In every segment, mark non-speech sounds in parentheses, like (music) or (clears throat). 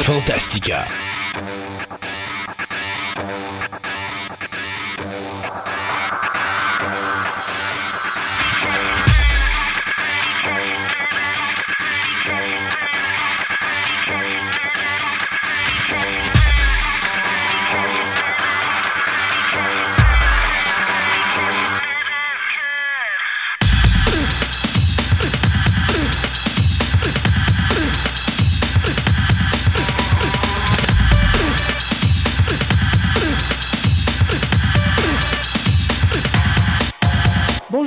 Fantastica.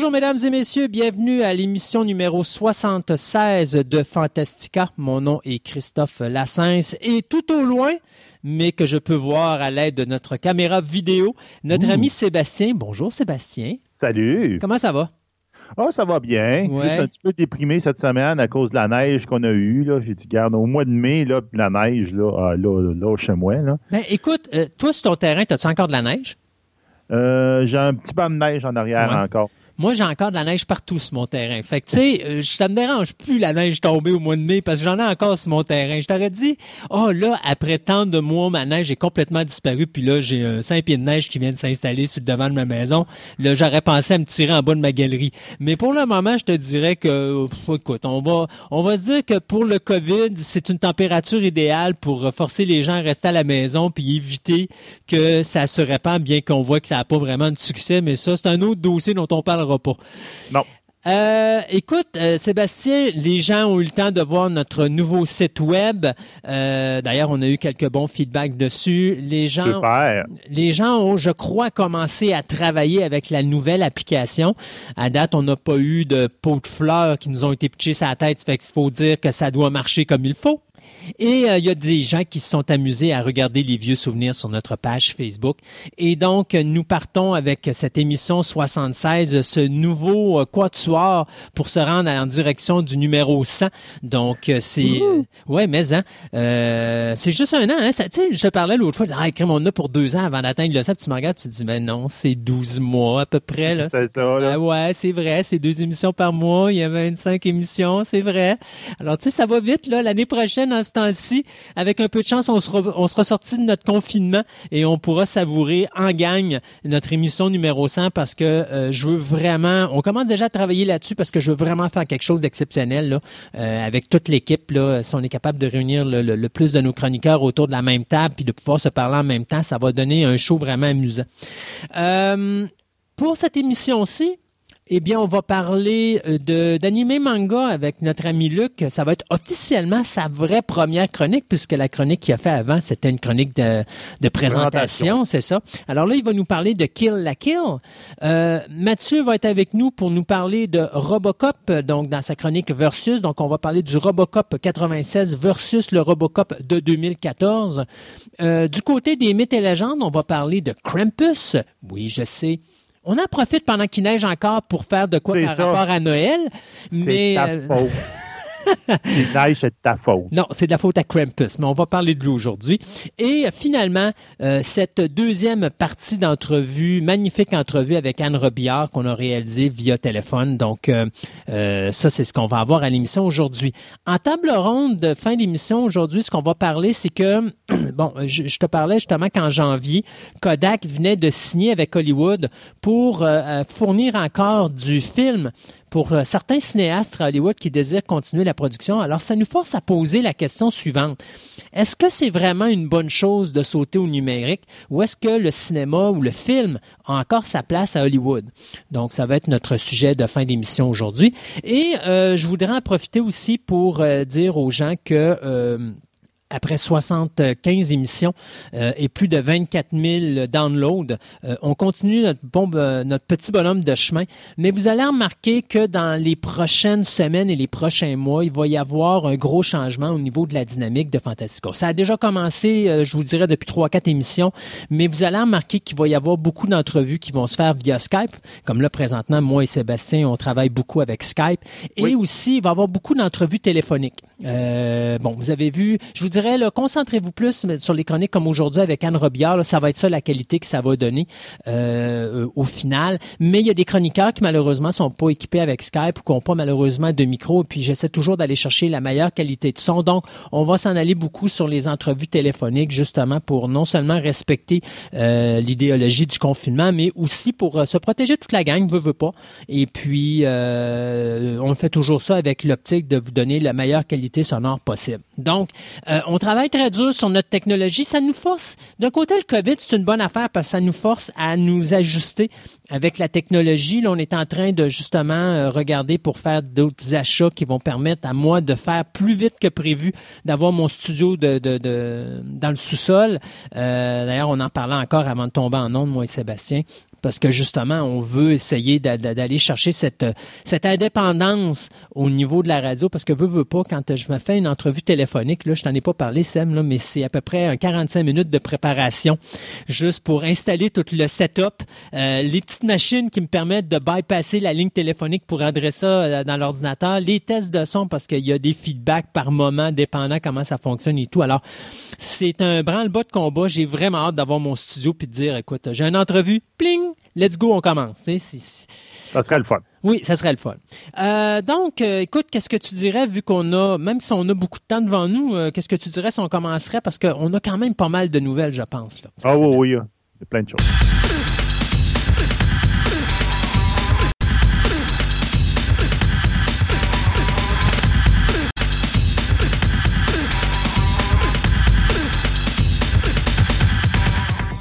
Bonjour mesdames et messieurs, bienvenue à l'émission numéro 76 de Fantastica. Mon nom est Christophe Lassens et tout au loin, mais que je peux voir à l'aide de notre caméra vidéo, notre Ouh. ami Sébastien. Bonjour Sébastien. Salut! Comment ça va? Ah, ça va bien. Ouais. Juste un petit peu déprimé cette semaine à cause de la neige qu'on a eue. Là. J'ai dit, garde, au mois de mai, là, la neige, là, ah, là, là, chez moi. Là. Ben écoute, euh, toi sur ton terrain, as-tu encore de la neige? Euh, j'ai un petit banc de neige en arrière Ouais. encore. Moi, j'ai encore de la neige partout sur mon terrain. Fait que, tu sais, euh, ça me dérange plus la neige tombée au mois de mai parce que j'en ai encore sur mon terrain. Je t'aurais dit, oh là, après tant de mois, ma neige est complètement disparue. Puis là, j'ai un 5 pieds de neige qui vient de s'installer sur le devant de ma maison. Là, j'aurais pensé à me tirer en bas de ma galerie. Mais pour le moment, je te dirais que, écoute, on va, on va se dire que pour le COVID, c'est une température idéale pour forcer les gens à rester à la maison puis éviter que ça se répande, bien qu'on voit que ça n'a pas vraiment de succès. Mais ça, c'est un autre dossier dont on parlera pas. Non. Euh, écoute, euh, Sébastien, les gens ont eu le temps de voir notre nouveau site web. Euh, D'ailleurs, on a eu quelques bons feedbacks dessus. Les gens, Super. les gens ont, je crois, commencé à travailler avec la nouvelle application. À date, on n'a pas eu de pots de fleurs qui nous ont été pitchés sur la tête. Fait qu'il faut dire que ça doit marcher comme il faut. Et euh, il y a des gens qui se sont amusés à regarder les vieux souvenirs sur notre page Facebook. Et donc, nous partons avec cette émission 76, ce nouveau euh, quatuor pour se rendre en direction du numéro 100. Donc, euh, c'est... ouais, mais hein, euh, c'est juste un an. Hein, ça- tu sais, je te parlais l'autre fois, je disais, ah, on a pour deux ans avant d'atteindre le 100. Puis tu me regardes, tu te dis, mais non, c'est 12 mois à peu près. Là. C'est ça, là. Ah ouais, c'est vrai, c'est deux émissions par mois, il y a 25 émissions, c'est vrai. Alors, tu sais, ça va vite, là. L'année prochaine, en ce temps-ci, avec un peu de chance, on sera, on sorti de notre confinement et on pourra savourer en gagne notre émission numéro 100 parce que euh, je veux vraiment, on commence déjà à travailler là-dessus parce que je veux vraiment faire quelque chose d'exceptionnel, là, euh, avec toute l'équipe, là. Si on est capable de réunir le plus de nos chroniqueurs autour de la même table puis de pouvoir se parler en même temps, ça va donner un show vraiment amusant. Euh, pour cette émission-ci, eh bien, on va parler euh, de d'animé manga avec notre ami Luc. Ça va être officiellement sa vraie première chronique, puisque la chronique qu'il a fait avant, c'était une chronique de, de présentation, c'est ça? Alors là, il va nous parler de Kill la Kill. Euh, Mathieu va être avec nous pour nous parler de Robocop, donc dans sa chronique Versus. Donc, on va parler du Robocop 96 versus le Robocop de 2014. Euh, du côté des mythes et légendes, on va parler de Krampus. Oui, je sais. On en profite pendant qu'il neige encore pour faire de quoi par ça. rapport à Noël. Mais ta euh, faute. (laughs) C'est de ta faute. non, c'est de la faute à Krampus, mais on va parler de lui aujourd'hui. Et finalement, euh, cette deuxième partie d'entrevue, magnifique entrevue avec Anne Robillard qu'on a réalisée via téléphone. Donc, euh, euh, ça, c'est ce qu'on va avoir à l'émission aujourd'hui. En table ronde de fin d'émission aujourd'hui, ce qu'on va parler, c'est que, (clears throat) bon, je, je te parlais justement qu'en janvier, Kodak venait de signer avec Hollywood pour fournir encore du film pour euh, certains cinéastes à Hollywood qui désirent continuer la production. Alors, ça nous force à poser la question suivante. Est-ce que c'est vraiment une bonne chose de sauter au numérique ou est-ce que le cinéma ou le film a encore sa place à Hollywood? Donc, ça va être notre sujet de fin d'émission aujourd'hui. Et euh, je voudrais en profiter aussi pour euh, dire aux gens que... après 75 émissions euh, et plus de 24 000 downloads, euh, on continue notre, euh, notre petit bonhomme de chemin. Mais vous allez remarquer que dans les prochaines semaines et les prochains mois, il va y avoir un gros changement au niveau de la dynamique de Fantastica. Ça a déjà commencé, je vous dirais, depuis 3-4 émissions, mais vous allez remarquer qu'il va y avoir beaucoup d'entrevues qui vont se faire via Skype. Comme là, présentement, moi et Sébastien, on travaille beaucoup avec Skype. Et Oui. aussi, il va y avoir beaucoup d'entrevues téléphoniques. Euh, bon, vous avez vu, je vous dirais, concentrez-vous plus sur les chroniques comme aujourd'hui avec Anne Robillard. ça va être ça la qualité que ça va donner euh, au final. Mais il y a des chroniqueurs qui malheureusement sont pas équipés avec Skype ou qui n'ont pas malheureusement de micro. Et puis j'essaie toujours d'aller chercher la meilleure qualité de son. Donc, on va s'en aller beaucoup sur les entrevues téléphoniques justement pour non seulement respecter euh, l'idéologie du confinement, mais aussi pour euh, se protéger toute la gang, veut, veut pas. Et puis, euh, on fait toujours ça avec l'optique de vous donner la meilleure qualité sonore possible. Donc, euh, on travaille très dur sur notre technologie. Ça nous force. D'un côté, le COVID, c'est une bonne affaire parce que ça nous force à nous ajuster avec la technologie. Là, on est en train de justement euh, regarder pour faire d'autres achats qui vont permettre à moi de faire plus vite que prévu, d'avoir mon studio de, dans le sous-sol. Euh, D'ailleurs, on en parlait encore avant de tomber en ondes, moi et Sébastien parce que justement, on veut essayer d'aller chercher cette, indépendance au niveau de la radio, parce que veux, veux pas, quand je me fais une entrevue téléphonique, là, je t'en ai pas parlé, Sam, là, mais c'est à peu près un 45 minutes de préparation, juste pour installer tout le setup, euh, les petites machines qui me permettent de bypasser la ligne téléphonique pour adresser ça euh, dans l'ordinateur, les tests de son, parce qu'il y a des feedbacks par moment, dépendant comment ça fonctionne et tout. Alors, c'est un branle-bas de combat. J'ai vraiment hâte d'avoir mon studio puis de dire, écoute, j'ai une entrevue, pling, let's go, on commence. Ça serait le fun. Oui, ça serait le fun. Euh, donc, euh, écoute, qu'est-ce que tu dirais, vu qu'on a, même si on a beaucoup de temps devant nous, euh, qu'est-ce que tu dirais si on commencerait? Parce qu'on a quand même pas mal de nouvelles, je pense. Là, ah oui, oui, il y a plein de choses.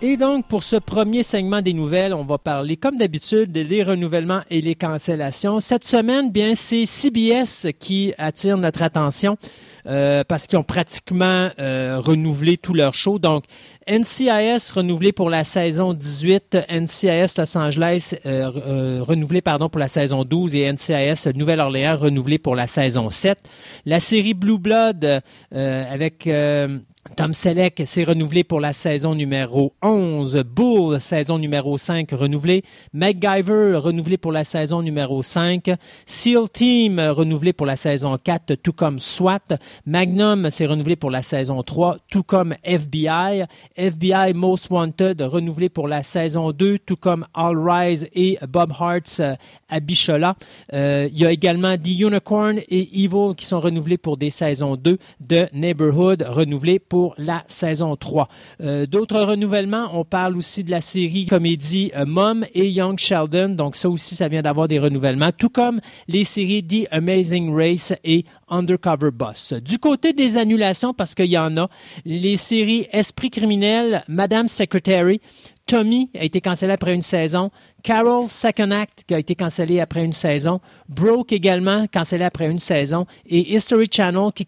Et donc, pour ce premier segment des nouvelles, on va parler, comme d'habitude, des renouvellements et les cancellations. Cette semaine, bien, c'est CBS qui attire notre attention euh, parce qu'ils ont pratiquement euh, renouvelé tout leur show. Donc, NCIS renouvelé pour la saison 18, NCIS Los Angeles euh, renouvelé pardon pour la saison 12 et NCIS Nouvelle-Orléans renouvelé pour la saison 7. La série Blue Blood avec Tom Selleck s'est renouvelé pour la saison numéro 11. Bull, saison numéro 5, renouvelé. MacGyver, renouvelé pour la saison numéro 5. SEAL Team, renouvelé pour la saison 4, tout comme SWAT. Magnum s'est renouvelé pour la saison 3, tout comme FBI. FBI Most Wanted, renouvelé pour la saison 2, tout comme All Rise et Bob Hart's à Bichola. Euh, il y a également The Unicorn et Evil qui sont renouvelés pour des saisons 2 de Neighborhood, renouvelés pour la saison 3. Euh, d'autres renouvellements, on parle aussi de la série comédie euh, Mom et Young Sheldon. Donc ça aussi, ça vient d'avoir des renouvellements, tout comme les séries The Amazing Race et Undercover Boss. Du côté des annulations, parce qu'il y en a, les séries Esprit criminel, Madame Secretary, Tommy a été cancellé après une saison. Carol Second Act qui a été cancellé après une saison, Broke également cancellé après une saison et History Channel qui,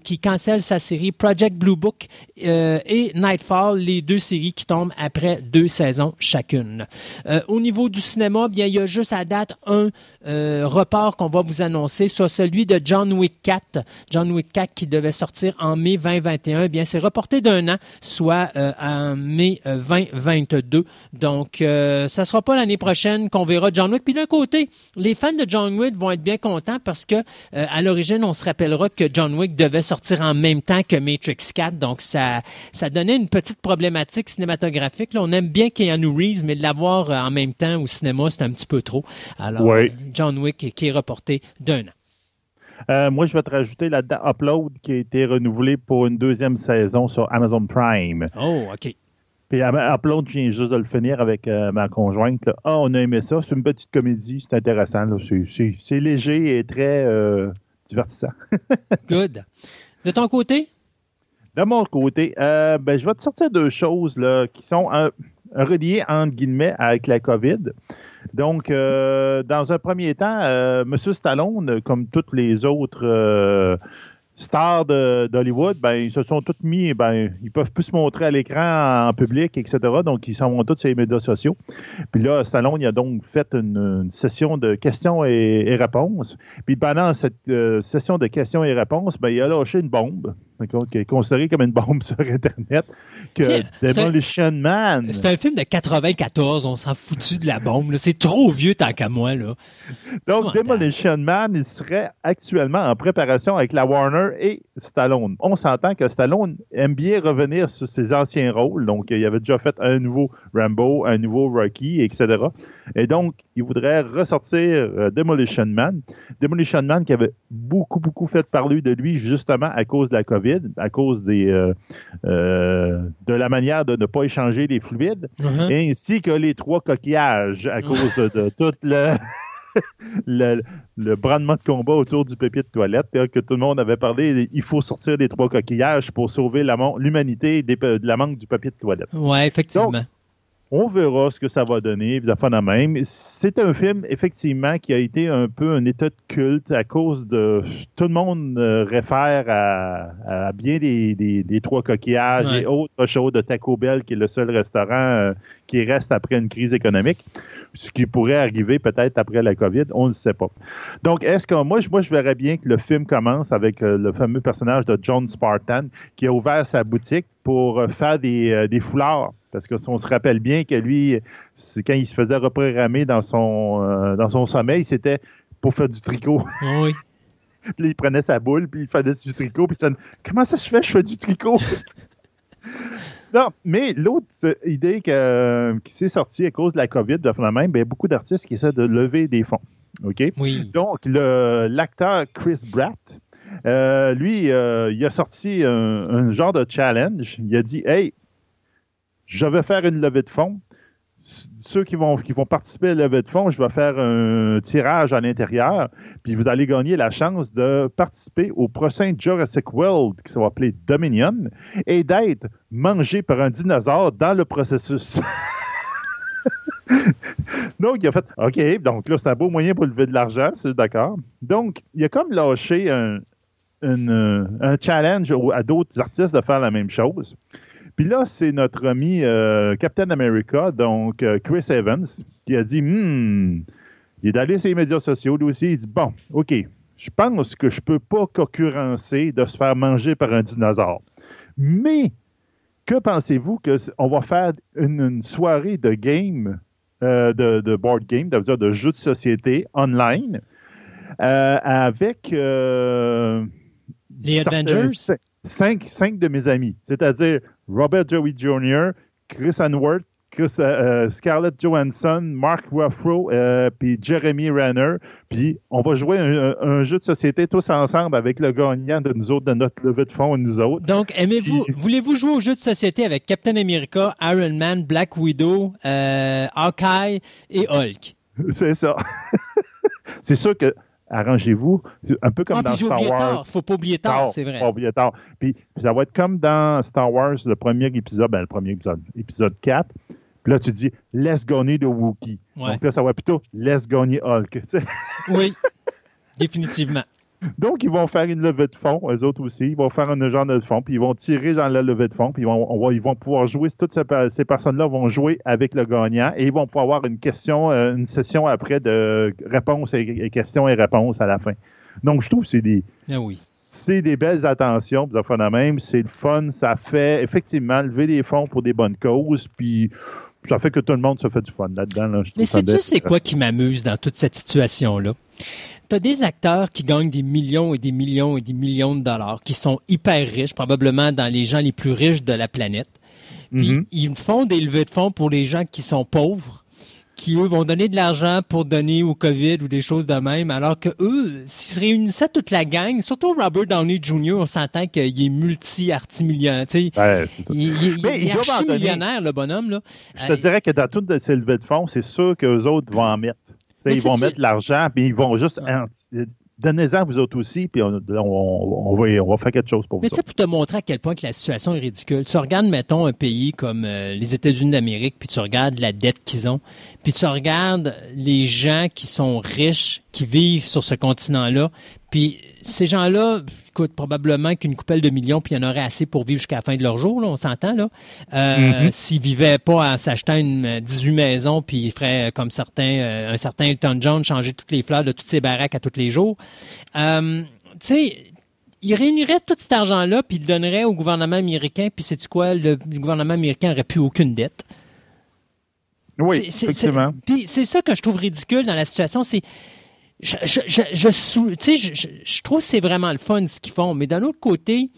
qui cancelle sa série Project Blue Book euh, et Nightfall, les deux séries qui tombent après deux saisons chacune. Euh, au niveau du cinéma, bien il y a juste à date un euh, report qu'on va vous annoncer, soit celui de John Wick 4, John Wick 4 qui devait sortir en mai 2021. Bien c'est reporté d'un an, soit en mai 2022. Donc ça sera pas l'année prochaine qu'on verra John Wick. Puis d'un côté, les fans de John Wick vont être bien contents parce que euh, à l'origine, on se rappellera que John Wick devait sortir en même temps que Matrix 4. Donc ça, ça donnait une petite problématique cinématographique. Là, on aime bien Keanu Reeves, mais de l'avoir euh, en même temps au cinéma, c'est un petit peu trop. Alors, euh, John Wick qui est reporté d'un an. moi, je vais te rajouter la Upload qui a été renouvelée pour une deuxième saison sur Amazon Prime. Oh, OK. Puis Upload, je viens juste de le finir avec euh, ma conjointe. Ah, on a aimé ça. C'est une petite comédie. C'est intéressant. C'est léger et très euh, divertissant. (laughs) Good. De ton côté? De mon côté, euh, ben, je vais te sortir deux choses là, qui sont relié, entre guillemets, avec la COVID. Donc, dans un premier temps, M. Stallone, comme toutes les autres stars d'Hollywood, ben, ils se sont tous mis, ben, ils peuvent plus se montrer à l'écran en public, etc. Donc, ils s'en vont tous sur les médias sociaux. Puis là, Stallone, il a donc fait une, session de questions et, réponses. Puis pendant cette session de questions et réponses, ben, il a lâché une bombe qui est considéré comme une bombe (laughs) sur Internet, que Demolition Man. C'est un film de 94, on s'en foutu de la bombe. C'est trop vieux tant qu'à moi. Là. Donc, Demolition Man, il serait actuellement en préparation avec la Warner et Stallone. On s'entend que Stallone aime bien revenir sur ses anciens rôles. Donc, il avait déjà fait un nouveau Rambo, un nouveau Rocky, etc. Et donc, il voudrait ressortir euh, Demolition Man. Demolition Man qui avait beaucoup, beaucoup fait parler de lui justement à cause de la COVID, à cause des, euh, euh, de la manière de ne pas échanger les fluides, uh-huh. ainsi que les trois coquillages à cause de (laughs) tout le... le, le, brandement de combat autour du papier de toilette, que tout le monde avait parlé, il faut sortir des trois coquillages pour sauver l'humanité de la manque du papier de toilette. Oui, effectivement. On verra ce que ça va donner, de même. C'est un film, effectivement, qui a été un peu un état de culte à cause de... Tout le monde euh, réfère à, bien des, trois coquillages et autres choses de Taco Bell, qui est le seul restaurant euh, qui reste après une crise économique, ce qui pourrait arriver peut-être après la COVID, on ne sait pas. Donc, est-ce que moi, moi, je verrais bien que le film commence avec euh, le fameux personnage de John Spartan qui a ouvert sa boutique pour faire des, des foulards parce qu'on se rappelle bien que lui, quand il se faisait reprogrammer dans son, euh, dans son sommeil, c'était pour faire du tricot. Oui. (laughs) puis il prenait sa boule, puis il faisait du tricot, puis ça Comment ça se fait, je fais du tricot? (laughs) non, mais l'autre idée que, qui s'est sortie à cause de la COVID, de même, ben, beaucoup d'artistes qui essaient de lever des fonds. OK? Oui. Donc, l'acteur Chris Bratt, euh, lui, euh, il a sorti un, genre de challenge. Il a dit Hey, je vais faire une levée de fonds. Ceux qui vont, qui vont participer à la levée de fonds, je vais faire un tirage à l'intérieur, puis vous allez gagner la chance de participer au prochain Jurassic World qui sera appelé Dominion et d'être mangé par un dinosaure dans le processus. (laughs) donc, il a fait OK, donc là, c'est un beau moyen pour lever de l'argent, c'est d'accord. Donc, il a comme lâché un, un challenge à d'autres artistes de faire la même chose. Puis là, c'est notre ami euh, Captain America, donc euh, Chris Evans, qui a dit hmm, il est allé sur les médias sociaux, lui aussi, il dit Bon, OK, je pense que je peux pas concurrencer de se faire manger par un dinosaure. Mais que pensez-vous qu'on va faire une, soirée de game, euh, de, board game, cest dire de jeux de société online, avec. Les Avengers? cinq, cinq de mes amis, c'est-à-dire Robert Joey Jr., Chris Anworth, Chris, euh, euh, Scarlett Johansson, Mark Ruffalo, euh, puis Jeremy Renner. Puis on va jouer un, jeu de société tous ensemble avec le gagnant de nous autres, de notre levée de fonds, nous autres. Donc, aimez-vous, voulez-vous jouer au jeu de société avec Captain America, Iron Man, Black Widow, Hawkeye et Hulk? (laughs) C'est ça. (laughs) C'est sûr que arrangez-vous. Un peu comme ah, dans Star Wars. Il ne faut pas oublier tard, c'est vrai. Pas oublier tard. Puis, ça va être comme dans Star Wars, le premier épisode, ben, le premier épisode, épisode 4. Puis là, tu dis, laisse gagner de Wookiee. Donc là, ça va plutôt, laisse gagner Hulk. (laughs) oui, définitivement. Donc, ils vont faire une levée de fonds, eux autres aussi. Ils vont faire un genre de fonds, puis ils vont tirer dans la levée de fonds, puis ils vont, ils vont pouvoir jouer. Toutes ces, personnes-là vont jouer avec le gagnant et ils vont pouvoir avoir une question, euh, une session après de réponses et, questions et réponses à la fin. Donc, je trouve que c'est des, ah oui. c'est des belles attentions, puis ça même. C'est le fun, ça fait effectivement lever des fonds pour des bonnes causes, puis ça fait que tout le monde se fait du fun là-dedans. Mais sais-tu c'est quoi qui m'amuse dans toute cette situation-là? Tu as des acteurs qui gagnent des millions et des millions et des millions de dollars, qui sont hyper riches, probablement dans les gens les plus riches de la planète. Puis mm-hmm. ils font des levées de fonds pour les gens qui sont pauvres, qui eux vont donner de l'argent pour donner au COVID ou des choses de même, alors que eux, s'ils réunissaient toute la gang, surtout Robert Downey Jr., on s'entend qu'il est multi-artimillionnaire. Tu sais, il, est archi-millionnaire, le bonhomme. Là. Je te dirais que dans toutes ces levées de fonds, c'est sûr qu'eux autres vont en mettre ils vont mettre de l'argent, puis ils vont juste donnez-en vous autres aussi, puis on, on, va, on va faire quelque chose pour vous. Mais tu sais, pour te montrer à quel point que la situation est ridicule, tu regardes, mettons, un pays comme euh, les États-Unis d'Amérique, puis tu regardes la dette qu'ils ont, puis tu regardes les gens qui sont riches, qui vivent sur ce continent-là, puis ces gens-là coûtent probablement qu'une coupelle de millions, puis il y en aurait assez pour vivre jusqu'à la fin de leur jour, là, on s'entend, là. Euh, mm-hmm. S'ils vivaient pas en s'achetant une 18 euh, maisons, puis ils feraient comme certains, euh, un certain Elton John, changer toutes les fleurs de toutes ses baraques à tous les jours. tu sais, il réunirait tout cet argent-là, puis il le donnerait au gouvernement américain, puis c'est quoi, le, gouvernement américain n'aurait plus aucune dette? Oui, effectivement. Puis c'est ça que je trouve ridicule dans la situation, c'est je, je, je, je, je, trouve que c'est vraiment le fun ce qu'ils font, mais d'un autre côté,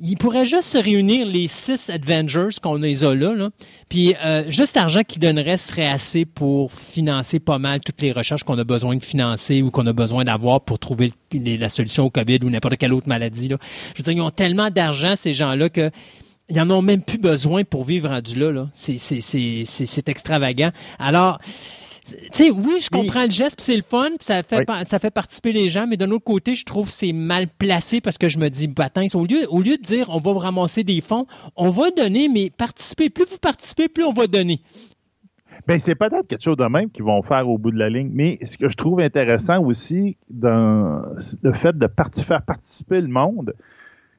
ils pourraient juste se réunir les six Avengers qu'on les a là, là puis euh, juste l'argent qu'ils donneraient serait assez pour financer pas mal toutes les recherches qu'on a besoin de financer ou qu'on a besoin d'avoir pour trouver la solution au COVID ou n'importe quelle autre maladie. Là. Je veux dire, ils ont tellement d'argent, ces gens-là, que ils en ont même plus besoin pour vivre rendu là. là. C'est extravagant. Alors, sais, oui, je comprends le geste, puis c'est le fun, puis ça fait ça fait participer les gens, mais d'un autre côté, je trouve que c'est mal placé parce que je me dis, batin, au lieu au lieu de dire on va ramasser des fonds, on va donner, mais participer. Plus vous participez, plus on va donner. Bien, c'est peut-être quelque chose de même qu'ils vont faire au bout de la ligne, mais ce que je trouve intéressant aussi dans le fait de faire participer le monde,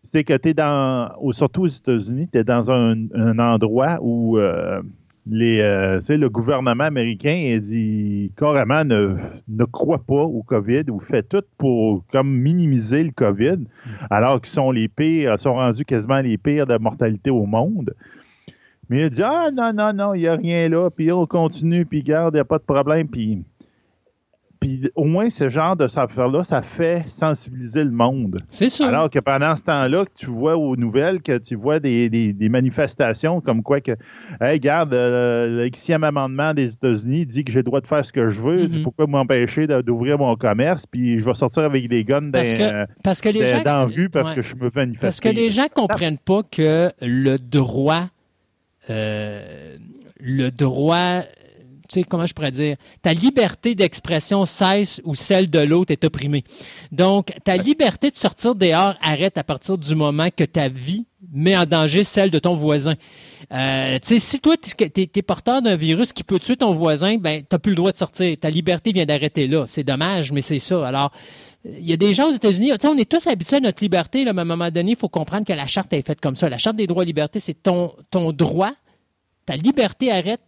c'est que tu es dans, surtout aux États-Unis, tu es dans un, endroit où euh, les, euh, le gouvernement américain dit carrément ne, ne croit pas au COVID ou fait tout pour comme minimiser le COVID, alors qu'ils sont les pires, sont rendus quasiment les pires de mortalité au monde. Mais il dit Ah non, non, non, il n'y a rien là, puis on continue, puis garde, il n'y a pas de problème, puis puis au moins, ce genre de affaire-là, ça fait sensibiliser le monde. C'est sûr. Alors que pendant ce temps-là, que tu vois aux nouvelles, que tu vois des, des, manifestations comme quoi que, hey, regarde, euh, le Xème amendement des États-Unis dit que j'ai le droit de faire ce que je veux. Mm Pourquoi m'empêcher d'ouvrir mon commerce? Puis je vais sortir avec des guns dans, parce que les gens, dans la rue parce que je me manifester. Parce que les gens comprennent pas que le droit, euh, le droit comment je pourrais dire, ta liberté d'expression cesse ou celle de l'autre est opprimée. Donc, ta liberté de sortir dehors arrête à partir du moment que ta vie met en danger celle de ton voisin. Euh, si toi, tu es, porteur d'un virus qui peut tuer ton voisin, ben, tu n'as plus le droit de sortir. Ta liberté vient d'arrêter là. C'est dommage, mais c'est ça. Alors, il y a des gens aux États-Unis, on est tous habitués à notre liberté, là, mais à un moment donné, il faut comprendre que la charte est faite comme ça. La charte des droits et libertés, c'est ton, ton droit, ta liberté arrête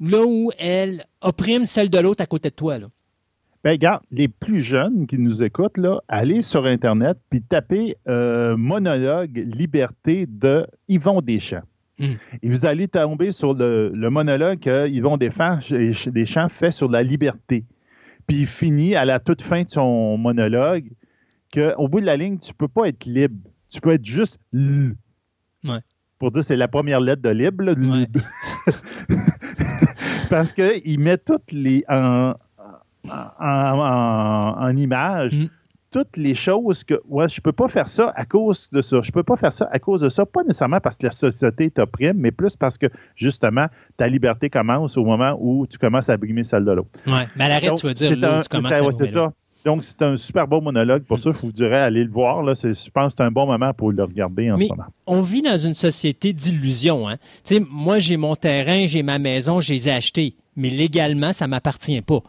là où elle opprime celle de l'autre à côté de toi. Là. Ben, regarde, les plus jeunes qui nous écoutent, là, allez sur Internet puis tapez euh, monologue liberté de Yvon Deschamps. Hmm. Et vous allez tomber sur le, monologue que Yvon Deschamps fait sur la liberté. Puis il finit à la toute fin de son monologue qu'au bout de la ligne, tu ne peux pas être libre. Tu peux être juste l. Pour dire c'est la première lettre de libre. (laughs) (laughs) Parce qu'il met toutes les en, en, image mm. toutes les choses que ouais, je peux pas faire ça à cause de ça. Je peux pas faire ça à cause de ça. Pas nécessairement parce que la société t'opprime, mais plus parce que justement, ta liberté commence au moment où tu commences à brimer celle de l'autre. Oui, mais à l'arrêt, tu vas dire là, tu commences à C'est ça. Donc, c'est un super beau monologue. Pour ça, je vous dirais, allez le voir. Là. Je pense que c'est un bon moment pour le regarder en ce moment. On vit dans une société d'illusions. Hein? Moi, j'ai mon terrain, j'ai ma maison, je les ai achetés. Mais légalement, ça ne m'appartient pas.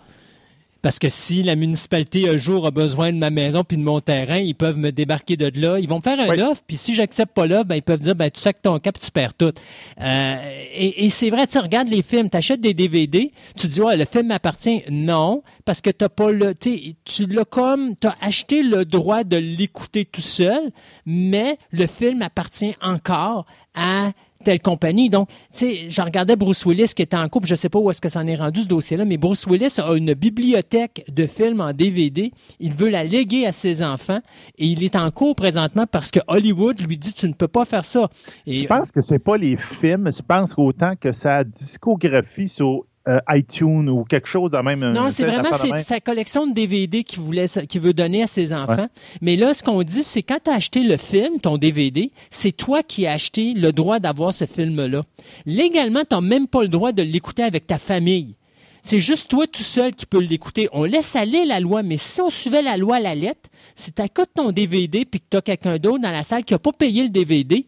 Parce que si la municipalité un jour a besoin de ma maison puis de mon terrain, ils peuvent me débarquer de là. Ils vont me faire un offre, puis si j'accepte pas l'offre, ben, ils peuvent dire ben, tu sacs ton cap tu perds tout. Euh, et, c'est vrai, tu regardes les films, tu achètes des DVD, tu dis ouais, le film m'appartient. Non, parce que t'as pas le. Tu l'as comme tu as acheté le droit de l'écouter tout seul, mais le film appartient encore à telle compagnie. Donc, tu sais, je regardais Bruce Willis qui était en couple, je sais pas où est-ce que ça en est rendu ce dossier-là, mais Bruce Willis a une bibliothèque de films en DVD. Il veut la léguer à ses enfants et il est en cours présentement parce que Hollywood lui dit tu ne peux pas faire ça. Et, je pense que c'est pas les films, je pense qu'autant que sa discographie sur euh, iTunes ou quelque chose de même. Non, c'est vraiment sa collection de DVD qu'il voulait, qu'il veut donner à ses enfants. Mais là, ce qu'on dit, c'est quand tu as acheté le film, ton DVD, c'est toi qui as acheté le droit d'avoir ce film-là. Légalement, tu n'as même pas le droit de l'écouter avec ta famille. C'est juste toi tout seul qui peux l'écouter. On laisse aller la loi, mais si on suivait la loi à la lettre, si tu écoutes ton DVD puis que tu as quelqu'un d'autre dans la salle qui n'a pas payé le DVD,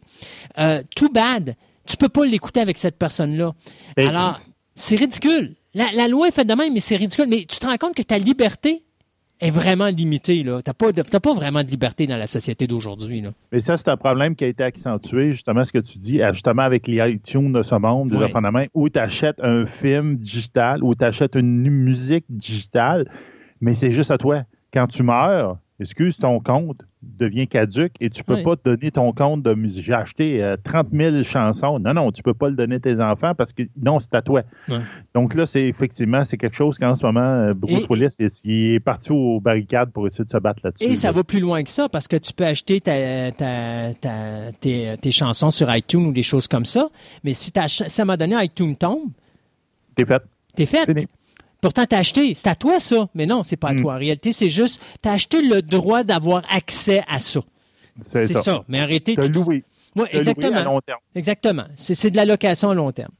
euh, too bad. Tu peux pas l'écouter avec cette personne-là. Alors, c'est ridicule. La, la, loi est faite de même, mais c'est ridicule. Mais tu te rends compte que ta liberté, est vraiment limité. Tu n'as pas, pas vraiment de liberté dans la société d'aujourd'hui. Mais ça, c'est un problème qui a été accentué, justement, ce que tu dis, justement avec les iTunes de ce monde, des où tu achètes un film digital, où tu achètes une musique digitale, mais c'est juste à toi. Quand tu meurs, excuse ton compte, devient caduque et tu ne peux pas te donner ton compte de musique. J'ai acheté 30 euh, 000 chansons. Non, non, tu ne peux pas le donner à tes enfants parce que non, c'est à toi. Donc là, c'est effectivement, c'est quelque chose qu'en ce moment, euh, Bruce Willis il est parti aux barricades pour essayer de se battre là-dessus. Et ça va plus loin que ça parce que tu peux acheter ta, tes, chansons sur iTunes ou des choses comme ça. Mais si, ça m'a donné iTunes tombe, t'es fait. T'es fait. Pourtant, t'as acheté, c'est à toi ça. Mais non, c'est pas à hmm. toi. En réalité, c'est juste, t'as acheté le droit d'avoir accès à ça. C'est ça. Mais arrêtez. T'as loué. Oui, exactement. à long terme. Exactement. C'est de la location à long terme.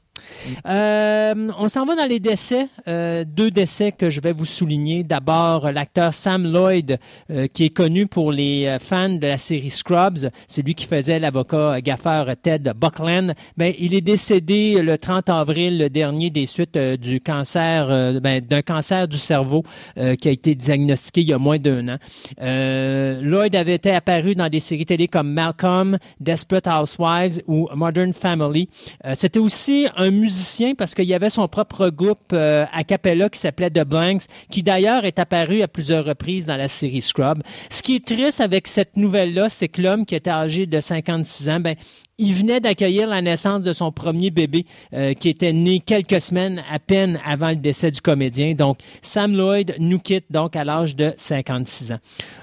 Euh, on s'en va dans les décès. Euh, deux décès que je vais vous souligner. D'abord, l'acteur Sam Lloyd, euh, qui est connu pour les fans de la série Scrubs. C'est lui qui faisait l'avocat gaffeur Ted Buckland. Ben, il est décédé le 30 avril dernier des suites du cancer, ben, d'un cancer du cerveau qui a été diagnostiqué il y a moins d'un an. Lloyd avait été apparu dans des séries télé comme Malcolm, Desperate Housewives ou Modern Family. C'était aussi un musicien parce qu'il y avait son propre groupe euh, a cappella qui s'appelait The Blanks, qui d'ailleurs est apparu à plusieurs reprises dans la série Scrub. Ce qui est triste avec cette nouvelle-là, c'est que l'homme qui était âgé de 56 ans, ben, il venait d'accueillir la naissance de son premier bébé euh, qui était né quelques semaines à peine avant le décès du comédien. Donc, Sam Lloyd nous quitte donc à l'âge de 56 ans.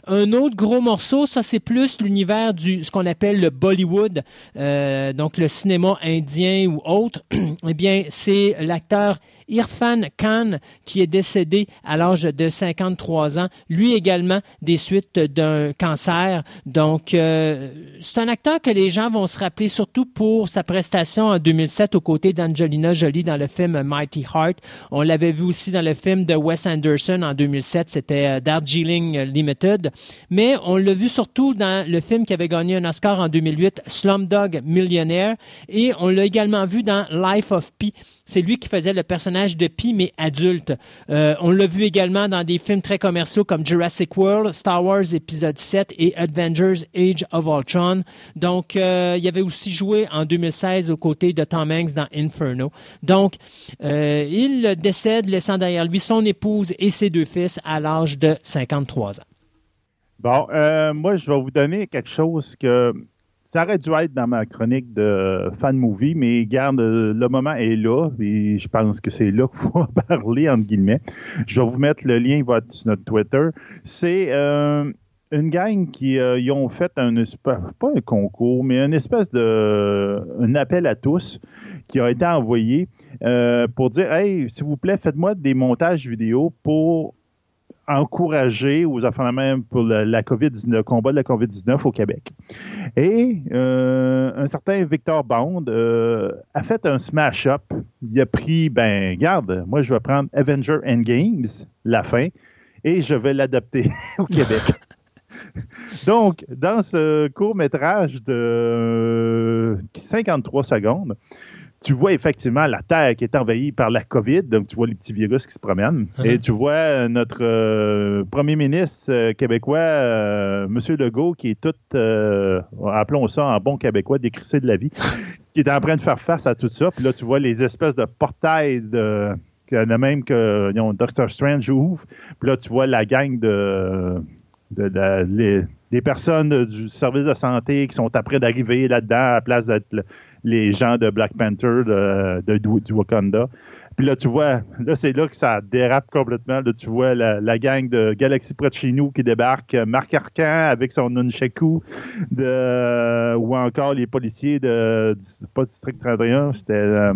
Un autre gros morceau, ça c'est plus l'univers du ce qu'on appelle le Bollywood, euh, donc le cinéma indien ou autre. (clears throat) eh bien, c'est l'acteur Irfan Khan, qui est décédé à l'âge de 53 ans, lui également des suites d'un cancer. Donc, euh, c'est un acteur que les gens vont se rappeler surtout pour sa prestation en 2007 aux côtés d'Angelina Jolie dans le film Mighty Heart. On l'avait vu aussi dans le film de Wes Anderson en 2007, c'était euh, Darjeeling Limited. Mais on l'a vu surtout dans le film qui avait gagné un Oscar en 2008, Slumdog Millionaire. Et on l'a également vu dans Life of Pi c'est lui qui faisait le personnage de Pi, mais adulte. Euh, on l'a vu également dans des films très commerciaux comme Jurassic World, Star Wars épisode 7 et Avengers Age of Ultron. Donc, euh, il avait aussi joué en 2016 aux côtés de Tom Hanks dans Inferno. Donc, euh, il décède laissant derrière lui son épouse et ses deux fils à l'âge de 53 ans. Bon, moi, je vais vous donner quelque chose que ça aurait dû être dans ma chronique de fan movie, mais garde, le moment est là, et je pense que c'est là qu'il faut parler, entre guillemets. Je vais vous mettre le lien, il va être sur notre Twitter. C'est euh, une gang qui euh, ont fait un pas un concours, mais une espèce de un appel à tous qui a été envoyé euh, pour dire Hey, s'il vous plaît, faites-moi des montages vidéo pour encourager aux enfants même pour la, COVID, le combat de la COVID-19 au Québec. Et euh, un certain Victor Bond euh, a fait un smash-up. Il a pris, ben, garde, moi je vais prendre Avenger Endgames, la fin, et je vais l'adapter (laughs) au Québec. (laughs) Donc, dans ce court métrage de 53 secondes, tu vois effectivement la Terre qui est envahie par la COVID, donc tu vois les petits virus qui se promènent, uh-huh. et tu vois euh, notre euh, premier ministre euh, québécois, M. Legault, qui est tout, appelons ça en bon québécois, décrissé de la vie, (laughs) qui est en train de faire face à tout ça. Puis là, tu vois les espèces de portails de le même que Doctor Strange ouvre. Puis là, tu vois la gang de, de, des personnes du service de santé qui sont après d'arriver là-dedans à la place d'être les gens de Black Panther de, du Wakanda. Puis là, tu vois, là, c'est là que ça dérape complètement. Là, tu vois la, gang de Galaxy près de chez nous qui débarque, Marc Arcan avec son nunchaku, ou encore les policiers de, pas District 31, c'était, euh,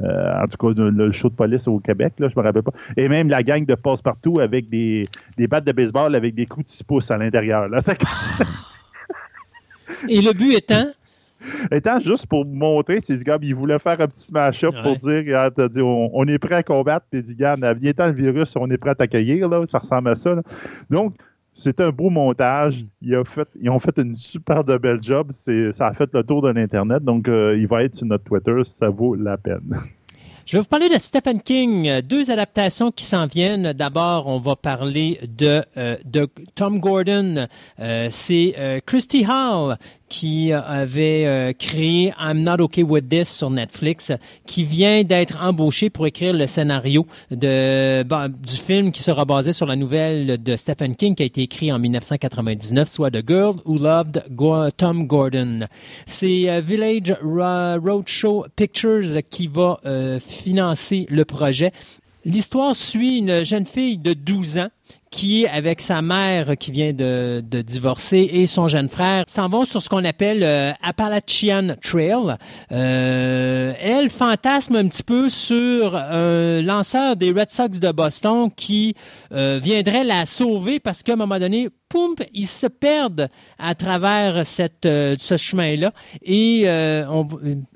euh, en tout cas, le, show de police au Québec, là, je me rappelle pas. Et même la gang de passe-partout avec des, des battes de baseball avec des coups de 6 pouces à l'intérieur. Là, Et le but étant (laughs) Étant juste pour montrer, ces gars, il voulait faire un petit smash-up pour dire, on, est prêt à combattre, puis il dit, regarde, vient le virus, on est prêt à t'accueillir, là, ça ressemble à ça. Donc, c'est un beau montage. Mm. ils ont fait une super de belle job. Ça a fait le tour de l'Internet. Donc, euh, il va être sur notre Twitter. Ça vaut la peine. (laughs) Je vais vous parler de Stephen King. Deux adaptations qui s'en viennent. D'abord, on va parler de, euh, de Tom Gordon. Euh, c'est Christy Hall qui avait euh, créé I'm Not Okay With This sur Netflix, qui vient d'être embauché pour écrire le scénario de, du film qui sera basé sur la nouvelle de Stephen King qui a été écrit en 1999, soit The Girl Who Loved Tom Gordon. C'est euh, Village Roadshow Pictures qui va euh, financer le projet. L'histoire suit une jeune fille de 12 ans qui, avec sa mère qui vient de, divorcer et son jeune frère, s'en vont sur ce qu'on appelle euh, Appalachian Trail. Euh, elle fantasme un petit peu sur un lanceur des Red Sox de Boston qui euh, viendrait la sauver parce qu'à un moment donné, poum, ils se perdent à travers cette, euh, ce chemin-là et euh, on,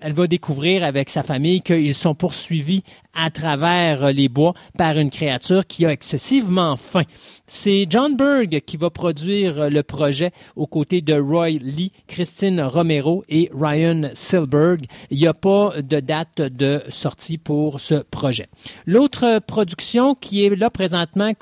elle va découvrir avec sa famille qu'ils sont poursuivis à travers les bois par une créature qui a excessivement faim. C'est John Berg qui va produire le projet aux côtés de Roy Lee, Christine Romero et Ryan Silberg. Il n'y a pas de date de sortie pour ce projet. L'autre production qui est là présentement,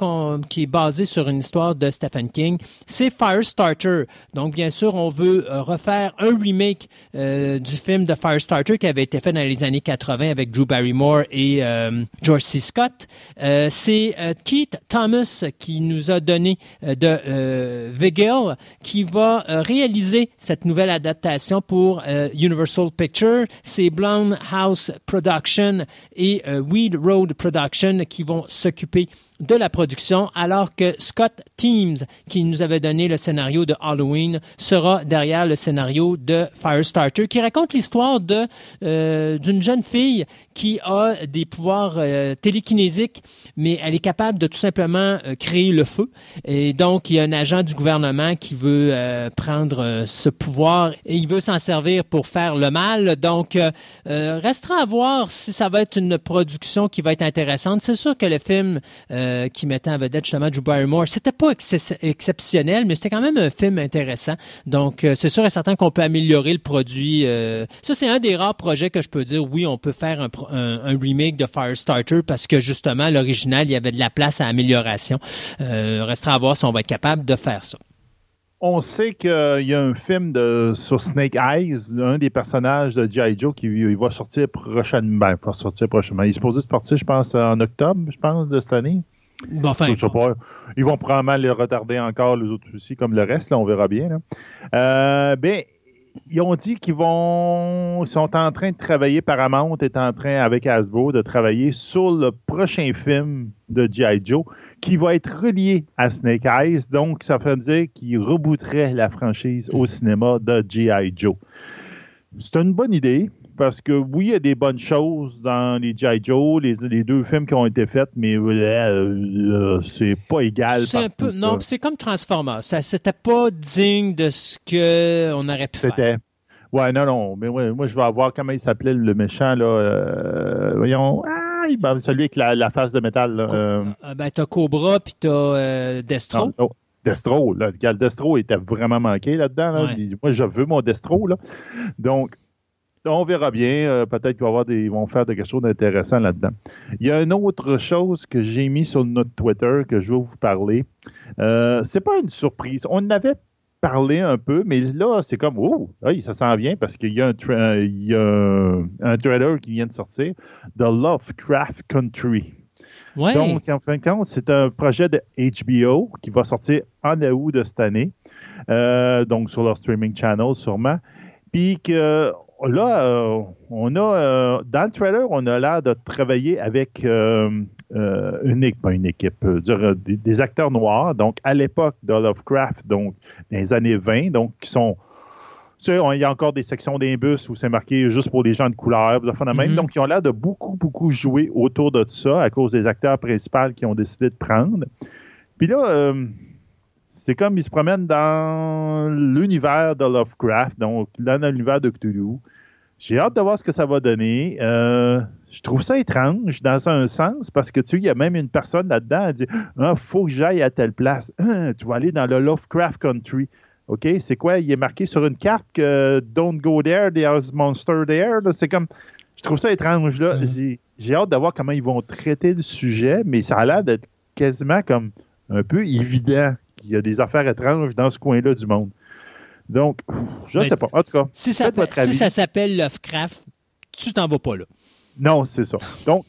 qui est basée sur une histoire de Stephen King, c'est Firestarter. Donc, bien sûr, on veut euh, refaire un remake euh, du film de Firestarter qui avait été fait dans les années 80 avec Drew Barrymore et euh, George C. Scott. c'est Keith Thomas qui nous a donné de Vigil, qui va réaliser cette nouvelle adaptation pour Universal Pictures. C'est Blonde House Production et Weed Road Production qui vont s'occuper de la production, alors que Scott Teams, qui nous avait donné le scénario de Halloween, sera derrière le scénario de Firestarter, qui raconte l'histoire euh, d'une jeune fille qui a des pouvoirs euh, télékinésiques, mais elle est capable de tout simplement euh, créer le feu. Et donc, il y a un agent du gouvernement qui veut prendre ce pouvoir et il veut s'en servir pour faire le mal. Donc, restera à voir si ça va être une production qui va être intéressante. C'est sûr que le film euh, qui mettait en vedette justement Drew Barrymore. C'était pas exceptionnel, mais c'était quand même un film intéressant. Donc, euh, c'est sûr et certain qu'on peut améliorer le produit. Euh. ça, c'est un des rares projets que je peux dire, oui, on peut faire un, remake de Firestarter parce que justement, l'original, il y avait de la place à amélioration. restera à voir si on va être capable de faire ça. On sait qu'il y a un film de, sur Snake Eyes, un des personnages de G.I. Joe qui va sortir prochainement. Ben, pas sortir prochainement. Il est supposé sortir, je pense, en octobre, je pense, de cette année. enfin, Ils vont probablement les retarder encore, les autres aussi, comme le reste, là, on verra bien. Euh, ben, ils ont dit qu'ils vont sont en train de travailler, Paramount est en train, avec Hasbro, de travailler sur le prochain film de G.I. Joe qui va être relié à Snake Eyes. Donc, ça veut dire qu'ils rebooterait la franchise au cinéma de G.I. Joe. C'est une bonne idée parce que oui, il y a des bonnes choses dans les G.I. Joe, les, deux films qui ont été faits, mais euh, euh, c'est pas égal. C'est un peu, non, c'est comme Transformers. Ça, c'était pas digne de ce qu'on aurait pu faire. C'était. Ouais, non, non. Mais ouais, moi, je vais voir comment il s'appelait le méchant, là. Euh, voyons. Ah, ben, celui avec la, face de métal, là. ben, t'as Cobra, puis t'as Destro. Non, Destro, là. Destro était vraiment manqué là-dedans. Moi, je veux mon Destro, là. Donc, on verra bien. Euh, peut-être qu'ils vont, des, vont faire quelque chose d'intéressant là-dedans. Il y a une autre chose que j'ai mis sur notre Twitter que je vais vous parler. Euh, c'est pas une surprise. On en avait parlé un peu, mais là, c'est comme, oh, ça s'en vient parce qu'il y a, un, il y a un, trailer qui vient de sortir, The Lovecraft Country. Donc, en fin de compte, c'est un projet de HBO qui va sortir en août de cette année, euh, donc sur leur streaming channel sûrement. Puis que là, euh, on a euh, dans le trailer, on a l'air de travailler avec euh, une, pas une équipe, des, acteurs noirs, donc à l'époque de Lovecraft, donc dans les années 20, donc qui sont tu sais, il y a encore des sections bus où c'est marqué juste pour les gens de couleur, mm donc ils ont l'air de beaucoup, beaucoup jouer autour de ça à cause des acteurs principaux qui ont décidé de prendre. Puis là, C'est comme il se promène dans l'univers de Lovecraft, donc dans l'univers de Cthulhu. J'ai hâte de voir ce que ça va donner. Euh, je trouve ça étrange dans un sens parce que tu sais, il y a même une personne là-dedans qui dit Ah, faut que j'aille à telle place. tu vas aller dans le Lovecraft Country. OK, c'est quoi? Il est marqué sur une carte que Don't go there, there's monster there. C'est comme. Je trouve ça étrange là. J'ai hâte de voir comment ils vont traiter le sujet, mais ça a l'air d'être quasiment comme un peu évident qu'il y a des affaires étranges dans ce coin-là du monde. Donc, je ne sais pas. En tout cas, si ça, si ça s'appelle Lovecraft, tu t'en vas pas là. Non, c'est ça. (laughs) Donc,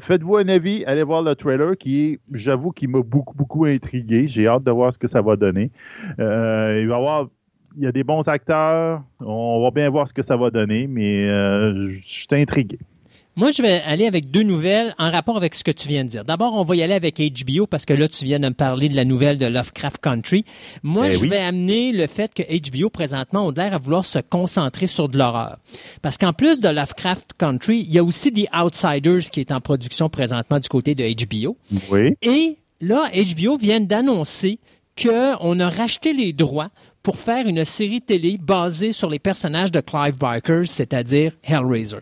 faites-vous un avis, allez voir le trailer qui est, j'avoue, qui m'a beaucoup, beaucoup intrigué. J'ai hâte de voir ce que ça va donner. Euh, il va y avoir, il y a des bons acteurs. On va bien voir ce que ça va donner, mais euh, je suis intrigué. Moi, je vais aller avec deux nouvelles en rapport avec ce que tu viens de dire. D'abord, on va y aller avec HBO parce que là, tu viens de me parler de la nouvelle de Lovecraft Country. Moi, eh je vais amener le fait que HBO, présentement, ont l'air à vouloir se concentrer sur de l'horreur. Parce qu'en plus de Lovecraft Country, il y a aussi The Outsiders qui est en production présentement du côté de HBO. Oui. Et là, HBO vient d'annoncer qu'on a racheté les droits pour faire une série télé basée sur les personnages de Clive Barker, c'est-à-dire Hellraiser.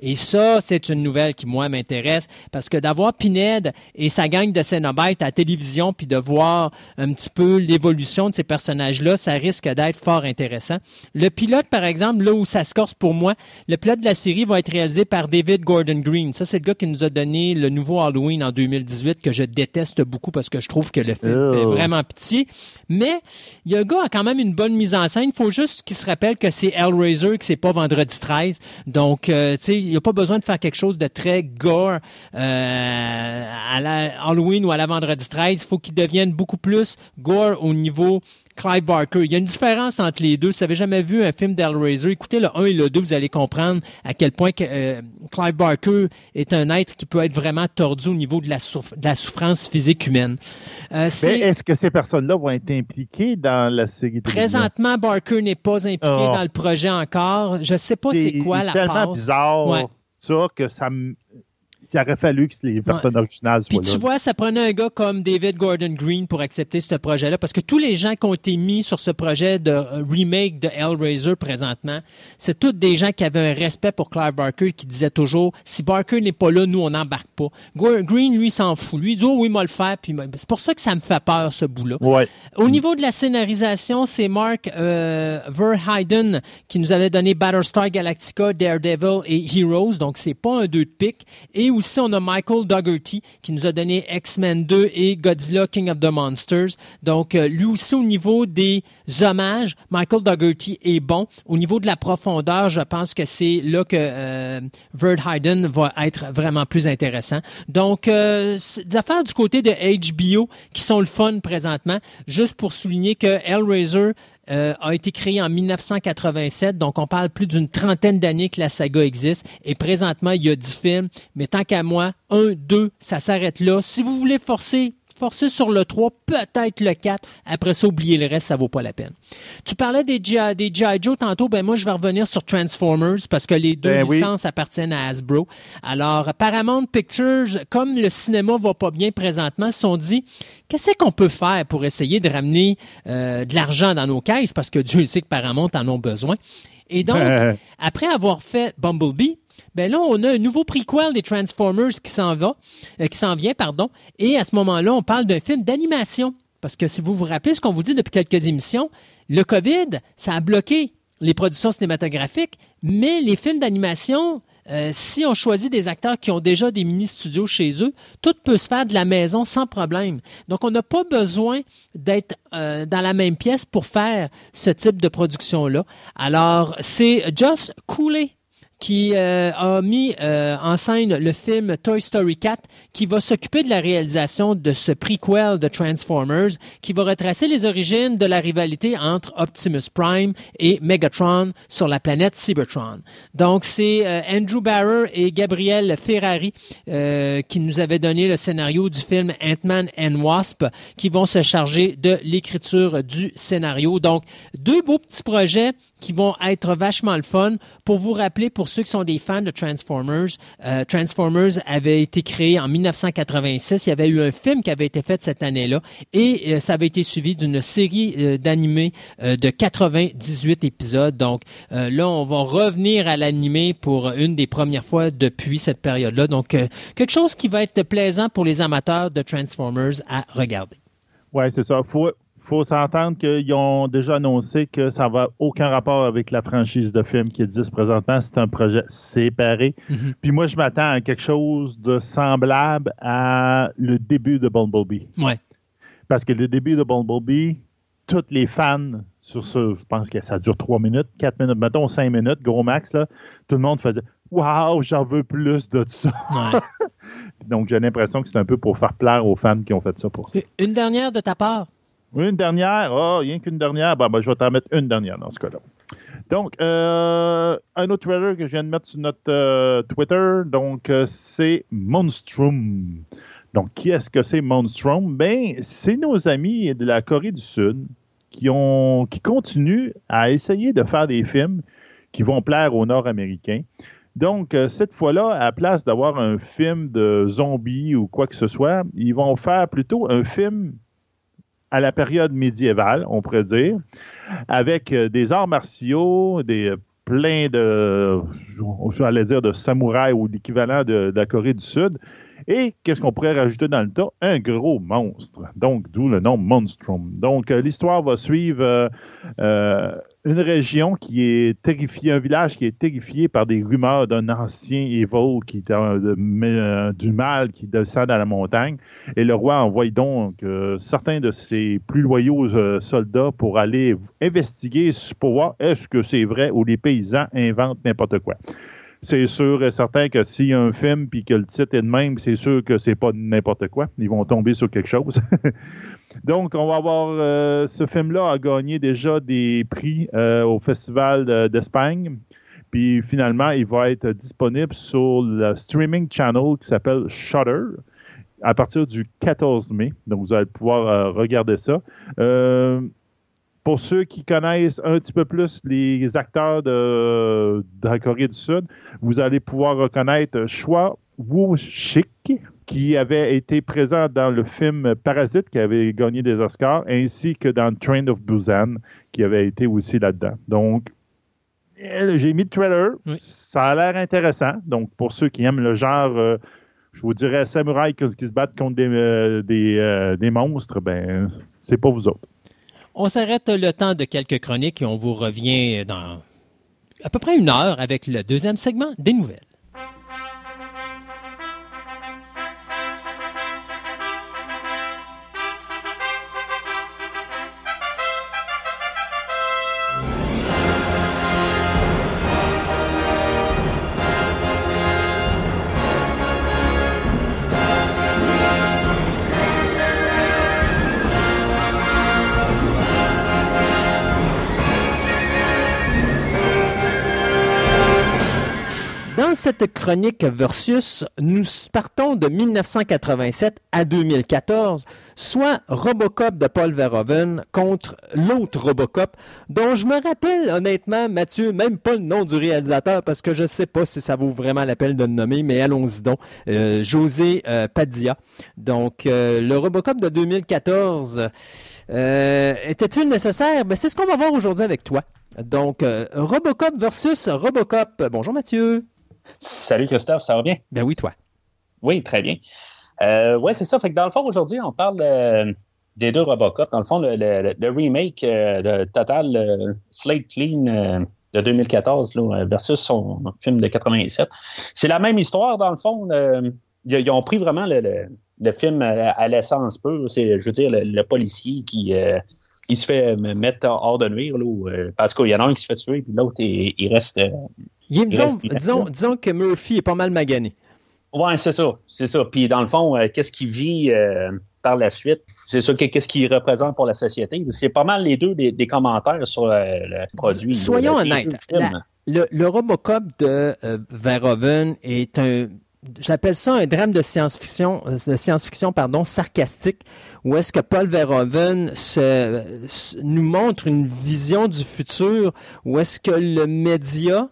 Et ça, c'est une nouvelle qui, moi, m'intéresse parce que d'avoir Pinhead et sa gang de Cenobites à la télévision puis de voir un petit peu l'évolution de ces personnages-là, ça risque d'être fort intéressant. Le pilote, par exemple, là où ça se corse pour moi, le pilote de la série va être réalisé par David Gordon Green. Ça, c'est le gars qui nous a donné le nouveau Halloween en 2018 que je déteste beaucoup parce que je trouve que le film fait oh. vraiment pitié. Mais il y a un gars a quand même une bonne mise en scène. Il faut juste qu'il se rappelle que c'est Hellraiser, que c'est pas Vendredi 13. Donc, euh, tu sais, n'y a pas besoin de faire quelque chose de très gore euh, à la Halloween ou à la vendredi 13. Il faut qu'il devienne beaucoup plus gore au niveau Clive Barker. Il y a une différence entre les deux. Si vous n'avez jamais vu un film d'Hellraiser, écoutez le 1 et le 2, vous allez comprendre à quel point que, euh, Clive Barker est un être qui peut être vraiment tordu au niveau de la, souffrance physique humaine. Euh, est-ce que ces personnes-là vont être impliquées dans la série Présentement, Barker n'est pas impliqué ah. dans le projet encore. Je ne sais pas c'est quoi la. C'est tellement bizarre ça que ça me s'il aurait fallu que les personnes originales soient Puis tu vois, ça prenait un gars comme David Gordon Green pour accepter ce projet-là, parce que tous les gens qui ont été mis sur ce projet de euh, remake de Hellraiser présentement, c'est tous des gens qui avaient un respect pour Clive Barker, qui disaient toujours, si Barker n'est pas là, nous, on n'embarque pas. Green, lui, s'en fout. Lui, il dit, oh oui, il va le faire. Puis c'est pour ça que ça me fait peur, ce bout-là. Ouais. Au niveau de la scénarisation, c'est Mark euh, Verheiden qui nous avait donné Battlestar Galactica, Daredevil et Heroes, donc c'est pas un deux de pique. Et aussi, on a Michael Dougherty qui nous a donné X-Men 2 et Godzilla King of the Monsters. Donc, euh, lui aussi, au niveau des hommages, Michael Dougherty est bon. Au niveau de la profondeur, je pense que c'est là que euh, Hayden va être vraiment plus intéressant. Donc, euh, des affaires du côté de HBO qui sont le fun présentement. Juste pour souligner que Hellraiser euh, a été créé en 1987, donc on parle plus d'une trentaine d'années que la saga existe. Et présentement, il y a dix films, mais tant qu'à moi, un, deux, ça s'arrête là. Si vous voulez forcer forcer sur le 3, peut-être le 4. Après ça, oubliez le reste, ça vaut pas la peine. Tu parlais des G.I. Des Joe tantôt. Ben moi, je vais revenir sur Transformers parce que les deux ben licences appartiennent à Hasbro. Alors, Paramount Pictures, comme le cinéma va pas bien présentement, se sont dit qu'est-ce qu'on peut faire pour essayer de ramener euh, de l'argent dans nos caisses? Parce que Dieu sait que Paramount en ont besoin. Et donc, (laughs) après avoir fait Bumblebee, ben là, on a un nouveau prequel des Transformers qui s'en va, euh, qui s'en vient, pardon. Et à ce moment-là, on parle d'un film d'animation. Parce que si vous vous rappelez ce qu'on vous dit depuis quelques émissions, le COVID, ça a bloqué les productions cinématographiques, mais les films d'animation, euh, si on choisit des acteurs qui ont déjà des mini-studios chez eux, tout peut se faire de la maison sans problème. Donc, on n'a pas besoin d'être euh, dans la même pièce pour faire ce type de production-là. Alors, c'est Just Cooley qui euh, a mis euh, en scène le film Toy Story 4, qui va s'occuper de la réalisation de ce prequel de Transformers, qui va retracer les origines de la rivalité entre Optimus Prime et Megatron sur la planète Cybertron. Donc, c'est euh, Andrew Barrer et Gabriel Ferrari qui nous avaient donné le scénario du film Ant-Man and Wasp, qui vont se charger de l'écriture du scénario. Donc, deux beaux petits projets qui vont être vachement le fun. Pour vous rappeler, pour ceux qui sont des fans de Transformers, euh, Transformers avait été créé en 1986. Il y avait eu un film qui avait été fait cette année-là et euh, ça avait été suivi d'une série euh, d'animés de 98 épisodes. Donc là, on va revenir à l'animé pour une des premières fois depuis cette période-là. Donc quelque chose qui va être plaisant pour les amateurs de Transformers à regarder. Oui, c'est ça. Faut, faut s'entendre qu'ils ont déjà annoncé que ça va aucun rapport avec la franchise de films qui existe présentement. C'est un projet séparé. Mm-hmm. Puis moi, je m'attends à quelque chose de semblable à le début de Bumblebee. Ouais. Parce que le début de Bumblebee, tous les fans sur ce, je pense que ça dure trois minutes, quatre minutes, mettons cinq minutes, gros max, là, tout le monde faisait Waouh, j'en veux plus de ça. (laughs) Donc j'ai l'impression que c'est un peu pour faire plaire aux fans qui ont fait ça pour ça. Une dernière de ta part. Une dernière? Oh, rien qu'une dernière? Ben, ben, je vais t'en mettre une dernière dans ce cas-là. Donc, euh, un autre trailer que je viens de mettre sur notre euh, Twitter, donc euh, c'est Monstrum. Donc, qui est-ce que c'est Monstrum? Ben, c'est nos amis de la Corée du Sud qui, qui continuent à essayer de faire des films qui vont plaire aux Nord-Américains. Donc, cette fois-là, à la place d'avoir un film de zombies ou quoi que ce soit, ils vont faire plutôt un film à la période médiévale, on pourrait dire, avec euh, des arts martiaux, des plein de, j'allais dire, de samouraïs ou l'équivalent de, la Corée du Sud. Et qu'est-ce qu'on pourrait rajouter dans le tas? Un gros monstre. Donc, d'où le nom Monstrum. Donc, euh, l'histoire va suivre euh, une région qui est terrifiée, un village qui est terrifié par des rumeurs d'un ancien Evil qui euh, du mal qui descend dans la montagne. Et le roi envoie donc euh, certains de ses plus loyaux euh, soldats pour aller investiguer pour voir est-ce que c'est vrai ou les paysans inventent n'importe quoi c'est sûr et certain que s'il y a un film puis que le titre est de même, c'est sûr que c'est pas n'importe quoi. Ils vont tomber sur quelque chose. (laughs) Donc, on va avoir euh, ce film-là a gagné déjà des prix euh, au Festival d'Espagne. Puis finalement, il va être disponible sur le streaming channel qui s'appelle Shutter à partir du 14 mai. Donc, vous allez pouvoir euh, regarder ça. Pour ceux qui connaissent un petit peu plus les acteurs de, de la Corée du Sud, vous allez pouvoir reconnaître Choi Woo-shik, qui avait été présent dans le film Parasite, qui avait gagné des Oscars, ainsi que dans Train of Busan, qui avait été aussi là-dedans. Donc, j'ai mis le trailer. Ça a l'air intéressant. Donc, pour ceux qui aiment le genre, euh, je vous dirais, samouraï qui, se battent contre des, euh, euh, des, monstres, ben, c'est pas vous autres. On s'arrête le temps de quelques chroniques et on vous revient dans à peu près une heure avec le deuxième segment des nouvelles. Cette chronique versus, nous partons de 1987 à 2014, soit Robocop de Paul Verhoeven contre l'autre Robocop, dont je me rappelle honnêtement, Mathieu, même pas le nom du réalisateur parce que je sais pas si ça vaut vraiment la peine de le nommer, mais allons-y donc. Euh, José euh, Padilla. Donc, euh, le Robocop de 2014, était-il nécessaire? Ben, c'est ce qu'on va voir aujourd'hui avec toi. Donc, Robocop versus Robocop. Bonjour Mathieu. Salut Christophe, ça va bien? Ben oui, toi. Oui, très bien. Euh, oui, c'est ça. Fait que dans le fond, aujourd'hui, on parle des deux Robocop. Dans le fond, le, remake euh, total euh, Slate Clean de 2014 versus son film de 87. C'est la même histoire, dans le fond. Ils, ont pris vraiment le, film à, l'essence peu. C'est, je veux dire, le, policier qui il se fait mettre hors de nuire. Là, parce qu'il y en a un qui se fait tuer, puis l'autre, il, reste disons, disons, que Murphy est pas mal magané. Oui, c'est ça. C'est ça. Puis dans le fond, euh, qu'est-ce qu'il vit euh, par la suite? C'est ça, qu'est-ce qu'il représente pour la société? C'est pas mal les deux des, commentaires sur euh, le produit. Soyons honnêtes. le, Robocop de Verhoeven est un j'appelle ça un drame de science-fiction, euh, de science-fiction, pardon, sarcastique, où est-ce que Paul Verhoeven se, nous montre une vision du futur, où est-ce que le média,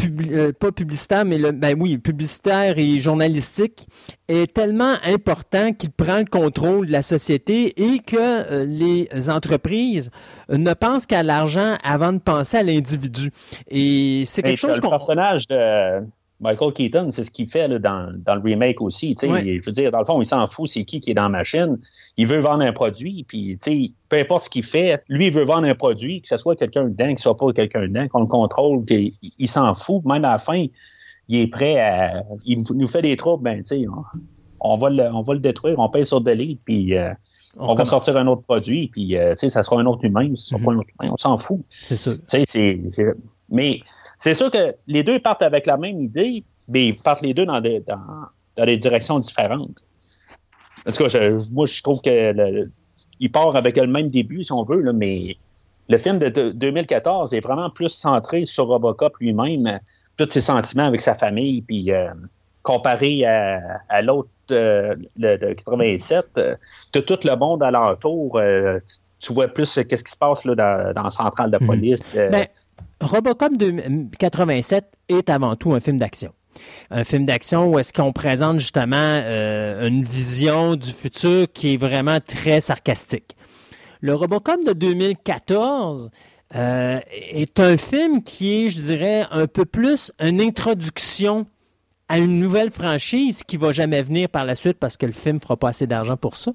euh, pas publicitaire, mais le, ben oui, publicitaire et journalistique est tellement important qu'il prend le contrôle de la société et que euh, les entreprises ne pensent qu'à l'argent avant de penser à l'individu. Et c'est quelque chose qu'on... Le personnage de Michael Keaton, c'est ce qu'il fait dans, le remake aussi. Je veux dire, dans le fond, il s'en fout, c'est qui qui est dans la machine. Il veut vendre un produit, puis peu importe ce qu'il fait, lui, il veut vendre un produit, que ce soit quelqu'un dedans, que ce soit pas quelqu'un dedans, qu'on le contrôle, puis il, s'en fout. Même à la fin, il est prêt à. Il nous fait des troubles, ben, tu sais, on, va le, on va le détruire, on paye sur de puis. Euh, on, va sortir un autre produit, puis euh, ça sera un autre humain, ce sera pas un autre humain, on s'en fout. C'est ça. Mais c'est sûr que les deux partent avec la même idée, mais ils partent les deux dans des, dans, des directions différentes. En tout cas, moi, je trouve que il part avec le même début, si on veut, mais le film de, 2014 est vraiment plus centré sur Robocop lui-même, tous ses sentiments avec sa famille, puis euh, comparé à, l'autre euh, de 87, euh, de tout le monde alentour, tu vois plus qu'est-ce qui se passe là, dans, dans la centrale de mhm. police. Ben, Robocop 87 est avant tout un film d'action. Un film d'action où est-ce qu'on présente justement euh, une vision du futur qui est vraiment très sarcastique. Le Robocop de 2014 euh, est un film qui est, je dirais, un peu plus une introduction à une nouvelle franchise qui va jamais venir par la suite parce que le film fera pas assez d'argent pour ça.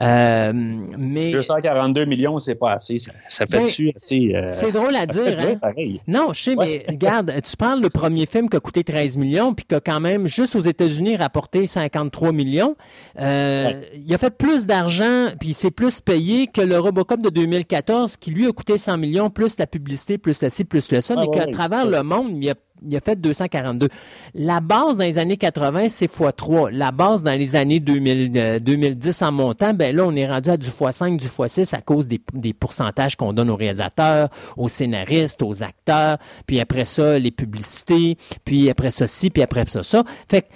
Euh, mais 242 millions, c'est pas assez. Ça, fait dessus ben, assez. Euh, c'est drôle à dire. Hein? Non, je sais, mais (laughs) regarde, tu parles le premier film qui a coûté 13 millions puis qui a quand même juste aux États-Unis rapporté 53 millions. Euh, Il a fait plus d'argent puis c'est plus payé que le Robocop de 2014 qui lui a coûté 100 millions plus la publicité plus le ci plus le ça, mais qu'à travers le monde il y a il a fait 242. La base dans les années 80, c'est x3. La base dans les années 2000, 2010 euh, en montant, ben là, on est rendu à du x5, du x6 à cause des, des pourcentages qu'on donne aux réalisateurs, aux scénaristes, aux acteurs, puis après ça, les publicités, puis après ça, ci, puis après ça, ça. Fait que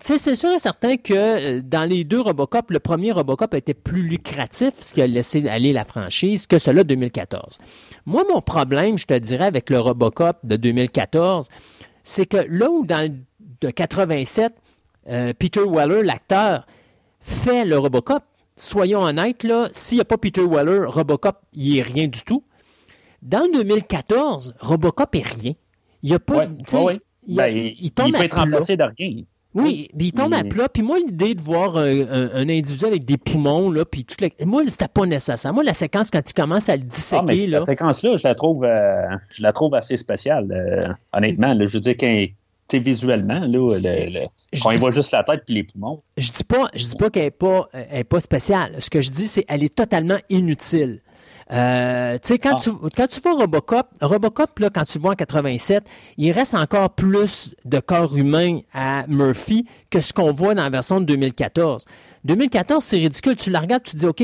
c'est sûr et certain que euh, dans les deux Robocop, le premier Robocop était plus lucratif, ce qui a laissé aller la franchise, que celui de 2014. Moi, mon problème, je te dirais, avec le Robocop de 2014, c'est que là où dans le de 87, euh, Peter Weller, l'acteur, fait le Robocop, soyons honnêtes, là, s'il n'y a pas Peter Weller, Robocop, il est rien du tout. Dans le 2014, Robocop est rien. Il n'y a pas. Il, ben, il, tombe peut être remplacé de rien. Oui, mais il tombe à plat. Puis moi, l'idée de voir un, individu avec des poumons, là, puis toute la... moi, c'était pas nécessaire. Moi, la séquence, quand il commence à le disséquer, ah, mais là... Cette séquence-là, je la trouve, euh, je la trouve assez spéciale, euh, honnêtement. je veux dire, quand, visuellement, là, le, quand il voit juste la tête puis les poumons. Je dis pas, je dis pas qu'elle est pas, est pas spéciale. Ce que je dis, c'est qu'elle est totalement inutile. Euh, tu sais, quand, ah. tu, quand tu vois Robocop, Robocop, là, quand tu le vois en 87, il reste encore plus de corps humain à Murphy que ce qu'on voit dans la version de 2014. 2014, c'est ridicule. Tu la regardes, tu te dis, OK,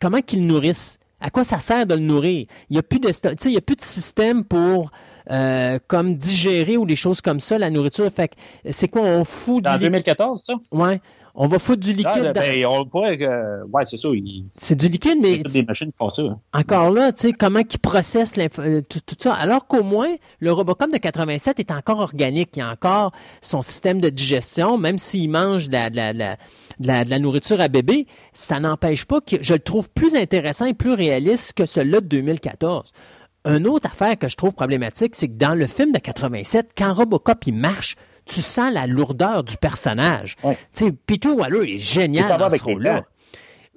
comment qu'il nourrisse? À quoi ça sert de le nourrir? Il n'y a, plus de, il y a plus de système pour euh, comme digérer ou des choses comme ça, la nourriture. Fait c'est quoi, on fout du... Dans 2014, ça? Ouais. On va foutre du liquide. Ah, ben, on pourrait que. Ouais, c'est ça. C'est du liquide, mais. Il des machines qui font ça. Hein. Encore là, tu sais, comment ils processent euh, tout, tout, ça. Alors qu'au moins, le Robocop de 87 est encore organique. Il a encore son système de digestion, même s'il mange de la, de, la, de, la, de, la, nourriture à bébé, ça n'empêche pas que je le trouve plus intéressant et plus réaliste que celui-là de 2014. Une autre affaire que je trouve problématique, c'est que dans le film de 87, quand Robocop il marche, tu sens la lourdeur du personnage. Peter Weller est génial dans ce rôle-là.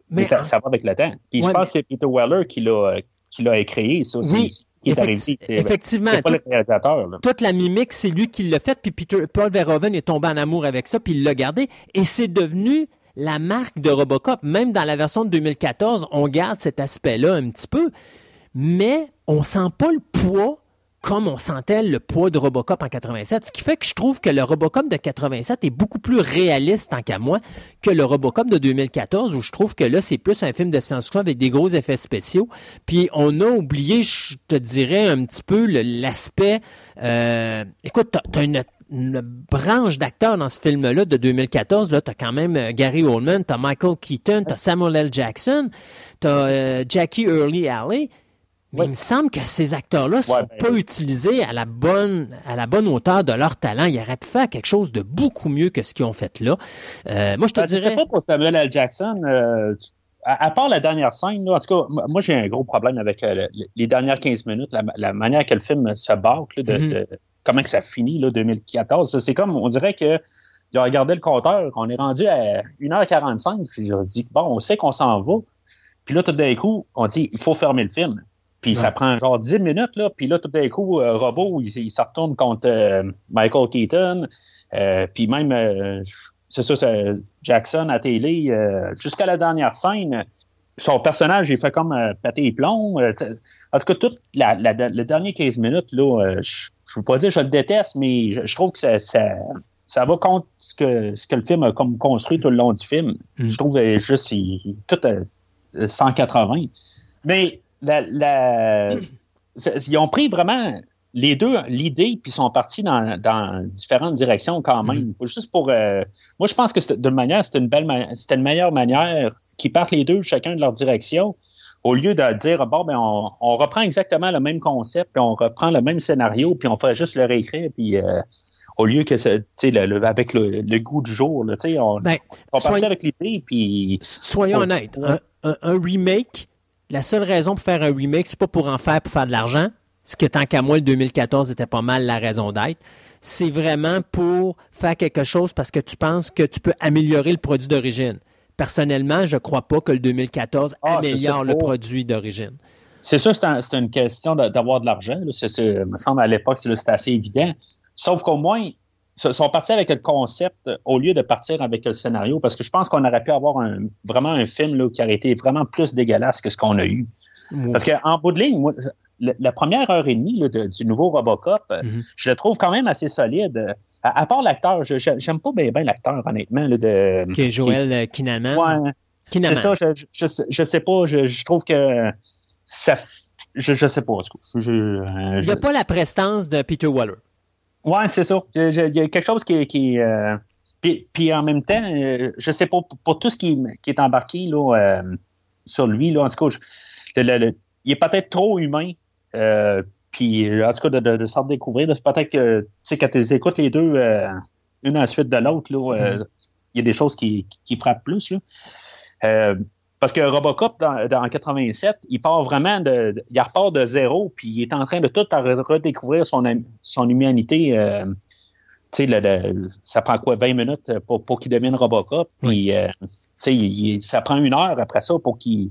Mais ça, va avec le temps. Puis je pense que c'est Peter Weller qui l'a qui l'a créé, ça. Oui. Qui est arrivé. Effectivement. pas le réalisateur. Toute la mimique, c'est lui qui l'a fait. Puis Peter, Paul Verhoeven est tombé en amour avec ça, puis il l'a gardé. Et c'est devenu la marque de Robocop. Même dans la version de 2014, on garde cet aspect-là un petit peu. Mais on sent pas le poids comme on sentait le poids de Robocop en 87, ce qui fait que je trouve que le Robocop de 87 est beaucoup plus réaliste tant qu'à moi que le Robocop de 2014 où je trouve que là c'est plus un film de science-fiction avec des gros effets spéciaux. Puis on a oublié, je te dirais un petit peu l'aspect. Euh, écoute, t'as as une branche d'acteurs dans ce film-là de 2014. Là, t'as quand même euh, Gary Oldman, t'as Michael Keaton, t'as Samuel L. Jackson, t'as euh, Jackie Early Alley. Mais il me semble que ces acteurs-là ne sont Ouais, ben pas utilisés à la bonne à la bonne hauteur de leur talent. Ils auraient pu faire quelque chose de beaucoup mieux que ce qu'ils ont fait là. Euh, moi, je te Ben, dirais. pas pour Samuel L. Jackson. euh, à, à part la dernière scène, là, en tout cas, moi j'ai un gros problème avec euh, le- le- les dernières 15 minutes, la, la manière que le film se de, Mhm. de- comment que ça finit, là, 2014. C'est comme, on dirait que a regardé le compteur, qu'on est rendu à 1h45, puis a dit, bon, on sait qu'on s'en va. Puis là, tout d'un coup, on dit, il faut fermer le film. Puis ça prend genre 10 minutes, là. Puis là, tout d'un coup, euh, Robot, il, il se retourne contre euh, Michael Keaton. Euh, puis même, euh, c'est ça, c'est Jackson à télé, euh, jusqu'à la dernière scène, son personnage, il fait comme euh, péter les plombs. euh, en tout cas, toute la, la, le dernier 15 minutes, là, euh, je je veux pas dire que je le déteste, mais je, je trouve que ça, ça, ça va contre ce que, ce que le film a comme construit tout le long du film. Mm. Je trouve euh, juste, il, il- tout euh, 180. Mais la, la, ils ont pris vraiment les deux l'idée puis sont partis dans, dans différentes directions quand même. Juste pour euh, moi je pense que de manière c'était une belle c'était une meilleure manière qu'ils partent les deux chacun de leur direction au lieu de dire bon ben on, on reprend exactement le même concept puis on reprend le même scénario puis on fait juste le réécrire puis euh, au lieu que c'est- tu sais le, le- avec le, le goût du jour là, tu sais on, Ben, on soyez- avec l'idée puis Soyons honnêtes, ouais. un, un- un remake, la seule raison pour faire un remake, c'est pas pour en faire pour faire de l'argent, ce que tant qu'à moi, le 2014 était pas mal la raison d'être. C'est vraiment pour faire quelque chose parce que tu penses que tu peux améliorer le produit d'origine. Personnellement, je crois pas que le 2014 Ah, améliore le produit d'origine. C'est sûr, c'est un- c'est une question d'avoir de l'argent. c'est- me semble à l'époque, c'était assez évident. Sauf qu'au moins, sont partis avec le concept euh, au lieu de partir avec le scénario, parce que je pense qu'on aurait pu avoir un- vraiment un film là, qui aurait été vraiment plus dégueulasse que ce qu'on a eu. Parce qu'en bout de ligne, moi, la première heure et demie là, de- du nouveau Robocop, euh, Mhm. je le trouve quand même assez solide. Euh, À, à part l'acteur, j'aime pas bien ben l'acteur, honnêtement. Là, de, Qui est Joël euh, Kinnaman. Ouais, Kinnaman. c'est ça, je, je, je sais- pas, je, je trouve que ça. Je, je sais pas. Je, je- Il n'y a pas la prestance de Peter Waller. Ouais, c'est ça. Il y a quelque chose qui, qui euh, puis, puis en même temps, euh, je sais pas, pour, pour tout ce qui, qui est embarqué là, euh, sur lui, là, en tout cas, je- le- le- le- il est peut-être trop humain. euh, puis, en tout cas, de, de, de s'en découvrir. Peut-être que, tu sais, quand tu écoutes les deux, euh, une à la suite de l'autre, là, euh, il y a des choses qui, qui frappent plus. Là. Parce que Robocop, dans, dans 87, il part vraiment de, de- il repart de zéro, puis il est en train de tout redécouvrir son, son humanité. euh, tu sais, ça prend quoi, 20 minutes pour, pour qu'il devienne Robocop, puis euh, tu sais, ça prend une heure après ça pour qu'il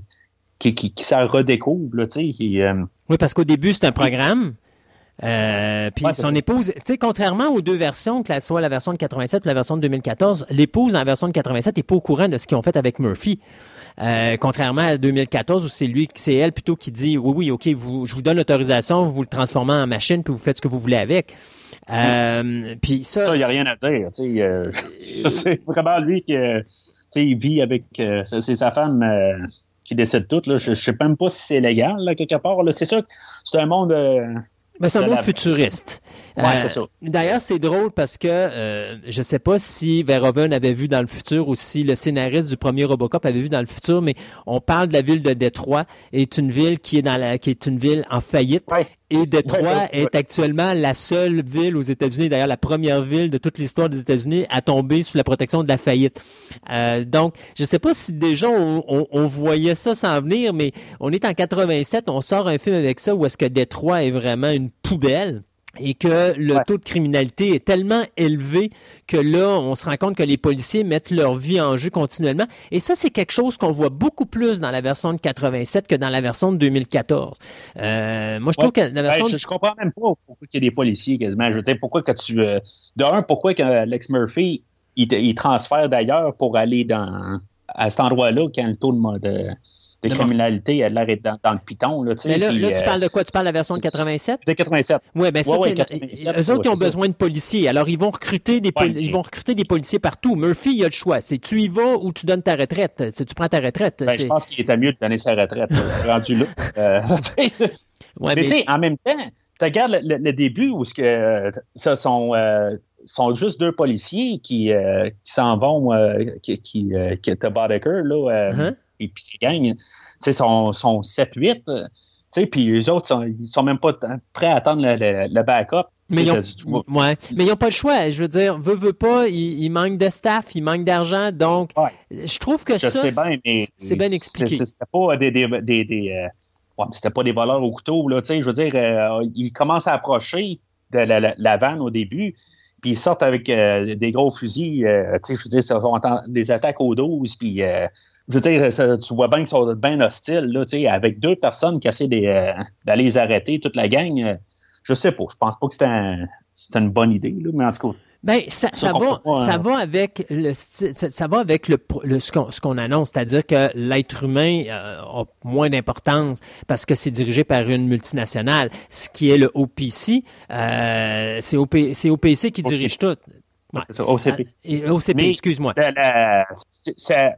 s'en redécouvre, tu sais. euh, Oui, parce qu'au début, c'est un programme. Euh, puis Ouais, son épouse, tu sais, contrairement aux deux versions, que la- soit la version de 87 ou la version de 2014, l'épouse la version de 87 n'est pas au courant de ce qu'ils ont fait avec Murphy. Euh, contrairement à 2014 où c'est lui, c'est elle plutôt qui dit oui, oui, ok, vous, je vous donne l'autorisation, vous le transformez en machine puis vous faites ce que vous voulez avec. Euh, puis ça, il n'y a rien à dire. sais, (laughs) euh, c'est vraiment lui qui euh, il vit avec. euh, c'est sa femme euh, qui décide tout. Là. Je ne sais même pas si c'est légal, là, quelque part. là. C'est sûr que c'est un monde. Euh, Ben, c'est un de monde la- futuriste. Ouais, ça. D'ailleurs, c'est drôle parce que euh, je sais pas si Verhoeven avait vu dans le futur ou si le scénariste du premier Robocop avait vu dans le futur, mais on parle de la ville de Détroit est une ville qui est dans la qui est une ville en faillite. Ouais. Et Détroit Ouais, ouais, est actuellement la seule ville aux États-Unis, d'ailleurs la première ville de toute l'histoire des États-Unis à tomber sous la protection de la faillite. Euh, donc, je sais pas si déjà on, on- on voyait ça s'en venir, mais on est en 87, on sort un film avec ça où est-ce que Détroit est vraiment une poubelle? Et que le Ouais. taux de criminalité est tellement élevé que là, on se rend compte que les policiers mettent leur vie en jeu continuellement. Et ça, c'est quelque chose qu'on voit beaucoup plus dans la version de 87 que dans la version de 2014. Euh, moi, je trouve que la version... Ben, je, je comprends même pas pourquoi il y a des policiers quasiment. Je veux dire, pourquoi que tu. euh, de un, pourquoi que Alex Murphy il, transfère d'ailleurs pour aller dans à cet endroit-là quand le taux de, de, de criminalité a l'air dans, dans le piton. Là, tu mais là, puis, là, tu euh, parles de quoi? Tu parles de la version de 87? de 87. Oui, ben ça, Ouais, c'est. 87, eux autres, ils ont besoin de policiers. Alors, ils vont recruter des poli- ils vont recruter des policiers partout. Murphy, il a le choix. C'est tu y vas ou tu donnes ta retraite? C'est tu prends ta retraite. Ben, je pense qu'il était mieux de donner sa retraite, rendu là. (laughs) Euh, (laughs) tu Ouais, mais mais- tu sais, en même temps, regardes le, début où ce que ce sont, sont juste deux policiers qui, qui s'en vont, qui, qui, qui là, uh-huh. Puis ces gangs, sont, sont 7-8 puis les autres, sont, ils sont même pas prêts à attendre le, backup. Mais ils, ont, ouais. mais ils n'ont pas le choix. Je veux dire, veut, veut pas, il, manque de staff, il manque d'argent. Donc, je trouve que ça, c'est bien expliqué. C'était pas des, des, des, euh, c'était pas des voleurs au couteau. Là, je veux dire, euh, ils commencent à approcher de la, vanne au début, puis ils sortent avec euh, des gros fusils. je veux dire, ça, des attaques au 12, puis je veux dire, tu vois bien qu'ils sont bien hostiles, là, avec deux personnes qui essaient euh, d'aller les arrêter, toute la gang. Euh, je sais pas. Je pense pas que un, une bonne idée, là, mais en tout cas. Ben, ça, ça, va, ça va avec le ça, va avec le, ce qu'on annonce, c'est-à-dire que l'être humain euh, a moins d'importance parce que c'est dirigé par une multinationale. Ce qui est le OPC, euh, c'est OPC qui dirige tout. C'est ça, OCP. Ah, OCP, excuse-moi.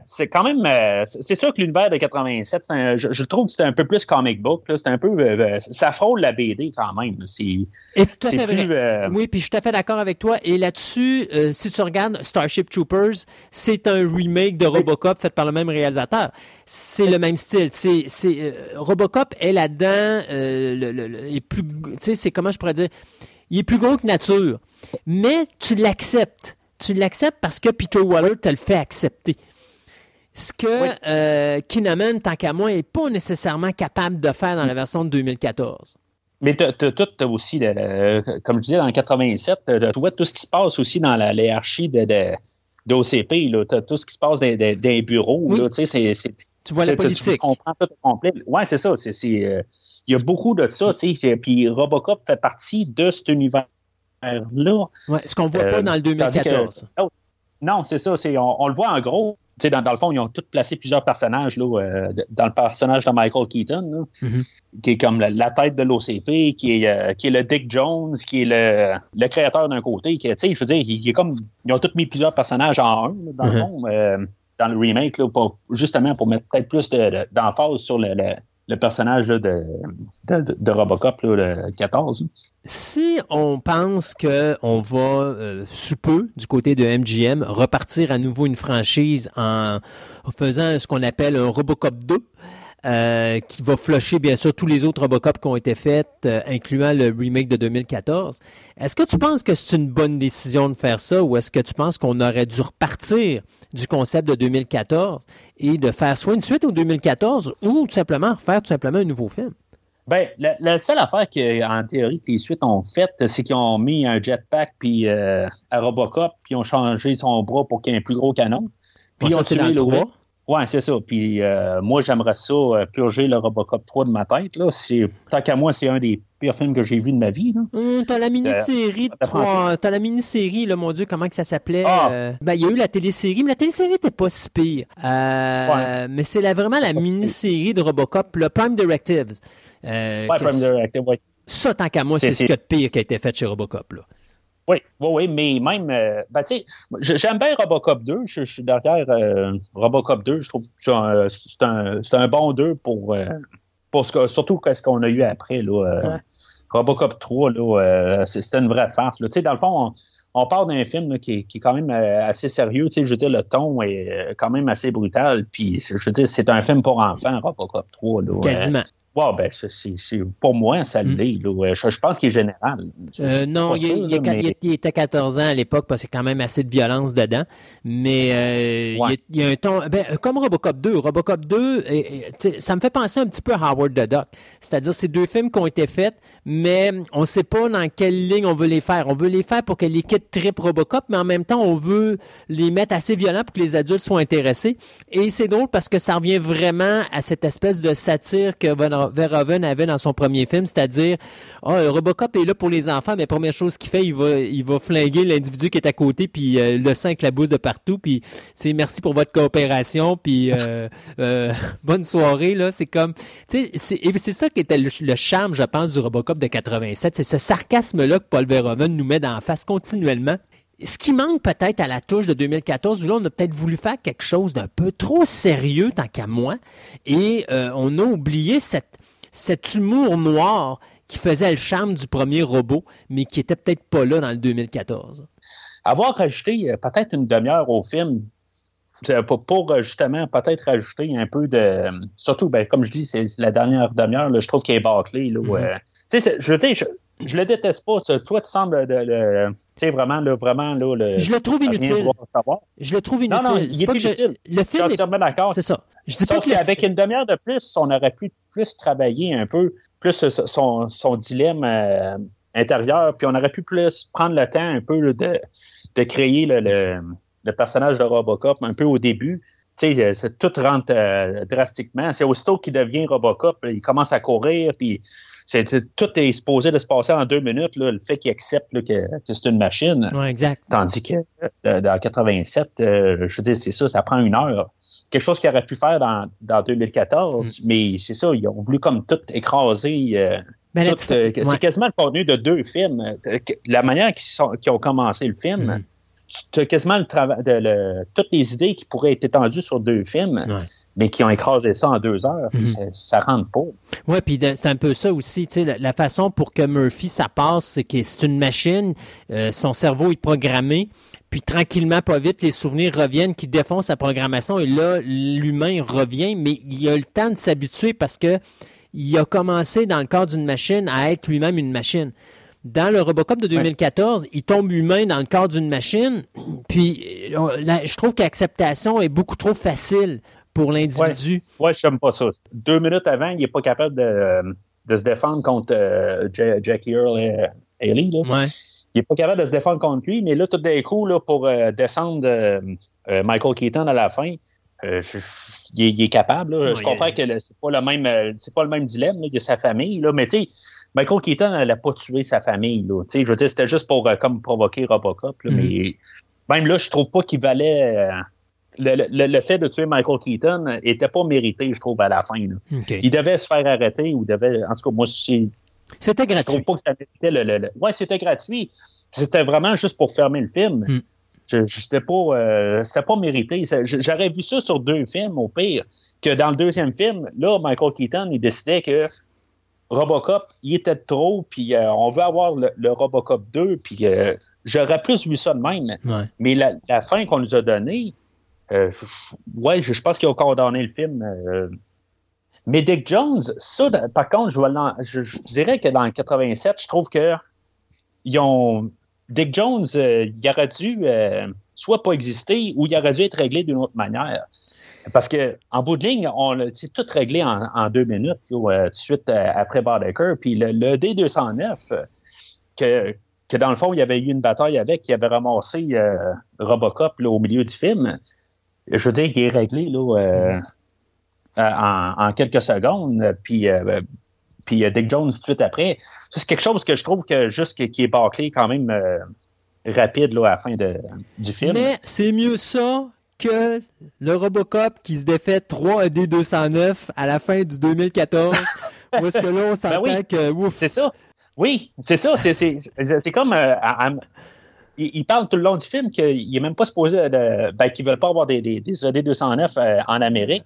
C'est quand même. Euh, c'est sûr que l'univers de 87, je, je, trouve que c'est un peu plus comic book. C'est un peu. Euh, euh, ça frôle la BD quand même. Plus, Oui, puis je suis tout à fait d'accord avec toi. Et là-dessus, si tu regardes Starship Troopers, c'est un remake de Robocop fait par le même réalisateur. C'est le même style. C'est Robocop est là-dedans. le, le, est plus. Tu sais, c'est comment je pourrais dire? Il est plus gros que nature. Mais tu l'acceptes. Tu l'acceptes parce que Peter Waller te le fait accepter. Ce que euh, Kinnaman, tant qu'à moi, n'est pas nécessairement capable de faire dans la version de 2014. Mais tu as, aussi, comme je disais, dans 87, tu vois tout ce qui se passe aussi dans la hiérarchie de, d'OCP, tu as tout ce qui se passe dans, des bureaux. tu vois la politique. Tu comprends tout complet. Oui, c'est ça. Euh, il y a beaucoup de ça. Puis Robocop fait partie de cet Ouais, ce qu'on voit pas dans le 2014. Euh, non, c'est ça. On, on, le voit en gros. Dans, dans, le fond, ils ont tous placé plusieurs personnages là, euh, dans le personnage de Michael Keaton, mm-hmm. qui est comme la, tête de l'OCP, qui est, euh, qui est le Dick Jones, qui est le, le créateur d'un côté. Qui, je veux dire, il, est comme, ils ont tous mis plusieurs personnages en un, dans le mm-hmm. fond, dans le remake, là, pour, justement pour mettre peut-être plus d'emphase sur le, le personnage de, de, Robocop, le 14. Si on pense qu'on va, euh, sous peu, du côté de MGM, repartir à nouveau une franchise en faisant ce qu'on appelle un Robocop 2, euh, qui va flusher bien sûr tous les autres Robocop qui ont été faits, euh, incluant le remake de 2014. Est-ce que tu penses que c'est une bonne décision de faire ça ou est-ce que tu penses qu'on aurait dû repartir du concept de 2014 et de faire soit une suite au 2014 ou tout simplement refaire tout simplement un nouveau film? Ben, la, seule affaire qu'en théorie que les suites ont faite, c'est qu'ils ont mis un jetpack puis euh, à Robocop, puis ils ont changé son bras pour qu'il y ait un plus gros canon. Puis ils ont tiré le Ouais, c'est ça. Puis euh, moi, j'aimerais ça euh, purger le Robocop 3 de ma tête. Là. Tant qu'à moi, c'est un des pires films que j'ai vu de ma vie. Hum, t'as la mini-série de 3. T'as la mini-série, là, mon Dieu, comment que ça s'appelait? Ah. Euh, ben, il y a eu la télésérie, mais la télésérie n'était pas si pire. Mais c'est vraiment la mini-série de Robocop, le Prime Directives. ouais, Prime Directives, oui. Ça, tant qu'à moi, c'est ce qu'il y a de pire qui a été fait chez Robocop. Là. Oui, oui, oui, mais même, euh, ben, tu sais, j'aime bien Robocop 2. Je, suis derrière euh, Robocop 2. Je trouve que c'est un, un, bon 2 pour, euh, pour ce que, surtout ce qu'on a eu après. Là, Robocop 3, là, c'était une vraie farce. Tu sais, dans le fond, on, parle d'un film qui, qui, est quand même assez sérieux. Tu sais, je veux dire, le ton est quand même assez brutal. Puis, je veux dire, c'est un film pour enfants, Robocop 3. Là, Quasiment. Wow, ben, c'est, pour moi, ça hmm. l'est. Je, pense qu'il est général. Euh, non, il, il, était 14 ans à l'époque parce qu'il y a quand même assez de violence dedans. Mais euh, il, y a, un ton. Ben, comme Robocop 2. Robocop 2, ça me fait penser un petit peu à Howard the Duck. C'est-à-dire, c'est deux films qui ont été faits, mais on ne sait pas dans quelle ligne on veut les faire. On veut les faire pour que les kids trip Robocop, mais en même temps, on veut les mettre assez violents pour que les adultes soient intéressés. Et c'est drôle parce que ça revient vraiment à cette espèce de satire que Verhoeven avait dans son premier film, c'est-à-dire, oh, Robocop est là pour les enfants, mais première chose qu'il fait, il va, il va flinguer l'individu qui est à côté, puis euh, le sang éclabousse de partout, puis c'est merci pour votre coopération, puis euh, (laughs) euh, bonne soirée, là. C'est comme, tu sais, c'est ça qui était le, charme, je pense, du Robocop de 87, c'est ce sarcasme-là que Paul Verhoeven nous met en face continuellement ce qui manque peut-être à la touche de 2014, là, on a peut-être voulu faire quelque chose d'un peu trop sérieux tant qu'à moi, et on a oublié cet humour noir qui faisait le charme du premier robot, mais qui était peut-être pas là dans le 2014. Avoir rajouté euh, peut-être une demi-heure au film, pour, euh, justement peut-être rajouter un peu de. Surtout, ben, comme je dis, c'est la dernière demi-heure, je trouve qu'elle est bâclée. Là, mm-hmm. je veux dire, je, le déteste pas. Toi, tu sembles de, tu sais, vraiment, là, vraiment, là, le, Je le trouve inutile. Je le trouve inutile. Non, non, il est, pas inutile. le film. Je d'accord. C'est ça. Je dis pas qu'avec une demi-heure de plus, on aurait pu plus travailler un peu, plus son, son dilemme euh, intérieur, puis on aurait pu plus prendre le temps un peu de, de créer le, le, personnage de Robocop un peu au début. Tu sais, tout rentre euh, drastiquement. C'est aussitôt qu'il devient Robocop, il commence à courir, puis tout est supposé de se passer en deux minutes, le fait qu'il accepte que, c'est une machine. exact. Tandis que euh, dans 87, euh, je veux dire, c'est ça, ça prend une heure. Quelque chose qu'il aurait pu faire dans, 2014, mm. mais c'est ça, ils ont voulu comme tout écraser. Euh, ben, c'est quasiment le contenu de deux films. La manière qu'ils ont commencé le film, mm. Tu as quasiment le travail, de, toutes les idées qui pourraient être étendues sur deux films mais qui ont écrasé ça en deux heures. Mhm. ça, rentre pas. Oui, puis c'est un peu ça aussi. Tu sais, la, façon pour que Murphy, ça passe, c'est que c'est une machine, euh, son cerveau est programmé, puis tranquillement, pas vite, les souvenirs reviennent, qui défont sa programmation, et là, l'humain revient, mais il a le temps de s'habituer parce que il a commencé dans le corps d'une machine à être lui-même une machine. Dans le Robocop de 2014, il tombe humain dans le corps d'une machine, (clears throat) puis euh, je trouve que l'acceptation est beaucoup trop facile pour l'individu. Ouais, je n'aime pas ça. Deux minutes avant, il n'est pas capable de, se défendre contre euh, Jackie Earl et Haley. Il n'est pas capable de se défendre contre lui, mais là, tout d'un coup, là, pour euh, descendre euh, Michael Keaton à la fin, il est, capable. je comprends que c'est pas le même c'est pas le même dilemme de sa famille, là, mais tu sais, Michael Keaton n'a pas tué sa famille. Là. Je veux dire, c'était juste pour comme provoquer Robocop. Mm-hmm. Mais même là, je trouve pas qu'il valait le, fait de tuer Michael Keaton était pas mérité, je trouve, à la fin. Il devait se faire arrêter ou devait. En tout cas, moi, c'est. C'était gratuit. Je trouve pas que ça méritait le. Ouais, c'était gratuit. C'était vraiment juste pour fermer le film. Hmm. Je, c'était pas, euh, pas mérité. J'aurais vu ça sur deux films, au pire, que dans le deuxième film, là, Michael Keaton, il décidait que Robocop, il était trop, puis euh, on veut avoir le, Robocop 2, puis euh, j'aurais plus vu ça de même. Mais la, la fin qu'on nous a donnée, euh, ouais, je, pense qu'ils ont condamné le film. Mais Dick Jones, ça, par contre, je, je, dirais que dans le 87, je trouve que ils ont. Dick Jones, il aurait dû soit pas exister ou il aurait dû être réglé d'une autre manière. Parce que en bout de ligne, on c'est tout réglé en, deux minutes, tout de suite après Badeker. Puis le, D209, que, que dans le fond, il y avait eu une bataille avec, qui avait ramassé Robocop au milieu du film je veux dire, qu'il est réglé là, euh, euh, en, quelques secondes. Puis, euh, puis Dick Jones tout de suite après. C'est quelque chose que je trouve que juste qui est bâclé quand même rapide là, à la fin de, du film. Mais c'est mieux ça que le Robocop qui se défait 3 D209 à la fin du 2014. (laughs) Où est-ce que là, on ben s'entend que... Ouf. C'est ça. Oui, c'est ça. C'est comme il, parle tout le long du film qu'il n'est même pas supposé de, ben, qu'ils ne veulent pas avoir des, des, des AD 209 euh, en Amérique.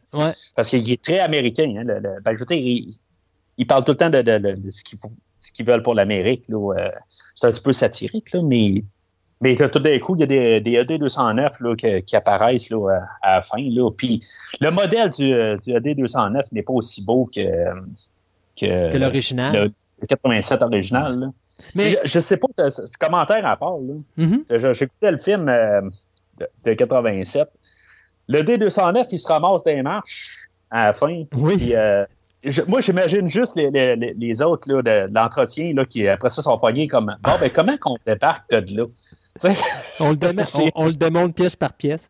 Parce qu'il est très américain. Hein, ben, je veux dire, il, parle tout le temps de, ce qu'ils veulent pour l'Amérique. Euh, c'est un petit peu satirique, là, mais, mais tout d'un coup, il y a des, des AD 209 là, qui, apparaissent là, à, la fin. Là. Puis le modèle du, euh, du AD 209 n'est pas aussi beau que, que, l'original. Le 87 original. Mais je, ne sais pas ce, commentaire à part. Mm-hmm. J'écoutais le film euh, de, 87. Le D209, il se ramasse des marches à la fin. Oui. Euh, moi, j'imagine juste les, les, autres là, de, l'entretien qui, après ça, sont pognés comme Bon, ben, comment qu'on débarque de là? On, le on, le démonte pièce par pièce.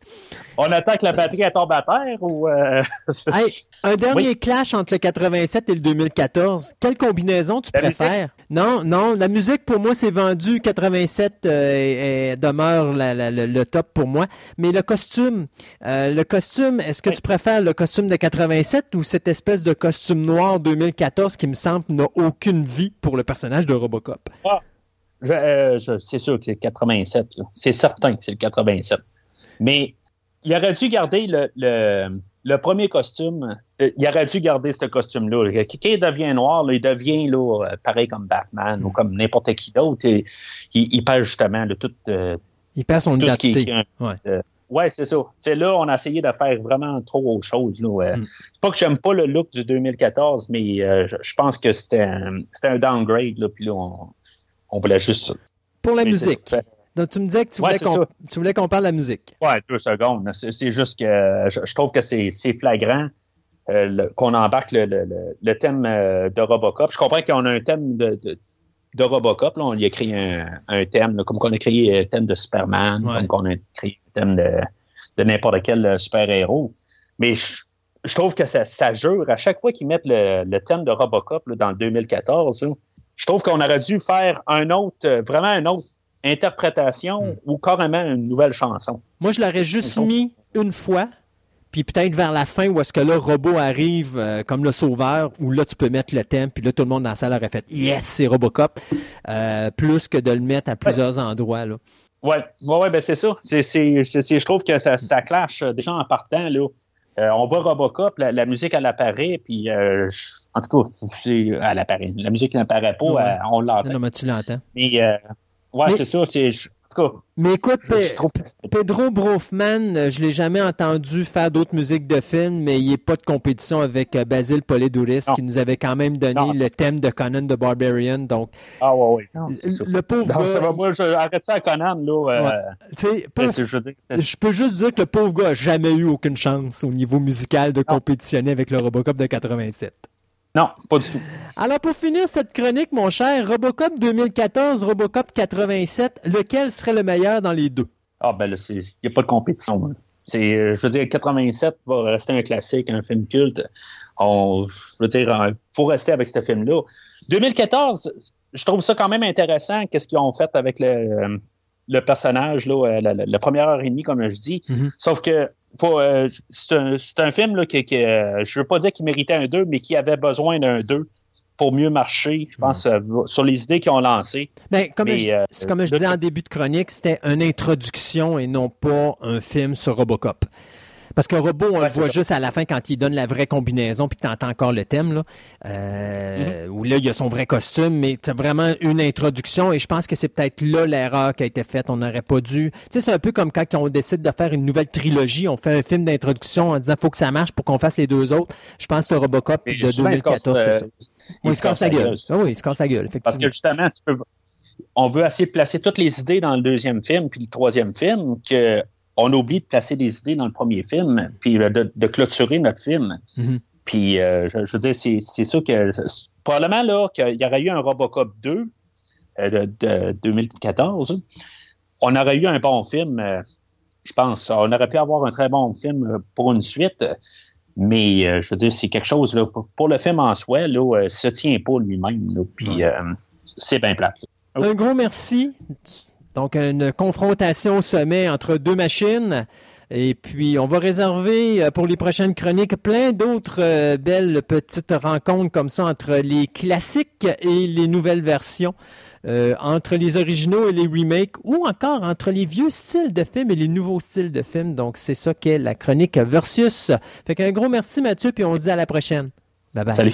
On attend que la batterie tombe à terre ou. Euh, (laughs) un dernier clash entre le 87 et le 2014. Quelle combinaison tu préfères? Non, non, la musique pour moi c'est vendu. 87 euh, demeure le, top pour moi. Mais le costume, euh, le costume, est-ce que tu préfères le costume de 87 ou cette espèce de costume noir 2014 qui me semble n'a aucune vie pour le personnage de Robocop? Ah, euh, c'est sûr que c'est le 87. C'est certain que c'est le 87. Mais il aurait dû garder le, le premier costume, euh, il aurait dû garder ce costume-là. Quand il devient noir, il devient là, euh, pareil comme Batman ou comme n'importe qui d'autre. Il, il, perd justement le tout. Euh, il perd son identité. ouais. ouais, c'est ça. C'est là, on a essayé de faire vraiment trop autre chose. Là. Mm. C'est pas que j'aime pas le look du 2014, mais je, pense que c'était un, un, downgrade. Là, puis là, on, on voulait juste. Pour la musique. Donc, tu me disais que tu voulais, qu'on, parle de la musique. Oui, deux secondes. C'est, juste que je, trouve que c'est, flagrant euh, qu'on embarque le, thème euh, de Robocop. Je comprends qu'on a un thème de, de, Robocop. Là. On y a créé un, thème, comme qu'on a créé un thème de Superman, comme qu'on a créé un thème de, n'importe quel euh, super-héros. Mais je, trouve que ça, ça, jure. À chaque fois qu'ils mettent le, thème de Robocop dans le 2014, je trouve qu'on aurait dû faire un autre, vraiment un autre interprétation hmm. ou carrément une nouvelle chanson. Moi, je l'aurais juste mis une fois, puis peut-être vers la fin où est-ce que là, Robot arrive euh, comme le sauveur, où là, tu peux mettre le thème, puis là, tout le monde dans la salle aurait fait « Yes, c'est Robocop euh, plus que de le mettre à plusieurs endroits. Là. Ouais, ouais, ouais ben c'est ça. C'est, je trouve que ça, ça clash euh, déjà en partant. Là. On voit Robocop, la, musique elle apparaît, puis en tout cas, elle apparaît. La musique n'apparaît pas, on l'entend. Non, mais tu l'entends. Mais Ouais, c'est ça. Mais écoute, Pedro Brofman, euh, je l'ai jamais entendu faire d'autres musiques de films, mais il n'est pas de compétition avec euh, Basil Polidouris, qui nous avait quand même donné le thème de Conan the Barbarian. Donc, ah ouais, ouais. le pauvre gars. moi, arrête ça à Conan, là. Euh, je, peux juste dire que le pauvre gars n'a jamais eu aucune chance au niveau musical de compétitionner avec le Robocop de 87. Non, pas du tout. Alors, pour finir cette chronique, mon cher, Robocop 2014, Robocop 87, lequel serait le meilleur dans les deux? Ah, ben là, il n'y a pas de compétition. Hein. C'est, euh, je veux dire, 87 va rester un classique, un film culte. On, je veux dire, il faut rester avec ce film-là. 2014, je trouve ça quand même intéressant, qu'est-ce qu'ils ont fait avec le, euh, le personnage, là, la, première heure et demie, comme je dis. Mm-hmm. Sauf que euh, c'est un, un, film là, qui, qui euh, je veux pas dire qu'il méritait un 2, mais qui avait besoin d'un 2 pour mieux marcher, je pense, euh, sur les idées qu'ils ont lancées. Ben, comme je, comme je disais en début de chronique, c'était une introduction et non pas un film sur Robocop. Parce qu'un robot, on le voit juste à la fin quand il donne la vraie combinaison puis que tu entends encore le thème, là, euh, mm-hmm. où là, il y a son vrai costume, mais tu as vraiment une introduction et je pense que c'est peut-être là l'erreur qui a été faite. On n'aurait pas dû. Tu sais, c'est un peu comme quand on décide de faire une nouvelle trilogie, on fait un film d'introduction en disant faut que ça marche pour qu'on fasse les deux autres. Je pense que Robocop de 2014, c'est ça. il, se casse la gueule. Ah oui, il se casse la gueule, effectivement. Parce que justement, tu peux on veut essayer de placer toutes les idées dans le deuxième film puis le troisième film que on oublie de placer des idées dans le premier film, puis euh, de, clôturer notre film. Mm-hmm. Puis, euh, je, veux dire, c'est sûr que probablement là qu'il y aurait eu un Robocop 2 euh, de, 2014, on aurait eu un bon film, je pense. On aurait pu avoir un très bon film pour une suite, mais je veux dire, c'est quelque chose là, pour, le film en soi, là, se tient pas lui-même. Puis, c'est bien plat. Un gros merci donc, une confrontation au sommet entre deux machines. Et puis, on va réserver euh, pour les prochaines chroniques plein d'autres euh, belles petites rencontres comme ça entre les classiques et les nouvelles versions, euh, entre les originaux et les remakes, ou encore entre les vieux styles de films et les nouveaux styles de films. Donc, c'est ça qu'est la chronique Versus. Fait qu'un gros merci Mathieu, puis on se dit à la prochaine. Bye bye. Salut.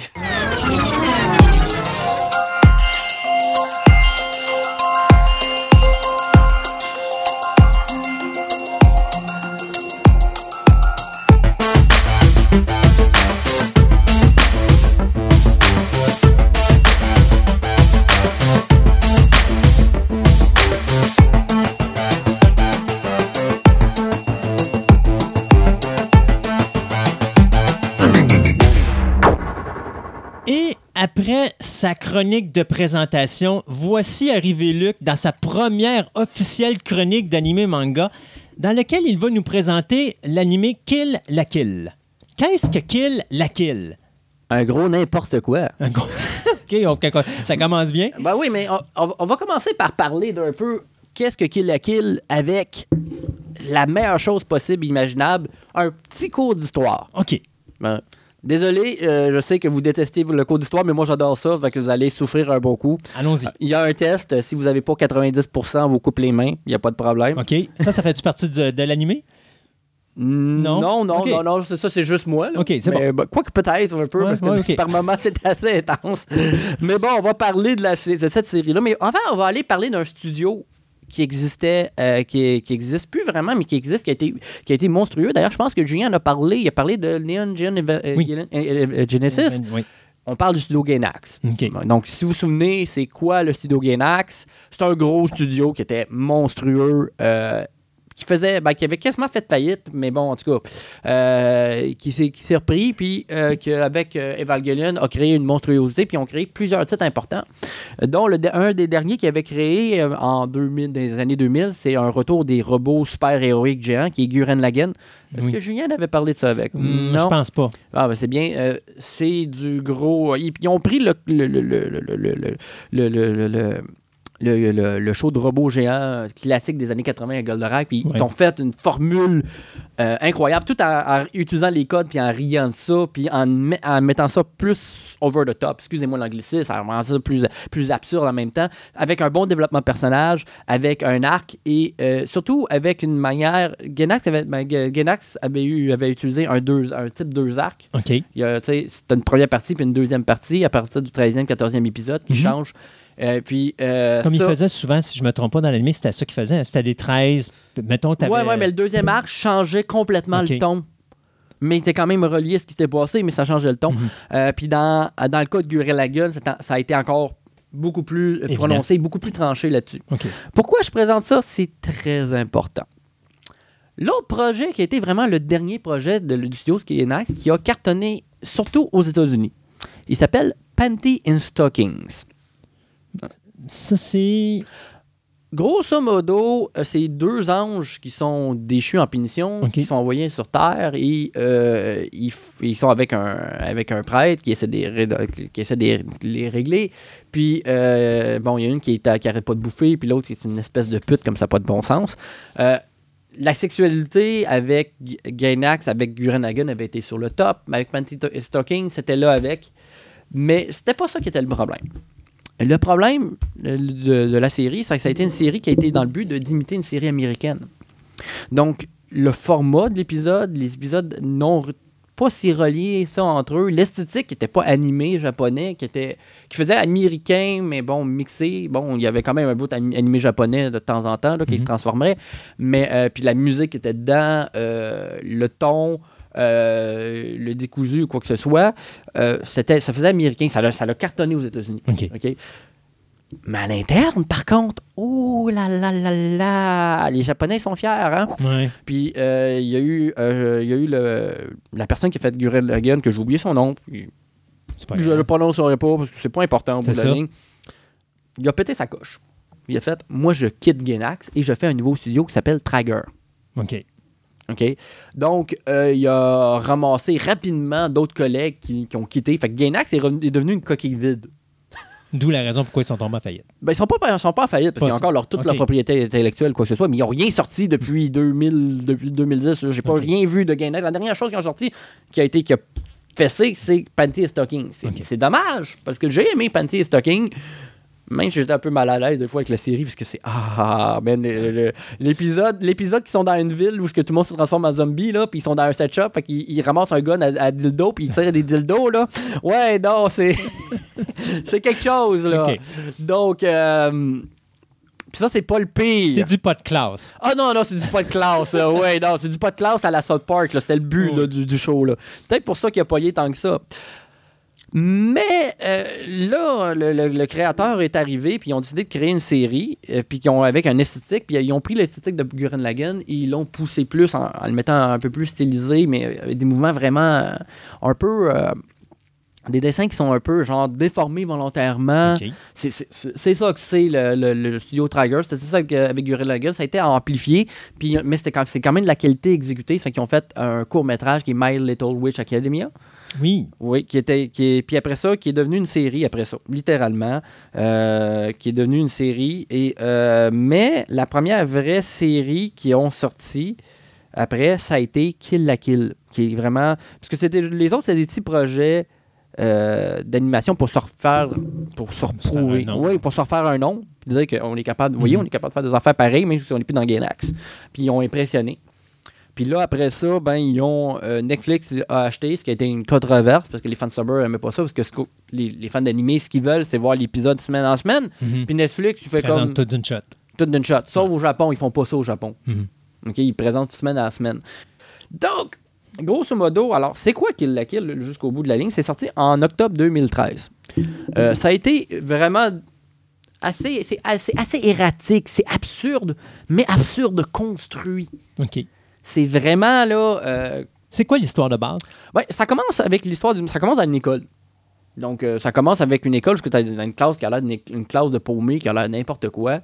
Après sa chronique de présentation, voici arrivé Luc dans sa première officielle chronique d'animé manga, dans laquelle il va nous présenter l'animé Kill la Kill. Qu'est-ce que Kill la Kill? Un gros n'importe quoi. (laughs) Un gros... OK, ça commence bien? Ben oui, mais on, va commencer par parler d'un peu qu'est-ce que Kill la Kill avec la meilleure chose possible, imaginable, un petit cours d'histoire. OK. Ben, Désolé, euh, je sais que vous détestez le cours d'histoire, mais moi j'adore ça, fait que vous allez souffrir un bon coup. Allons-y. Il y a un test, si vous n'avez pas 90%, vous coupe les mains, il n'y a pas de problème. OK. Ça, ça fait-tu partie de, de l'animé? Non, non, non, non, non, ça c'est juste moi. là. Ok, c'est bah, Quoique peut-être un peu, Ouais, parce que ouais, par moments (laughs) c'est assez intense. Mais bon, on va parler de, la, de cette série-là. Mais enfin, on va aller parler d'un studio qui existait, euh, qui, qui existe plus vraiment, mais qui existe, qui a été, qui a été monstrueux. D'ailleurs, je pense que Julien en a parlé. Il a parlé de Neon Gen- Oui. Gen- Genesis. Oui. On parle du studio Gainax. Donc, si vous vous souvenez, c'est quoi le studio Gainax? C'est un gros studio qui était monstrueux, euh, qui faisait, ben, qui avait quasiment fait faillite, mais bon, en tout cas, euh, qui s'est qui s'est repris, puis euh, qu'avec euh, Evangelion a créé une monstruosité, puis ont créé plusieurs titres importants, dont le, un des derniers qu'ils avaient créé euh, en 2000, dans les années 2000, c'est un retour des robots super-héroïques géants, qui est Guren Lagann. Est-ce Oui. que Julien avait parlé de ça avec? Hmm, Je pense pas. Ah, ben c'est bien. euh, c'est du gros. Ils, ils ont pris le, le, le, le, le, le, show de robots géants classique des années 80 à Goldorak, puis Ouais. ils ont fait une formule euh, incroyable, tout en, en utilisant les codes, puis en riant de ça, puis en, met- en mettant ça plus over the top. Excusez-moi l'anglicisme, ça rend ça plus, plus absurde en même temps, avec un bon développement de personnage, avec un arc, et euh, surtout avec une manière. Genax avait, ben, Ge- Genax avait, eu, avait utilisé un, deux, un type deux arcs. OK. C'est une première partie puis une deuxième partie à partir du 13e, 14e épisode qui Mhm. change. Euh, puis, euh, Comme il faisait souvent, si je me trompe pas, dans l'anime, c'était ça qu'il faisait. hein. C'était des 13. Mettons, t'avais... Ouais, ouais, mais le deuxième arc changeait complètement le ton. Mais il était quand même relié à ce qui s'était passé, mais ça changeait le ton. Mhm. Euh, puis dans, dans le cas de Gurren Lagann, ça a été encore beaucoup plus prononcé, beaucoup plus tranché là-dessus. Pourquoi je présente ça? C'est très important. L'autre projet qui a été vraiment le dernier projet de, du studio Skillenax, qui a cartonné surtout aux États-Unis, il s'appelle Panty in Stockings. Ça, c'est. Grosso modo, euh, c'est deux anges qui sont déchus en punition, qui sont envoyés sur Terre et euh, ils, sont avec un, avec un prêtre qui essaie de les, ré- qui essaie de les- les régler. Puis, euh, bon, il y a une qui, est, à- qui arrête pas de bouffer, puis l'autre qui est une espèce de pute, comme ça pas de bon sens. Euh, la sexualité avec Gainax, avec Guren Hagen avait été sur le top, mais avec Panty To- Stocking, c'était là avec. Mais c'était pas ça qui était le problème. Le problème euh, de, de la série, c'est que ça a été une série qui a été dans le but de- d'imiter une série américaine. Donc, le format de l'épisode, les épisodes non pas si reliés ça entre eux, l'esthétique qui n'était pas animé japonais, qui était qui faisait américain, mais bon, mixé. Bon, il y avait quand même un bout animé japonais de temps en temps là, qui Mhm. se transformerait. Mais euh, puis la musique était dedans, euh, le ton, euh, le décousu ou quoi que ce soit, euh, c'était, ça faisait américain. Ça l'a, ça l'a cartonné aux États-Unis. OK. Mais à l'interne, par contre, oh là là là là, les Japonais sont fiers, hein? Ouais. Puis euh, il y a eu, y a eu le, la personne qui a fait Gurren Lagann, que j'ai oublié son nom, puis pas je le prononcerai pas parce que c'est pas important au bout de la ligne. Il a pété sa coche. Il a fait, moi je quitte Genax et je fais un nouveau studio qui s'appelle Trager. OK. OK? Donc, euh, il a ramassé rapidement d'autres collègues qui, qui ont quitté. Fait que Gainax est, revenu- est devenu une coquille vide. D'où la raison pourquoi ils sont tombés en faillite. Ben, ils sont pas, ils sont pas en faillite parce qu'ils ont encore leur, toute leur propriété intellectuelle, quoi que ce soit, mais ils n'ont rien sorti depuis 2000, depuis 2010. là. J'ai pas rien vu de Gainax. La dernière chose qu'ils ont sorti qui a été qui a fessé, c'est Panty et Stocking. C'est dommage parce que j'ai aimé Panty et Stocking. Même si j'étais un peu mal à l'aise des fois avec la série, parce que c'est ah le- l'épisode, l'épisode qui sont dans une ville où ce que tout le monde se transforme en zombie là, puis ils sont dans un set shop, fait qu'ils ils ramassent un gun à, à dildo, puis ils tirent des dildos là. Ouais, non, c'est (laughs) c'est quelque chose là. Donc euh, puis ça c'est pas le pire. C'est du pas de classe. Ah non, non, c'est du pas de classe. là. ouais, non, c'est du pas de classe à la South Park. là. C'était le but là, du, du show. Peut-être pour ça qu'il a payé tant que ça. Mais euh, là, le, le- le créateur est arrivé, puis ils ont décidé de créer une série, euh, puis qu'ils ont avec un esthétique, puis ils ont pris l'esthétique de Gurren Lagann et ils l'ont poussé plus en, en le mettant un peu plus stylisé, mais avec des mouvements vraiment euh, un peu. euh, des dessins qui sont un peu genre déformés volontairement. C'est- C'est c'est ça que c'est le, le- le studio Trigger. C'était ça avec, avec Gurren Lagann. Ça a été amplifié, puis, mais c'était quand, c'est quand même de la qualité exécutée. C'est qu'ils ont fait un court-métrage qui est My Little Witch Academia. Oui. Oui, qui était. Qui est, puis après ça, qui est devenu une série après ça, littéralement. euh, qui est devenue une série. Et, euh, mais la première vraie série qui ont sorti après, ça a été Kill la Kill. Qui est vraiment. Parce que c'était les autres, c'était des petits projets. euh, d'animation pour se refaire pour se reprouver oui pour se refaire un nom dire qu'on est capable vous voyez Mhm. on est capable de faire des affaires pareilles même si on n'est plus dans Gainax puis ils ont impressionné Puis là, après ça, ben, ils ont euh, Netflix a acheté, ce qui a été une controverse, parce que les fans de Subway n'aimaient pas ça, parce que ce les, les fans d'animé, ce qu'ils veulent, c'est voir l'épisode semaine en semaine. Mhm. Puis Netflix, fait Présente comme tout d'une shot. tout d'une shot. Sauf au Japon, ils font pas ça au Japon. Mhm. OK, ils présentent semaine à semaine. Donc, grosso modo, alors, c'est quoi Kill la Kill jusqu'au bout de la ligne? C'est sorti en octobre 2013. Euh, ça a été vraiment assez, c'est assez, assez erratique, c'est absurde, mais absurde construit. OK. C'est vraiment, là... euh, C'est quoi l'histoire de base? Ouais, ça commence avec l'histoire d'une. Ça commence dans une école. Donc, euh, ça commence avec une école, parce que tu as une classe qui a l'air d'une une classe de paumé, qui a l'air n'importe quoi.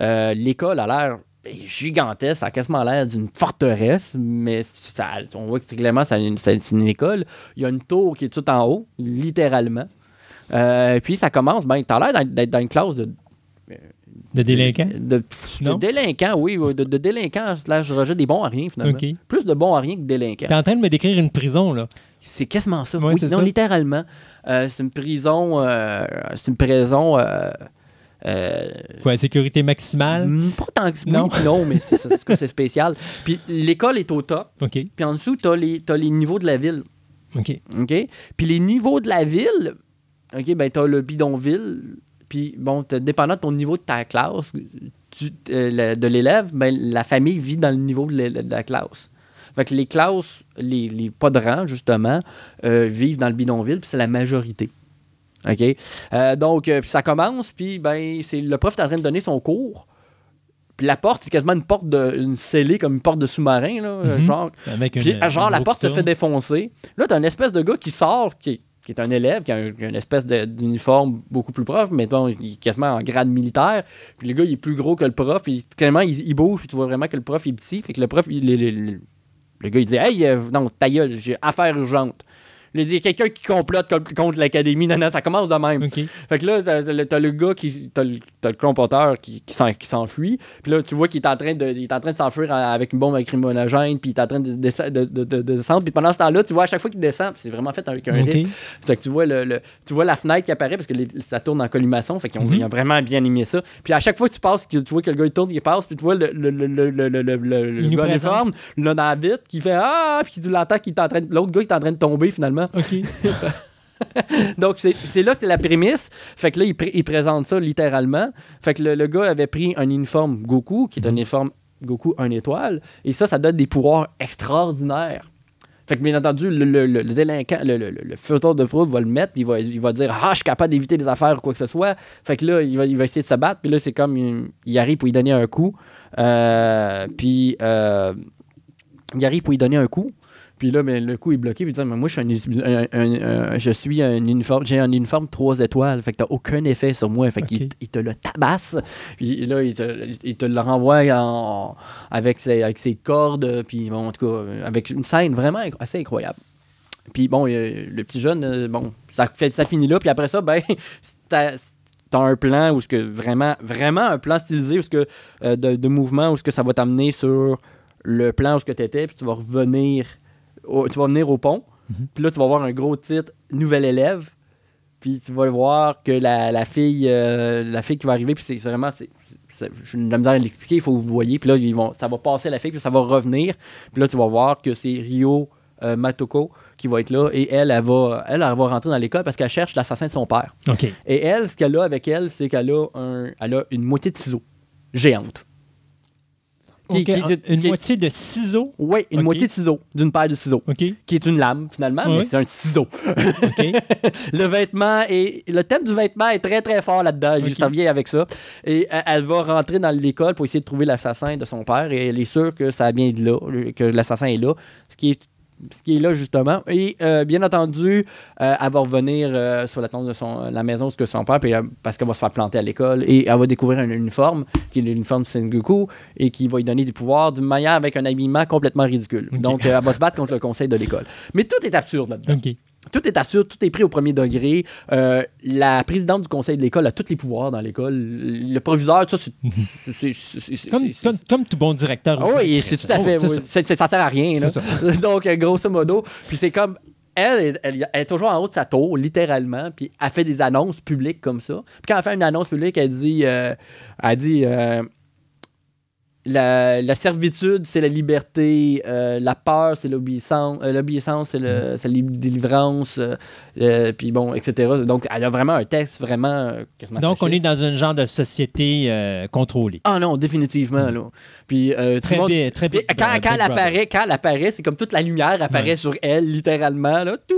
Euh, L'école a l'air gigantesque, ça a quasiment l'air d'une forteresse, mais ça- on voit que c'est clairement c'est une, c'est une école. Il y a une tour qui est tout en haut, littéralement. Euh, puis ça commence, ben, tu as l'air d'être- d'être dans une classe de, De délinquants? de, de délinquants, oui, de, de délinquants, slash rejet des bons à rien, finalement. Plus de bons à rien que de délinquants. T'es en train de me décrire une prison, là. C'est quasiment ça. Ouais, oui, non, ça. littéralement. Euh, c'est une prison. euh, c'est une prison. euh, euh, Quoi, sécurité maximale? mm, pas tant que Non. non, mais c'est, spécial. (laughs) Puis l'école est au top. Puis en dessous, t'as les, t'as les niveaux de la ville. OK. OK? Puis les niveaux de la ville, OK, ben t'as le bidonville. Puis bon, dépendant de ton niveau de ta classe, tu- euh, le- de l'élève, ben la famille vit dans le niveau de, de la classe. Fait que les classes, les, les pas de rang, justement, euh, vivent dans le bidonville, puis c'est la majorité. OK? Euh, donc, euh, puis ça commence, puis ben, c'est le prof est en train de donner son cours. Puis la porte, c'est quasiment une porte de, une scellée comme une porte de sous-marin, là, Mhm. genre. Avec une- genre, la porte se fait défoncer. Là, t'as une espèce de gars qui sort, qui, qui est un élève, qui a, une espèce d'uniforme beaucoup plus proche, mais bon, il est quasiment en grade militaire. Puis le gars, il est plus gros que le prof, puis clairement, il, il bouge, puis tu vois vraiment que le prof est petit. Fait que le prof, il, il- il- le gars, il dit Hey, euh, non, ta gueule, j'ai affaire urgente. Il dit quelqu'un qui complote com- contre l'académie. Non, non, ça commence de même. Fait que là, t'as le, gars qui. T'as le, t'as le comploteur qui, qui s'en- qui s'enfuit. Puis là, tu vois qu'il est en train de, il est en train de s'enfuir en- avec une bombe lacrymogène. Puis il est en train de, de, de- de- de descendre. Puis pendant ce temps-là, tu vois à chaque fois qu'il descend, c'est vraiment fait avec un OK. rythme. Fait que tu vois, le, le- tu vois la fenêtre qui apparaît parce que les- ça tourne en collimation. Fait qu'ils ont, ont vraiment bien aimé ça. Puis à chaque fois que tu passes, tu vois que le gars il tourne, il passe. Puis tu vois le, le, le, le, le, le, le- le Il nous gars uniforme, le navite, qui fait Ah! Puis tu l'entends qu'il est en train L'autre gars qui est en train de tomber finalement. OK. (laughs) Donc, c'est là que c'est la prémisse. Fait que là, il, pré- il présente ça littéralement. Fait que le, le gars avait pris un uniforme Goku, qui est un uniforme Goku 1 étoile, et ça, ça donne des pouvoirs extraordinaires. Fait que, bien entendu, le, le- le- le délinquant, le, fauteur de fraude va le mettre, puis il va, il va dire Ah, je suis capable d'éviter des affaires ou quoi que ce soit. Fait que là, il va, il va essayer de se battre, puis là, c'est comme il, il arrive pour lui donner un coup. Euh, puis, euh, il arrive pour lui donner un coup. Puis là, ben, le coup est bloqué. Puis il dit, Mais moi, je suis un, un- un- un- je suis un uniforme, j'ai un uniforme 3 étoiles. Fait que t'as aucun effet sur moi. Fait qu'il il te le tabasse. Puis là, il te, il te le renvoie en- avec, ses, avec ses cordes. Puis bon, en tout cas, avec une scène vraiment assez incroyable. Puis bon, euh, le petit jeune, euh, bon, ça, fait, ça finit là. Puis après ça, ben, (laughs) t'as t'as un plan où ce que vraiment, vraiment un plan stylisé où ce que, euh, de, de mouvement où ce que ça va t'amener sur le plan où ce que t'étais. Puis tu vas revenir, au- tu vas venir au pont. Mhm. Puis là, tu vas voir un gros titre, nouvel élève. Puis tu vas voir que la, la fille, euh, la fille qui va arriver, puis c'est vraiment, c'est, j'ai de la misère à l'expliquer, il faut que vous voyez. Puis là, ils vont, ça va passer la fille, puis ça va revenir. Puis là, tu vas voir que c'est Rio euh, Matoko qui va être là. Et elle, elle va, elle, elle va rentrer dans l'école parce qu'elle cherche l'assassin de son père. Et elle, ce qu'elle a avec elle, c'est qu'elle a, un, elle a une moitié de ciseau géante. Qui- OK, qui- Une moitié de ciseaux. Oui, une moitié de ciseau, d'une paire de ciseaux, qui est une lame finalement, mais c'est un ciseau. (laughs) Le vêtement et le thème du vêtement est très très fort là-dedans. Je ça vient avec ça. Et euh, elle va rentrer dans l'école pour essayer de trouver l'assassin de son père et elle est sûre que ça vient de là, que l'assassin est là. Ce qui est ce qui est là justement. Et euh, bien entendu, euh, elle va revenir euh, sur la tombe de son, la maison de son père, puis, euh, parce qu'elle va se faire planter à l'école. Et elle va découvrir un uniforme, qui est l'uniforme de Sengoku, et qui va lui donner des pouvoirs d'une manière avec un habillement complètement ridicule. Donc, elle va se battre contre le conseil de l'école. Mais tout est absurde là-dedans. Tout est assuré, tout est pris au premier degré. Euh, la présidente du conseil de l'école a tous les pouvoirs dans l'école. Le proviseur, ça, c'est. Comme, c'est- comme, comme tout bon directeur. ah ou oui, c'est tout à fait. Oh, oui. ça. Ça sert à rien. là. (laughs) Donc, euh, grosso modo. Puis c'est comme. Elle, est- elle, elle est toujours en haut de sa tour, littéralement. Puis elle fait des annonces publiques comme ça. Puis quand elle fait une annonce publique, elle dit. euh, elle dit. euh, la, la servitude, c'est la liberté. euh, la peur, c'est l'obéissance. euh, l'obéissance, c'est, le, c'est la li- délivrance. euh, puis bon, etc. Donc, elle a vraiment un texte vraiment. Donc, on est dans un genre de société contrôlée. Ah non, définitivement, là. Puis, euh, Très monde- bien, très bien. Quand, quand elle apparaît, quand elle apparaît, c'est comme toute la lumière apparaît Ouais. sur elle, littéralement, là. Tout.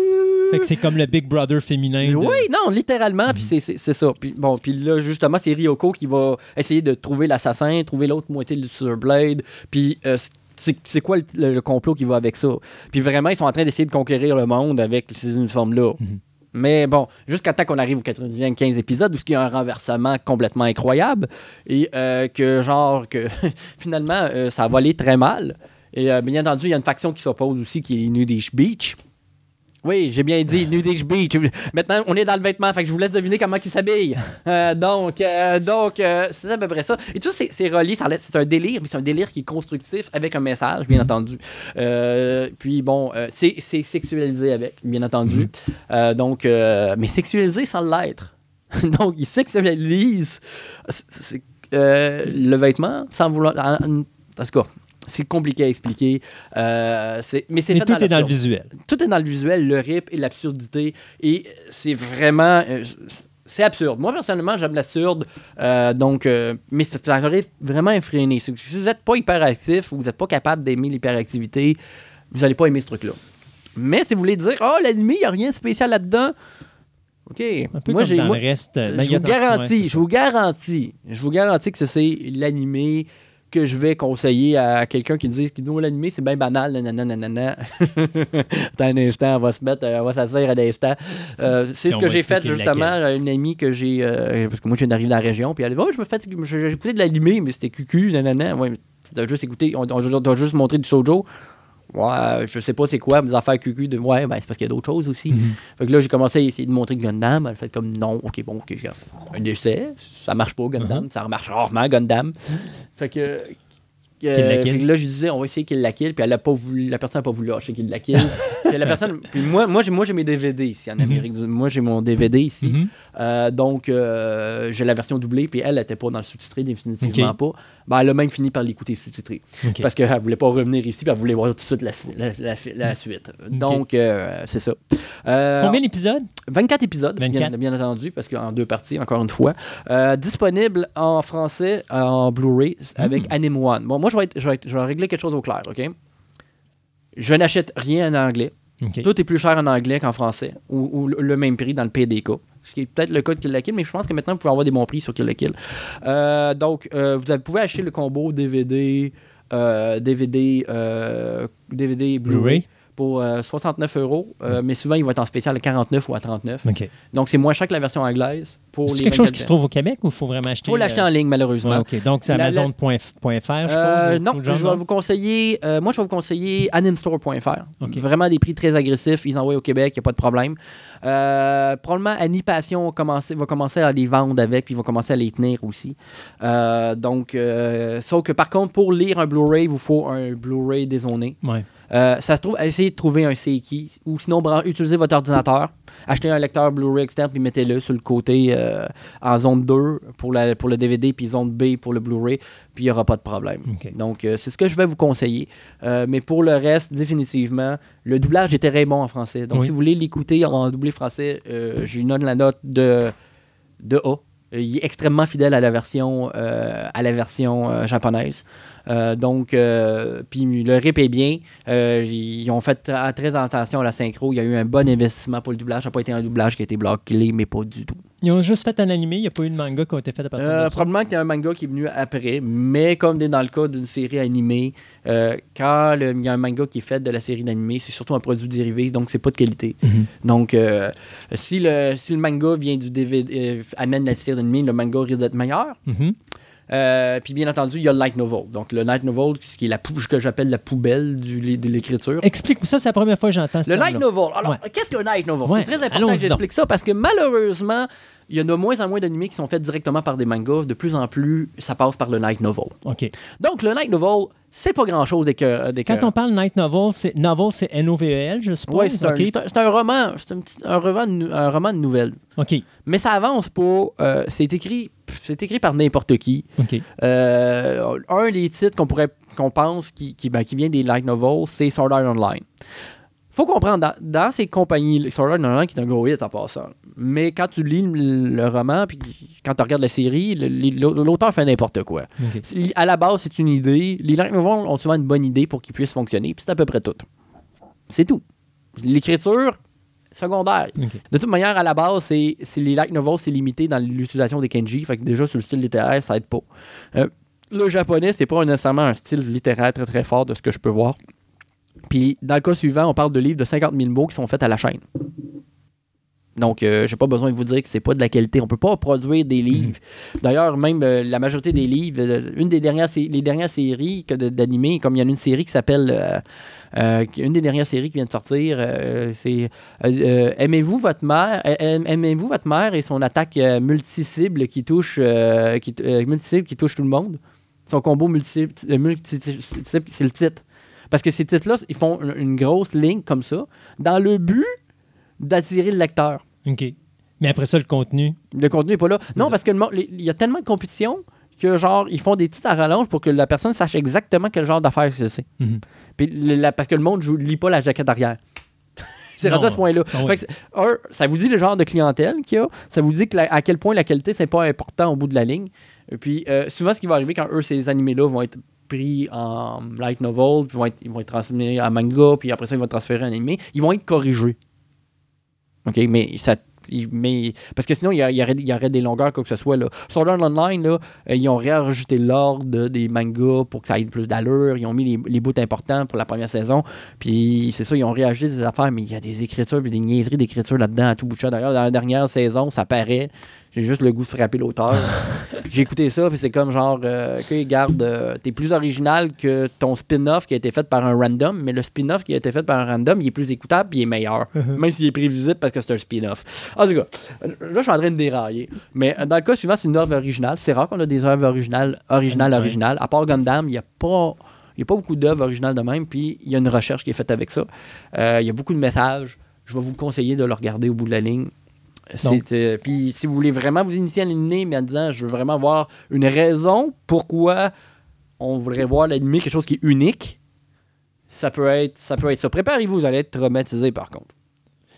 Fait que c'est comme le Big Brother féminin. de- Oui, non, littéralement, puis c'est- c'est c'est ça. Puis bon, puis là, justement, c'est Ryoko qui va essayer de trouver l'assassin, trouver l'autre moitié du Super Blade, puis euh, c'est quoi le, le complot qui va avec ça? Puis vraiment, ils sont en train d'essayer de conquérir le monde avec ces uniformes-là. Mhm. Mais bon, jusqu'à temps qu'on arrive au 90e, 15 épisodes, où il y a un renversement complètement incroyable, et euh, que genre, que (laughs) finalement, euh, ça va aller très mal. Et euh, bien entendu, il y a une faction qui s'oppose aussi, qui est Nudist Beach. Oui, j'ai bien dit Nudist Beach. Maintenant, on est dans le vêtement, fait que je vous laisse deviner comment ils s'habillent. Euh, donc, euh, donc euh, c'est à peu près ça. Et tout ça, c'est- relié, c'est un délire, mais c'est un délire qui est constructif avec un message, bien entendu. Puis bon, euh, c'est sexualisé avec, bien entendu. Euh, donc, euh, mais sexualisé sans l'être. (laughs) donc, c'est- euh, le vêtement sans vouloir. En, en- en tout cas, c'est compliqué à expliquer. Euh, mais c'est tout est dans le visuel. tout est dans le visuel, le rip et l'absurdité. Et c'est vraiment. euh, c'est absurde. Moi, personnellement, j'aime l'absurde. euh, donc, euh, mais ça arrive vraiment effréné. Si vous n'êtes pas hyperactif ou vous n'êtes pas capable d'aimer l'hyperactivité, vous n'allez pas aimer ce truc-là. Mais si vous voulez dire, oh, l'anime, il n'y a rien de spécial là-dedans. OK. Un peu moi, j'ai. reste. ben, je a vous ouais, garantis, je vous garantis, je vous garantis que ce c'est l'animé que je vais conseiller à quelqu'un qui dit que nous, l'animé, c'est bien banal, nanana, nanana. (laughs) Attends un instant, on va se mettre, euh, on va s'asseoir un instant. Euh, c'est ce on que j'ai fait justement à une amie que j'ai, euh, parce que moi, je viens d'arriver dans la région, puis elle dit, oh, je me fais, j'ai écouté de l'animé, mais c'était cucu, nanana. Ouais, t'as juste écouté, on, on, t'a juste montré du shoujo. Ouais, je sais pas c'est quoi, mes affaires cucu de ouais, ben c'est parce qu'il y a d'autres choses aussi. Mhm. Fait que là, j'ai commencé à essayer de montrer Gundam. Elle fait comme non, ok, bon, ok, c'est un décès, ça marche pas Gundam, Uh-huh. ça marche rarement Gundam. Fait que. Euh, fait que là, je disais, on va essayer qu'il la kill, puis elle a pas voulu, la personne n'a pas voulu lâcher qu'il la kill. (laughs) puis la personne, puis moi, moi, j'ai, moi, j'ai mes DVD ici en Amérique du Moi, j'ai mon DVD ici. Mhm. Euh, donc, euh, j'ai la version doublée, puis elle n'était pas dans le sous-titré, définitivement pas. Ben, elle a même fini par l'écouter sous-titré. Parce qu'elle voulait pas revenir ici, puis elle voulait voir tout de suite la, la- la- la suite. Donc, c'est ça. Combien d'épisodes? 24 épisodes, bien- 24. Bien, entendu, parce qu'en deux parties, encore une fois. Disponible en français, en Blu-ray, avec Hmm. Anime One. Bon, moi, je vais, être- je, vais être- je vais régler quelque chose au clair, OK? Je n'achète rien en anglais. Tout est plus cher en anglais qu'en français, ou, ou le- même prix dans le PDK. Ce qui est peut-être le cas de Kill la Kill, mais je pense que maintenant, vous pouvez avoir des bons prix sur Kill la Kill. Euh, donc, euh, vous pouvez acheter le combo DVD, euh, DVD, DVD Blu-ray pour euh, 69 euros, euh, mais souvent, il va être en spécial à 49 ou à 39. OK. Donc, c'est moins cher que la version anglaise. Pour C'est quelque chose 24 qui se trouve au Québec ou il faut vraiment acheter? Il faut l'acheter euh, en ligne, malheureusement. ouais, OK. Donc, c'est la- Amazon.fr, je? Euh, non, je vais vous conseiller. euh, moi, je vais vous conseiller animestore.fr. Ok. Vraiment des prix très agressifs. Ils envoient au Québec, il n'y a pas de problème. Euh, probablement, Anipation va commencer, va commencer à les vendre avec, puis il va commencer à les tenir aussi. Donc, sauf que par contre, pour lire un Blu-ray, il vous faut un Blu-ray dézoné. Ouais. Euh, ça se trouve, essayez de trouver un Seiki ou sinon utilisez votre ordinateur. Achetez un lecteur Blu-ray externe puis mettez-le sur le côté euh, en zone 2 pour, la, pour le DVD puis zone B pour le Blu-ray, puis il n'y aura pas de problème. Donc, euh, c'est ce que je vais vous conseiller. Mais pour le reste, définitivement, le doublage était très bon en français. Donc, Oui. si vous voulez l'écouter en doublé français, je lui donne la note de, de A. Il est extrêmement fidèle à la version, à la version japonaise. Euh, donc, euh, puis le rip est bien. Euh, ils ont fait très attention à la synchro. Il y a eu un bon investissement pour le doublage. Ça n'a pas été un doublage qui a été bloqué, mais pas du tout. Ils ont juste fait un animé, il n'y a pas eu de manga qui a été fait à partir Euh, de ça. probablement qu'il y a un manga qui est venu après, mais comme dans le cas d'une série animée, euh, quand le- il y a un manga qui est fait de la série d'animé, c'est surtout un produit dérivé, donc c'est pas de qualité. Mhm. Donc, euh, si, le, si le manga vient du DVD, euh, amène la série d'animé, le manga risque d'être meilleur. Mhm. Euh, puis bien entendu, il y a le light novel. Donc, le light novel, ce qui est la pou- que j'appelle la poubelle du, de l'écriture. Explique-moi ça, c'est la première fois que j'entends ce Le light novel. Alors, Ouais. qu'est-ce qu'un light novel? Ouais, C'est très important allons-y que j'explique ça parce que malheureusement, il y en a de moins en moins d'animés qui sont faits directement par des mangas. De plus en plus, ça passe par le light novel. OK. Donc, le light novel, c'est pas grand-chose d'écœur. Quand on parle Night Novel, c'est novel, c'est N-O-V-E-L, je suppose? Oui, c'est un, OK. c'est un- c'est un roman, c'est un, petit- un roman, de, un roman de nouvelles. OK. Mais ça avance pas. euh, c'est écrit, c'est écrit par n'importe qui. OK. Euh, un des titres qu'on pourrait qu'on pense qui, qui, ben, qui vient des light novels, c'est Sword Art Online. Faut comprendre, dans, dans ces compagnies, Sword Art Online qui est un gros hit en passant, mais quand tu lis le, le roman, puis quand tu regardes la série, l'auteur fait n'importe quoi. À la base, c'est une idée. Les light novels ont souvent une bonne idée pour qu'ils puissent fonctionner, puis c'est à peu près tout. C'est tout. L'écriture, secondaire. De toute manière, à la base, c'est c'est les light novels, c'est limité dans l'utilisation des kanji. Fait que déjà, sur le style littéraire, ça aide pas. Euh, le japonais, c'est pas nécessairement un style littéraire très très fort de ce que je peux voir. Puis, dans le cas suivant, on parle de livres de 50 000 mots qui sont faits à la chaîne. Donc, euh, j'ai pas besoin de vous dire que c'est pas de la qualité. On peut pas produire des livres. D'ailleurs, même euh, la majorité des livres, euh, une des dernières, les dernières séries d'animés, comme il y en a une série qui s'appelle, euh, une des dernières séries qui vient de sortir, c'est aimez-vous votre mère, aim- aimez-vous votre mère et son attaque multi-cible qui touche, qui, qui touche tout le monde. Son combo euh, multi-cible, c'est le titre. Parce que ces titres-là, ils font une, une grosse ligne comme ça, dans le but d'attirer le lecteur. OK. Mais après ça, le contenu? Le contenu n'est pas là. Non, parce que il y a tellement de compétition que, genre, ils font des titres à rallonge pour que la personne sache exactement quel genre d'affaires c'est. Mhm. Puis la- parce que le monde ne lit pas la jaquette arrière. (laughs) c'est rendu à ce point-là. ah oui. Ça vous dit le genre de clientèle qu'il y a. Ça vous dit que la- à quel point la qualité, c'est pas important au bout de la ligne. Et puis, euh, souvent, ce qui va arriver quand eux, ces animés-là vont être pris en light novel, puis ils vont être transmis en manga, puis après ça, ils vont être transférés en animé, ils vont être corrigés. OK, mais ça. Mais, parce que sinon, il y, aurait, y aurait des longueurs, quoi que ce soit. Là. Sword Art Online, là, euh, ils ont réajusté l'ordre des mangas pour que ça ait plus d'allure. Ils ont mis les, bouts importants pour la première saison. Puis c'est ça, ils ont réajusté des affaires, mais il y a des écritures puis des niaiseries d'écriture là-dedans à tout bout de. D'ailleurs, dans la dernière saison, ça paraît. J'ai juste le goût de frapper l'auteur. (laughs) J'ai écouté ça, puis c'est comme genre, euh, OK, garde, euh, t'es plus original que ton spin-off qui a été fait par un random, mais le spin-off qui a été fait par un random, il est plus écoutable, puis il est meilleur. même s'il est prévisible parce que c'est un spin-off. En tout cas, là, je suis en train de dérailler. Mais euh, dans le cas suivant, c'est une œuvre originale. C'est rare qu'on a des œuvres originales, originales, originales. À part Gundam, il n'y a pas. Il y a pas beaucoup d'œuvres originales de même, puis il y a une recherche qui est faite avec ça. Euh, il y a beaucoup de messages. Je vais vous conseiller de le regarder au bout de la ligne. Euh, puis si vous voulez vraiment vous initier à l'animé, mais en disant je veux vraiment voir une raison pourquoi on voudrait voir l'animé, quelque chose qui est unique, ça peut être ça. Peut être ça. Préparez-vous, vous allez être traumatisé par contre.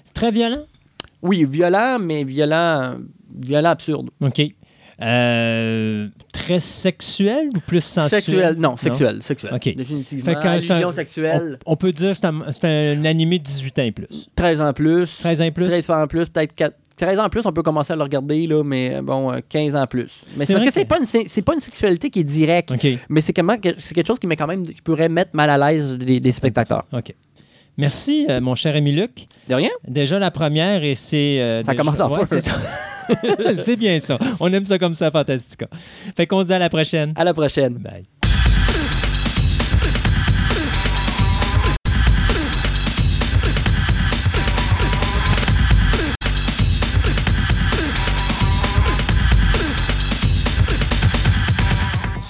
C'est très violent? Oui, violent, mais violent, violent absurde. OK. Euh, très sexuel ou plus sensuel? Sexuel, non, sexuel, sexuel. Ok. Définitivement. Fait un- sexuelle, On, on peut dire que c'est un, un animé de 18 ans et plus. 13 ans plus. 13 ans et plus? 13 ans plus, peut-être 4 13 ans plus, on peut commencer à le regarder, là, mais euh, bon, euh, 15 ans plus. Mais C'est parce vrai que c'est que- pas, une, pas une sexualité qui est directe, mais c'est que- quelque chose qui, met quand même, qui pourrait mettre mal à l'aise des, des spectateurs. OK. Merci, euh, mon cher Ami Luc. De rien? Déjà la première et c'est. euh, Ça déjà- commence en Ouais, feu. c'est ça. (laughs) c'est bien ça. On aime ça comme ça, Fantastica. Fait qu'on se dit à la prochaine. À la prochaine. Bye.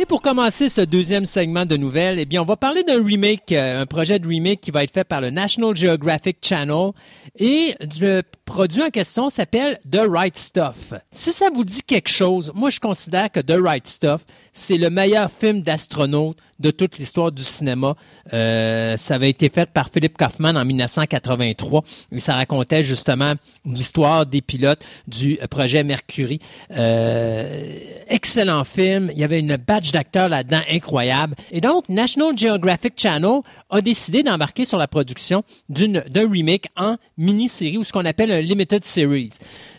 Et pour commencer ce deuxième segment de nouvelles, eh bien, on va parler d'un remake, euh, un projet de remake qui va être fait par le National Geographic Channel. Et le produit en question s'appelle The Right Stuff. Si ça vous dit quelque chose, moi, je considère que The Right Stuff, c'est le meilleur film d'astronaute de toute l'histoire du cinéma. Euh, ça avait été fait par Philip Kaufman en 1983. Et ça racontait justement l'histoire des pilotes du projet Mercury. Euh, excellent film. Il y avait une batch d'acteurs là-dedans incroyable. Et donc, National Geographic Channel a décidé d'embarquer sur la production d'un remake en mini-série ou ce qu'on appelle un limited series.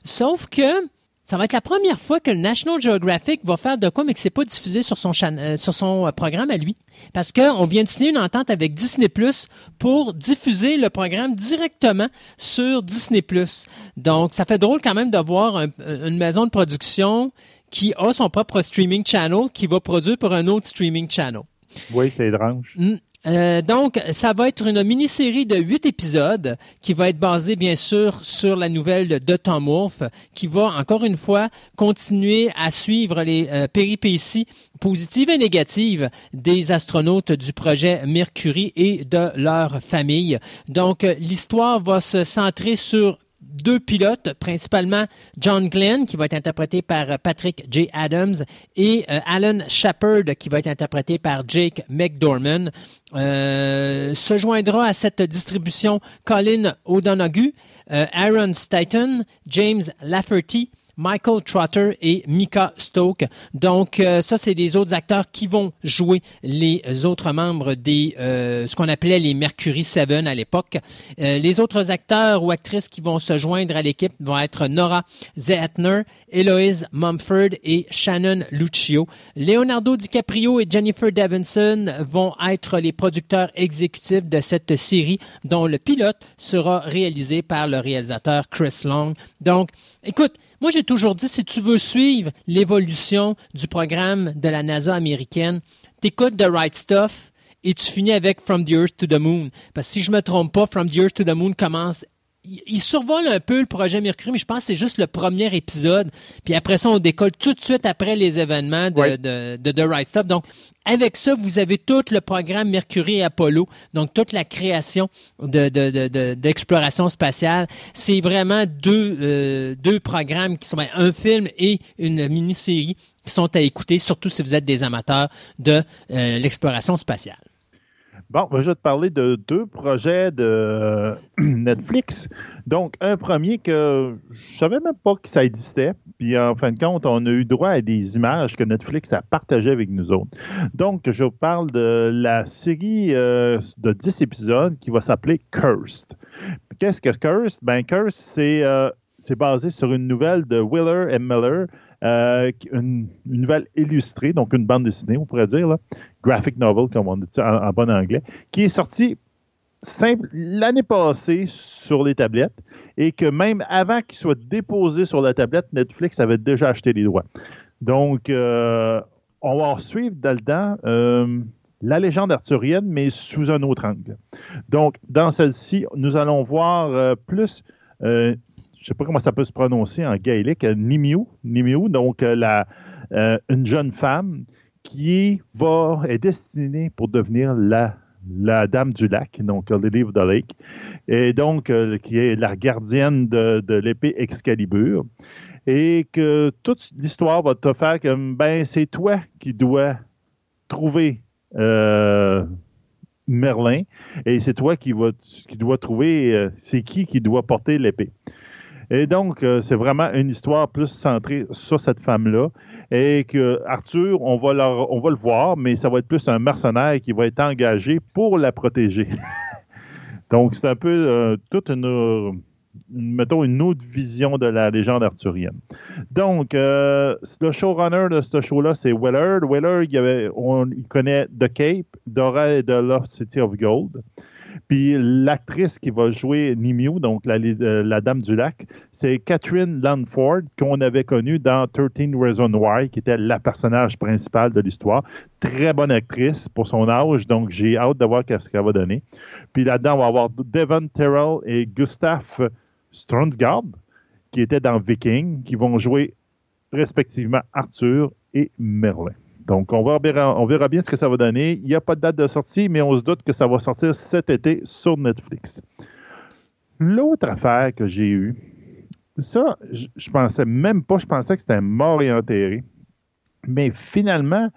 Sauf que ça va être la première fois que le National Geographic va faire de quoi, mais que c'est pas diffusé sur son, euh, sur son euh, programme à lui. Parce qu'on vient de signer une entente avec Disney Plus pour diffuser le programme directement sur Disney Plus. Donc, ça fait drôle quand même d'avoir une maison de production qui a son propre streaming channel qui va produire pour un autre streaming channel. Oui, c'est étrange. Mm. Euh, donc, ça va être une mini-série de huit épisodes qui va être basée, bien sûr, sur la nouvelle de Tom Wolfe, qui va, encore une fois, continuer à suivre les euh, péripéties positives et négatives des astronautes du projet Mercury et de leur famille. Donc, l'histoire va se centrer sur deux pilotes, principalement John Glenn, qui va être interprété par Patrick J. Adams, et euh, Alan Shepard, qui va être interprété par Jake McDorman. Euh, se joindra à cette distribution Colin O'Donoghue, euh, Aaron Staton, James Lafferty, Michael Trotter et Mika Stoke. Donc, euh, ça, c'est des autres acteurs qui vont jouer les autres membres des euh, ce qu'on appelait les Mercury Seven à l'époque. Euh, les autres acteurs ou actrices qui vont se joindre à l'équipe vont être Nora Zettner, Eloise Mumford et Shannon Lucio. Leonardo DiCaprio et Jennifer Davidson vont être les producteurs exécutifs de cette série dont le pilote sera réalisé par le réalisateur Chris Long. Donc, écoute, moi, j'ai toujours dit, si tu veux suivre l'évolution du programme de la NASA américaine, t'écoutes The Right Stuff et tu finis avec From the Earth to the Moon. Parce que si je me trompe pas, From the Earth to the Moon commence il survole un peu le projet Mercury, mais je pense que c'est juste le premier épisode. Puis après ça, on décolle tout de suite après les événements de, de, The Right Stuff. Donc, avec ça, vous avez tout le programme Mercury et Apollo, donc toute la création d'exploration de, spatiale. C'est vraiment deux, euh, deux programmes qui sont ben, un film et une mini-série qui sont à écouter, surtout si vous êtes des amateurs de euh, l'exploration spatiale. Bon, je vais te parler de deux projets de (clears throat) Netflix. Donc, un premier que je savais même pas que ça existait. Puis, en fin de compte, on a eu droit à des images que Netflix a partagées avec nous autres. Donc, je vous parle de la série euh, de 10 épisodes qui va s'appeler Cursed. Qu'est-ce que Cursed? Ben, Cursed, c'est euh, basé sur une nouvelle de Willer et Miller euh, une, nouvelle illustrée, donc une bande dessinée, on pourrait dire, graphic novel, comme on dit en, bon anglais, qui est sortie l'année passée sur les tablettes et que même avant qu'il soit déposé sur la tablette, Netflix avait déjà acheté les droits. Donc, euh, on va suivre dedans euh, la légende arthurienne, mais sous un autre angle. Donc, dans celle-ci, nous allons voir plus je sais pas comment ça peut se prononcer en gaélique, euh, Nimiu, Nimiu donc euh, la, euh, une jeune femme qui va, est destinée pour devenir la, la dame du lac, donc Lily of the Lake, et donc qui est la gardienne de, de l'épée Excalibur, et que toute l'histoire va te faire que ben, c'est toi qui dois trouver Merlin, et c'est toi qui, va, qui dois trouver c'est qui qui doit porter l'épée. Et donc, euh, c'est vraiment une histoire plus centrée sur cette femme-là. Et que Arthur, on va, va le voir, mais ça va être plus un mercenaire qui va être engagé pour la protéger. (laughs) donc, c'est un peu euh, toute une, mettons, une autre vision de la légende arthurienne. Donc, euh, le showrunner de ce show-là, c'est Willard. Willard, il, avait, on, il connaît The Cape, Dora et The Lost City of Gold. Puis l'actrice qui va jouer Nimiu, donc euh, la, Dame du Lac, c'est Catherine Lanford, qu'on avait connue dans 13 Reasons Why, qui était la personnage principal de l'histoire. Très bonne actrice pour son âge, donc j'ai hâte de voir ce qu'elle va donner. Puis là-dedans, on va avoir Devon Terrell et Gustave Stronsgaard, qui étaient dans Viking, qui vont jouer respectivement Arthur et Merlin. Donc, on, verra, on verra bien ce que ça va donner. Il n'y a pas de date de sortie, mais on se doute que ça va sortir cet été sur Netflix. L'autre affaire que j'ai eue, ça, je, ne pensais même pas, je pensais que c'était mort et enterré. Mais finalement,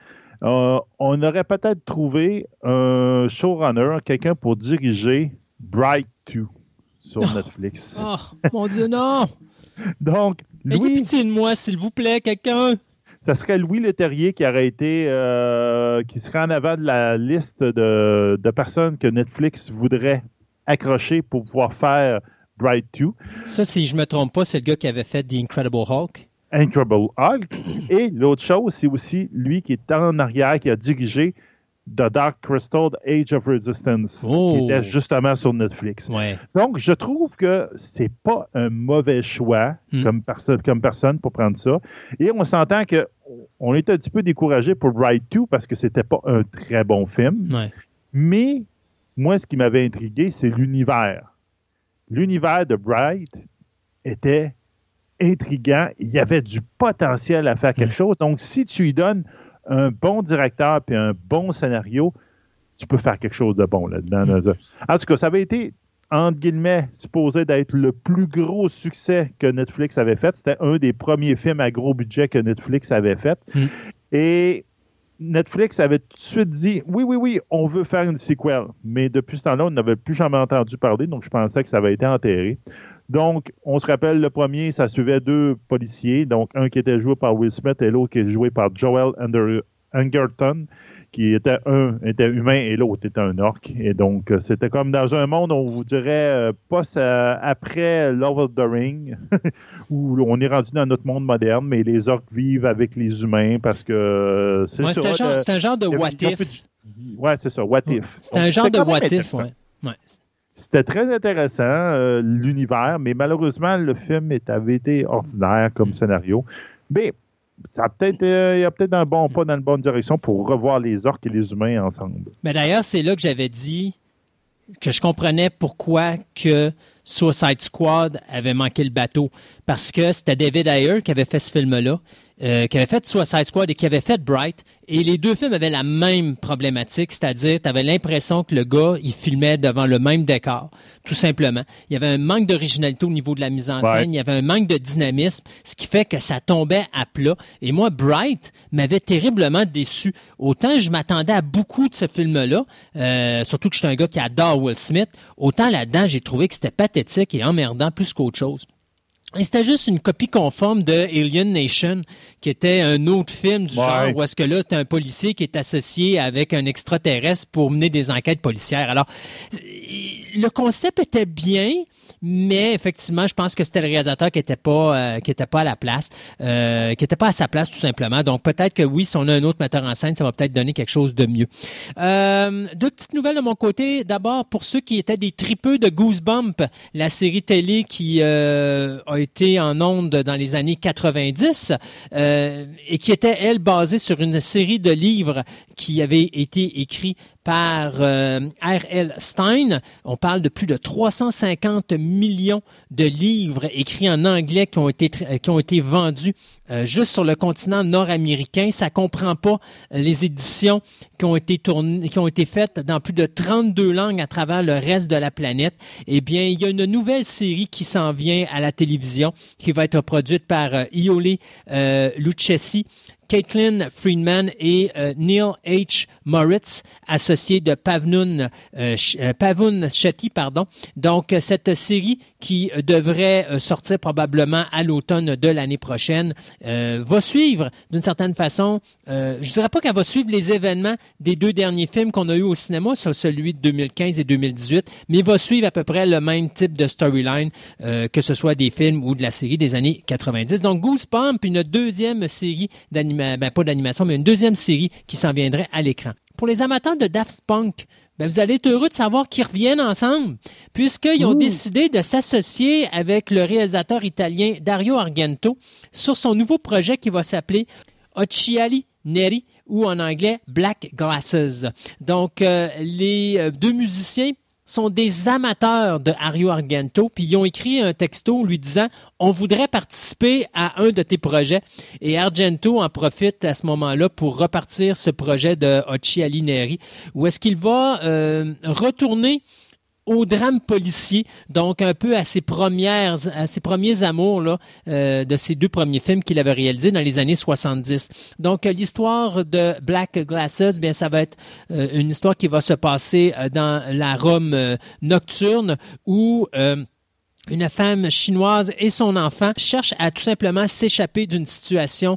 euh, on aurait peut-être trouvé un showrunner, quelqu'un pour diriger Bright 2 sur Netflix. Oh, mon Dieu, non! (laughs) Donc, Ayez pitié de moi, s'il vous plaît, quelqu'un! Ça serait Louis Leterrier qui aurait été, euh, qui serait en avant de la liste de, personnes que Netflix voudrait accrocher pour pouvoir faire Bright 2. Ça, si je me trompe pas, c'est le gars qui avait fait The Incredible Hulk. Incredible Hulk. Et l'autre chose, c'est aussi lui qui est en arrière, qui a dirigé The Dark Crystal Age of Resistance, Oh. qui était justement sur Netflix. Ouais. Donc, je trouve que c'est pas un mauvais choix Hmm. comme, perso- comme personne pour prendre ça. Et on s'entend que on était un petit peu découragé pour Ride 2 parce que c'était pas un très bon film. Ouais. Mais moi, ce qui m'avait intrigué, c'est l'univers. L'univers de Bright était intriguant. Il y avait du potentiel à faire quelque Mm. chose. Donc, si tu lui donnes un bon directeur et un bon scénario, tu peux faire quelque chose de bon là-dedans. En tout cas, ça avait été, entre guillemets, supposé d'être le plus gros succès que Netflix avait fait. C'était un des premiers films à gros budget que Netflix avait fait. Mm. Et Netflix avait tout de suite dit oui, oui, oui, on veut faire une sequel. Mais depuis ce temps-là, on n'avait plus jamais entendu parler, donc je pensais que ça avait été enterré. Donc, on se rappelle, le premier, ça suivait deux policiers, donc un qui était joué par Will Smith et l'autre qui est joué par Joel Under- Angerton, qui était un était humain et l'autre était un orc. Et donc, euh, c'était comme dans un monde, on vous dirait, euh, pas après Love of the Ring, (laughs) où on est rendu dans notre monde moderne, mais les orcs vivent avec les humains parce que euh, c'est Ouais, ça. c'est un, genre- un de what if. Ouais, c'est ça, what if. C'est un genre de what if. Ouais. Ouais. C'était très intéressant, euh, l'univers, mais malheureusement, le film avait été ordinaire comme scénario. Mais ça a peut-être, euh, il y a peut-être un bon pas dans la bonne direction pour revoir les orques et les humains ensemble. Mais d'ailleurs, c'est là que j'avais dit que je comprenais pourquoi que Suicide Squad avait manqué le bateau. Parce que c'était David Ayer qui avait fait ce film-là, euh, qui avait fait Suicide Squad et qui avait fait Bright. Et les deux films avaient la même problématique, c'est-à-dire tu avais l'impression que le gars, il filmait devant le même décor, tout simplement. Il y avait un manque d'originalité au niveau de la mise en Ouais. scène, il y avait un manque de dynamisme, ce qui fait que ça tombait à plat. Et moi, Bright m'avait terriblement déçu. Autant je m'attendais à beaucoup de ce film-là, euh, surtout que je suis un gars qui adore Will Smith, autant là-dedans, j'ai trouvé que c'était pathétique et emmerdant plus qu'autre chose. Et c'était juste une copie conforme de Alien Nation, qui était un autre film du Ouais. genre où est-ce que là, c'était un policier qui est associé avec un extraterrestre pour mener des enquêtes policières. Alors, le concept était bien, mais effectivement, je pense que c'était le réalisateur qui était pas euh, qui était pas à la place, euh, qui était pas à sa place tout simplement. Donc peut-être que oui, si on a un autre metteur en scène, ça va peut-être donner quelque chose de mieux. Euh, deux petites nouvelles de mon côté. D'abord pour ceux qui étaient des tripeux de Goosebump, la série télé qui euh, a été en ondes dans les années 90 euh, et qui était elle basée sur une série de livres qui avait été écrits par euh, R.L. Stein. On parle de plus de 350 millions de livres écrits en anglais qui ont été, tr- qui ont été vendus euh, juste sur le continent nord-américain. Ça comprend pas euh, les éditions qui ont été tournées, qui ont été faites dans plus de 32 langues à travers le reste de la planète. Eh bien, il y a une nouvelle série qui s'en vient à la télévision qui va être produite par euh, euh, Lucchesi. Caitlin Friedman et euh, Neil H. Moritz, associés de Pavnoon, euh, euh, Pavun Shetty, pardon. Donc, euh, cette série qui devrait sortir probablement à l'automne de l'année prochaine va suivre, d'une certaine façon, je dirais pas qu'elle va suivre les événements des deux derniers films qu'on a eu au cinéma, sur celui de 2015 et 2018, mais va suivre à peu près le même type de storyline, que ce soit des films ou de la série des années 90. Donc, Goosebump, une deuxième série d'animation, ben, pas d'animation, mais une deuxième série qui s'en viendrait à l'écran. Pour les amateurs de Daft Punk, ben, vous allez être heureux de savoir qu'ils reviennent ensemble, puisqu'ils ont décidé de s'associer avec le réalisateur italien Dario Argento sur son nouveau projet qui va s'appeler Occhiali Neri ou en anglais Black Glasses. Donc, euh, les euh, deux musiciens sont des amateurs de Ario Argento, puis ils ont écrit un texto lui disant on voudrait participer à un de tes projets. Et Argento en profite à ce moment-là pour repartir ce projet de Occhiali Neri, où est-ce qu'il va euh, retourner au drame policier, donc un peu à ses premières, à ses premiers amours là, euh, de ces deux premiers films qu'il avait réalisés dans les années 70. Donc euh, l'histoire de Black Glasses, bien ça va être euh, une histoire qui va se passer dans la Rome nocturne où une femme chinoise et son enfant cherchent à tout simplement s'échapper d'une situation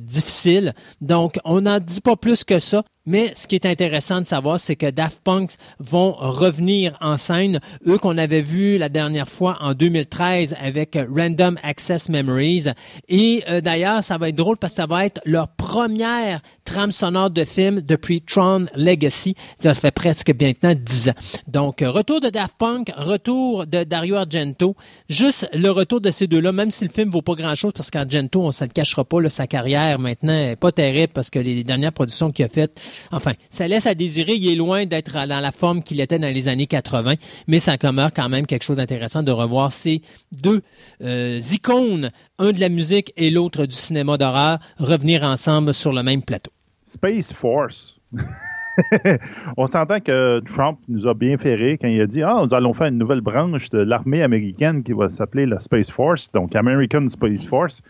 difficile. Donc, on n'en dit pas plus que ça. Mais ce qui est intéressant de savoir, c'est que Daft Punk vont revenir en scène, eux qu'on avait vus la dernière fois en 2013 avec Random Access Memories. Et euh, d'ailleurs, ça va être drôle parce que ça va être leur première trame sonore de film depuis Tron Legacy. Ça fait presque maintenant dix ans. Donc, retour de Daft Punk, retour de Dario Argento. Juste le retour de ces deux-là, même si le film vaut pas grand-chose parce qu'Argento, on ne se le cachera pas, sa carrière maintenant est pas terrible parce que les dernières productions qu'il a faites Enfin, ça laisse à désirer. Il est loin d'être dans la forme qu'il était dans les années 80, mais ça demeure quand même quelque chose d'intéressant de revoir ces deux euh, icônes, un de la musique et l'autre du cinéma d'horreur, revenir ensemble sur le même plateau. Space Force. (laughs) (laughs) on s'entend que Trump nous a bien ferré quand il a dit Ah, nous allons faire une nouvelle branche de l'armée américaine qui va s'appeler la Space Force, donc American Space Force.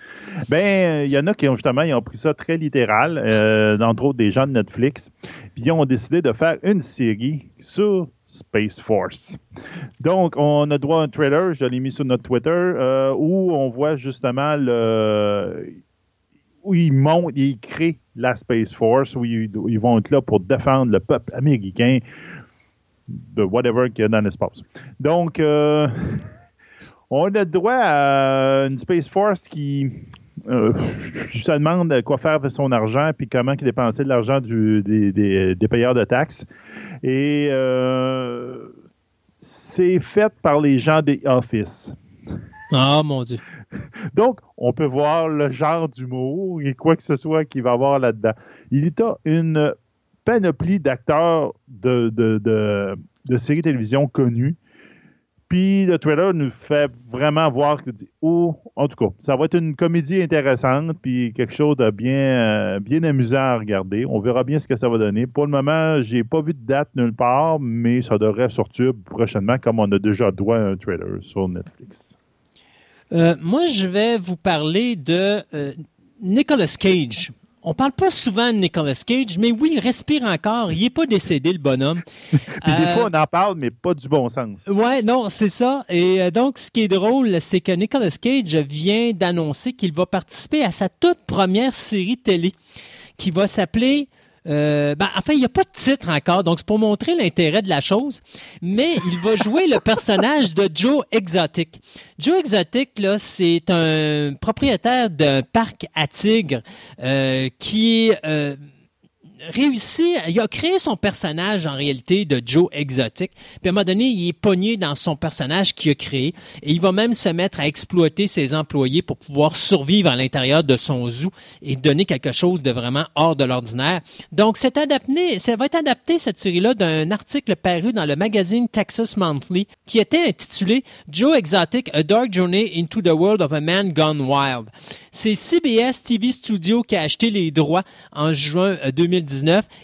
Ben, il y en a qui ont justement ils ont pris ça très littéral, euh, entre autres des gens de Netflix, puis ils ont décidé de faire une série sur Space Force. Donc, on a droit à un trailer, je l'ai mis sur notre Twitter, euh, où on voit justement le où ils montent, ils créent la Space Force, où ils, vont être là pour défendre le peuple américain de whatever qu'il y a dans l'espace. Donc, euh, on a droit à une Space Force qui euh, se demande quoi faire avec son argent puis comment dépenser de l'argent des, payeurs de taxes. Et euh, c'est fait par les gens des Office. Ah, mon Dieu. (laughs) Donc, on peut voir le genre d'humour et quoi que ce soit qu'il va avoir là-dedans. Il y a une panoplie d'acteurs de, de, séries télévision connues. Puis le trailer nous fait vraiment voir que, oh, en tout cas, ça va être une comédie intéressante, puis quelque chose de bien, bien amusant à regarder. On verra bien ce que ça va donner. Pour le moment, j'ai pas vu de date nulle part, mais ça devrait sortir prochainement, comme on a déjà droit à un trailer sur Netflix. Euh, moi, je vais vous parler de euh, Nicolas Cage. On parle pas souvent de Nicolas Cage, mais oui, il respire encore. Il est pas décédé, le bonhomme. (laughs) Puis des fois, on en parle, mais pas du bon sens. Ouais, non, c'est ça. Et donc, ce qui est drôle, c'est que Nicolas Cage vient d'annoncer qu'il va participer à sa toute première série télé, qui va s'appeler euh, ben, enfin, il n'y a pas de titre encore, donc c'est pour montrer l'intérêt de la chose. Mais il va jouer le personnage de Joe Exotic. Joe Exotic, là, c'est un propriétaire d'un parc à tigres euh, qui euh, réussi, il a créé son personnage en réalité de Joe Exotic. Puis à un moment donné, il est pogné dans son personnage qu'il a créé et il va même se mettre à exploiter ses employés pour pouvoir survivre à l'intérieur de son zoo et donner quelque chose de vraiment hors de l'ordinaire. Donc, c'est adapté, ça va être adapté cette série-là d'un article paru dans le magazine Texas Monthly qui était intitulé Joe Exotic: A Dark Journey into the World of a Man Gone Wild. C'est CBS TV Studio qui a acheté les droits en juin 2019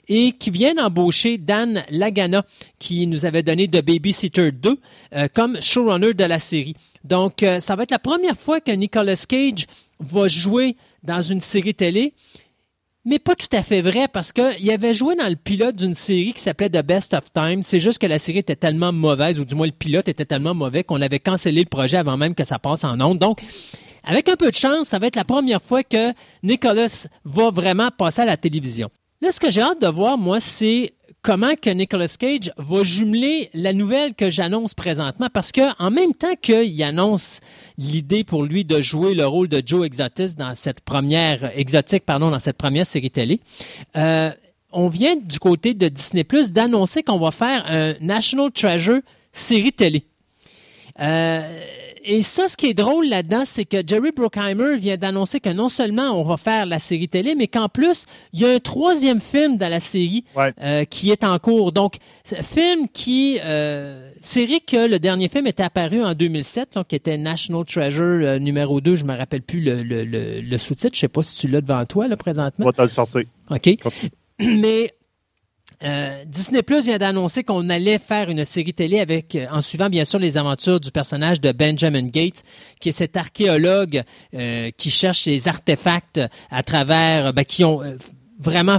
et qui vient d'embaucher Dan Lagana, qui nous avait donné The Babysitter 2 euh, comme showrunner de la série. Donc, euh, ça va être la première fois que Nicolas Cage va jouer dans une série télé mais pas tout à fait vrai parce qu'il avait joué dans le pilote d'une série qui s'appelait The Best of Time. C'est juste que la série était tellement mauvaise, ou du moins le pilote était tellement mauvais qu'on avait cancellé le projet avant même que ça passe en ondes. Donc, avec un peu de chance, ça va être la première fois que Nicholas va vraiment passer à la télévision. Là, ce que j'ai hâte de voir, moi, c'est comment que Nicolas Cage va jumeler la nouvelle que j'annonce présentement. Parce que en même temps qu'il annonce l'idée pour lui de jouer le rôle de Joe Exotic dans cette première exotique pardon dans cette première série télé euh, on vient du côté de Disney Plus d'annoncer qu'on va faire un National Treasure série télé. Euh, et ça, ce qui est drôle là-dedans, c'est que Jerry Bruckheimer vient d'annoncer que non seulement on va faire la série télé, mais qu'en plus, il y a un troisième film dans la série euh, qui est en cours. Donc, film qui... Euh, série que le dernier film était apparu en 2007, donc, qui était National Treasure euh, numéro 2. Je me rappelle plus le, le, le, sous-titre. Je sais pas si tu l'as devant toi, là, présentement. On va te le sortir. OK. Mais euh, Disney Plus vient d'annoncer qu'on allait faire une série télé avec, euh, en suivant bien sûr les aventures du personnage de Benjamin Gates, qui est cet archéologue euh, qui cherche les artefacts à travers, ben, vraiment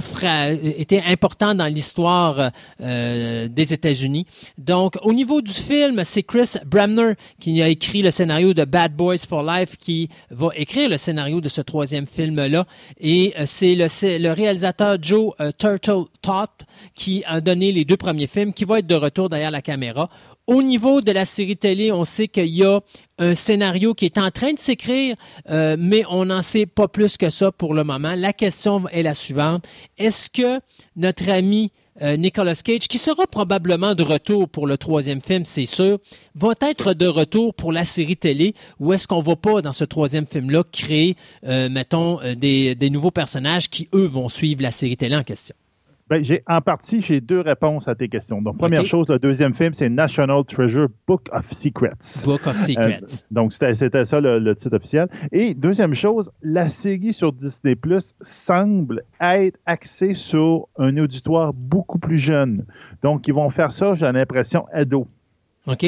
été important dans l'histoire euh, des États-Unis. Donc, au niveau du film, c'est Chris Bremner qui a écrit le scénario de Bad Boys for Life qui va écrire le scénario de ce troisième film-là. Et euh, c'est le, le, réalisateur Joe euh, Turtle Tot qui a donné les deux premiers films, qui va être de retour derrière la caméra. Au niveau de la série télé, on sait qu'il y a un scénario qui est en train de s'écrire, euh, mais on n'en sait pas plus que ça pour le moment. La question est la suivante. Est-ce que notre ami euh, Nicolas Cage, qui sera probablement de retour pour le troisième film, c'est sûr, va être de retour pour la série télé ou est-ce qu'on va pas dans ce troisième film-là créer, euh, mettons, des, des nouveaux personnages qui, eux, vont suivre la série télé en question? Ben, j'ai, en partie, j'ai deux réponses à tes questions. Donc, première chose, le deuxième film, c'est National Treasure Book of Secrets. Book of Secrets. Euh, donc, c'était, ça le, titre officiel. Et deuxième chose, la série sur Disney Plus semble être axée sur un auditoire beaucoup plus jeune. Donc, ils vont faire ça, j'ai l'impression, ado. OK.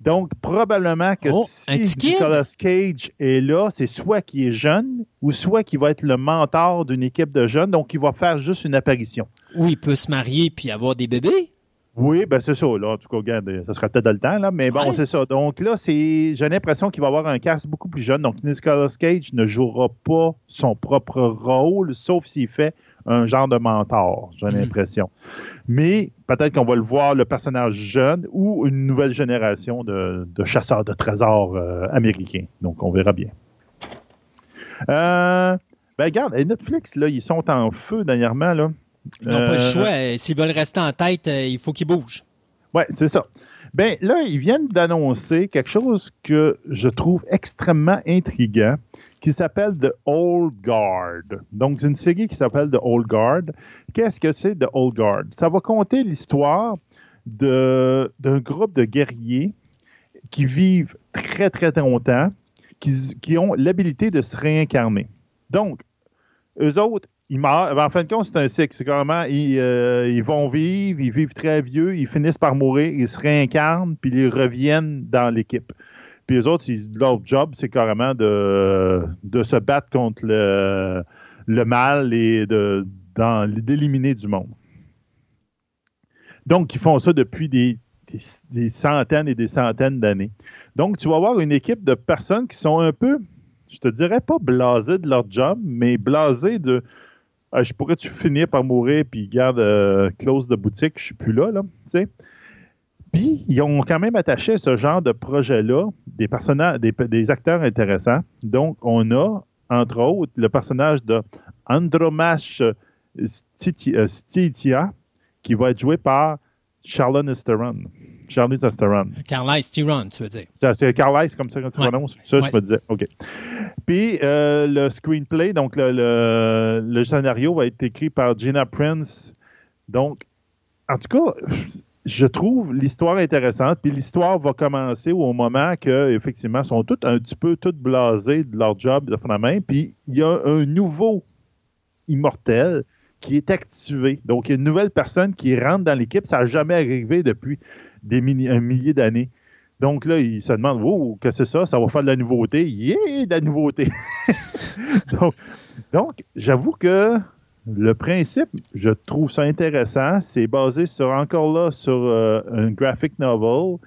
Donc, probablement que oh, si Nicolas Cage est là, c'est soit qu'il est jeune ou soit qu'il va être le mentor d'une équipe de jeunes, donc il va faire juste une apparition. Ou il peut se marier puis avoir des bébés? Oui, ben c'est ça. Là. En tout cas, regarde, ça sera peut-être dans le temps, là, mais bon, c'est ça. Donc là, c'est, j'ai l'impression qu'il va avoir un cast beaucoup plus jeune. Donc, Nicolas Cage ne jouera pas son propre rôle, sauf s'il fait un genre de mentor, j'ai mhm. l'impression. Mais peut-être qu'on va le voir, le personnage jeune ou une nouvelle génération de, chasseurs de trésors euh, américains. Donc, on verra bien. Euh, ben, regarde, Netflix, là, ils sont en feu dernièrement, là. Ils n'ont pas le euh, choix. S'ils veulent rester en tête, il faut qu'ils bougent. Oui, c'est ça. Ben là, ils viennent d'annoncer quelque chose que je trouve extrêmement intriguant qui s'appelle The Old Guard. Donc, c'est une série qui s'appelle The Old Guard. Qu'est-ce que c'est The Old Guard? Ça va conter l'histoire d'un groupe de guerriers qui vivent très, très longtemps, qui, qui ont l'habilité de se réincarner. Donc, eux autres, ils meurent. En fin de compte, c'est un cycle. C'est carrément, ils, euh, ils, vont vivre, ils vivent très vieux, ils finissent par mourir, ils se réincarnent, puis ils reviennent dans l'équipe. Puis les autres, leur job, c'est carrément de, de se battre contre le, le mal et d'éliminer du monde. Donc, ils font ça depuis des, des, centaines et des centaines d'années. Donc, tu vas avoir une équipe de personnes qui sont un peu, je te dirais pas blasées de leur job, mais blasées de ah, je pourrais-tu finir par mourir puis garde euh, close de boutique, je suis plus là, là. Puis, ils ont quand même attaché ce genre de projet-là des personnages, des, acteurs intéressants. Donc, on a, entre autres, le personnage de Andromache Stitia, qui va être joué par Charlotte Theron. Charlize Theron. Carlisle Theron, tu veux dire. C'est Carlisle, comme ça que tu prononces? Ça, je me disais. OK. Puis, euh, le screenplay, donc le, le, scénario va être écrit par Gina Prince. Donc, en tout cas, je trouve l'histoire intéressante. Puis l'histoire va commencer au moment que, effectivement, sont tous un petit peu tous blasés de leur job de la main. Puis il y a un nouveau immortel qui est activé. Donc, il y a une nouvelle personne qui rentre dans l'équipe. Ça n'a jamais arrivé depuis des un millier d'années. Donc là, il se demande, oh, que c'est ça? Ça va faire de la nouveauté? Yeah, de la nouveauté. (laughs) donc, donc j'avoue que le principe, je trouve ça intéressant. C'est basé sur, encore là, sur euh, un graphic novel.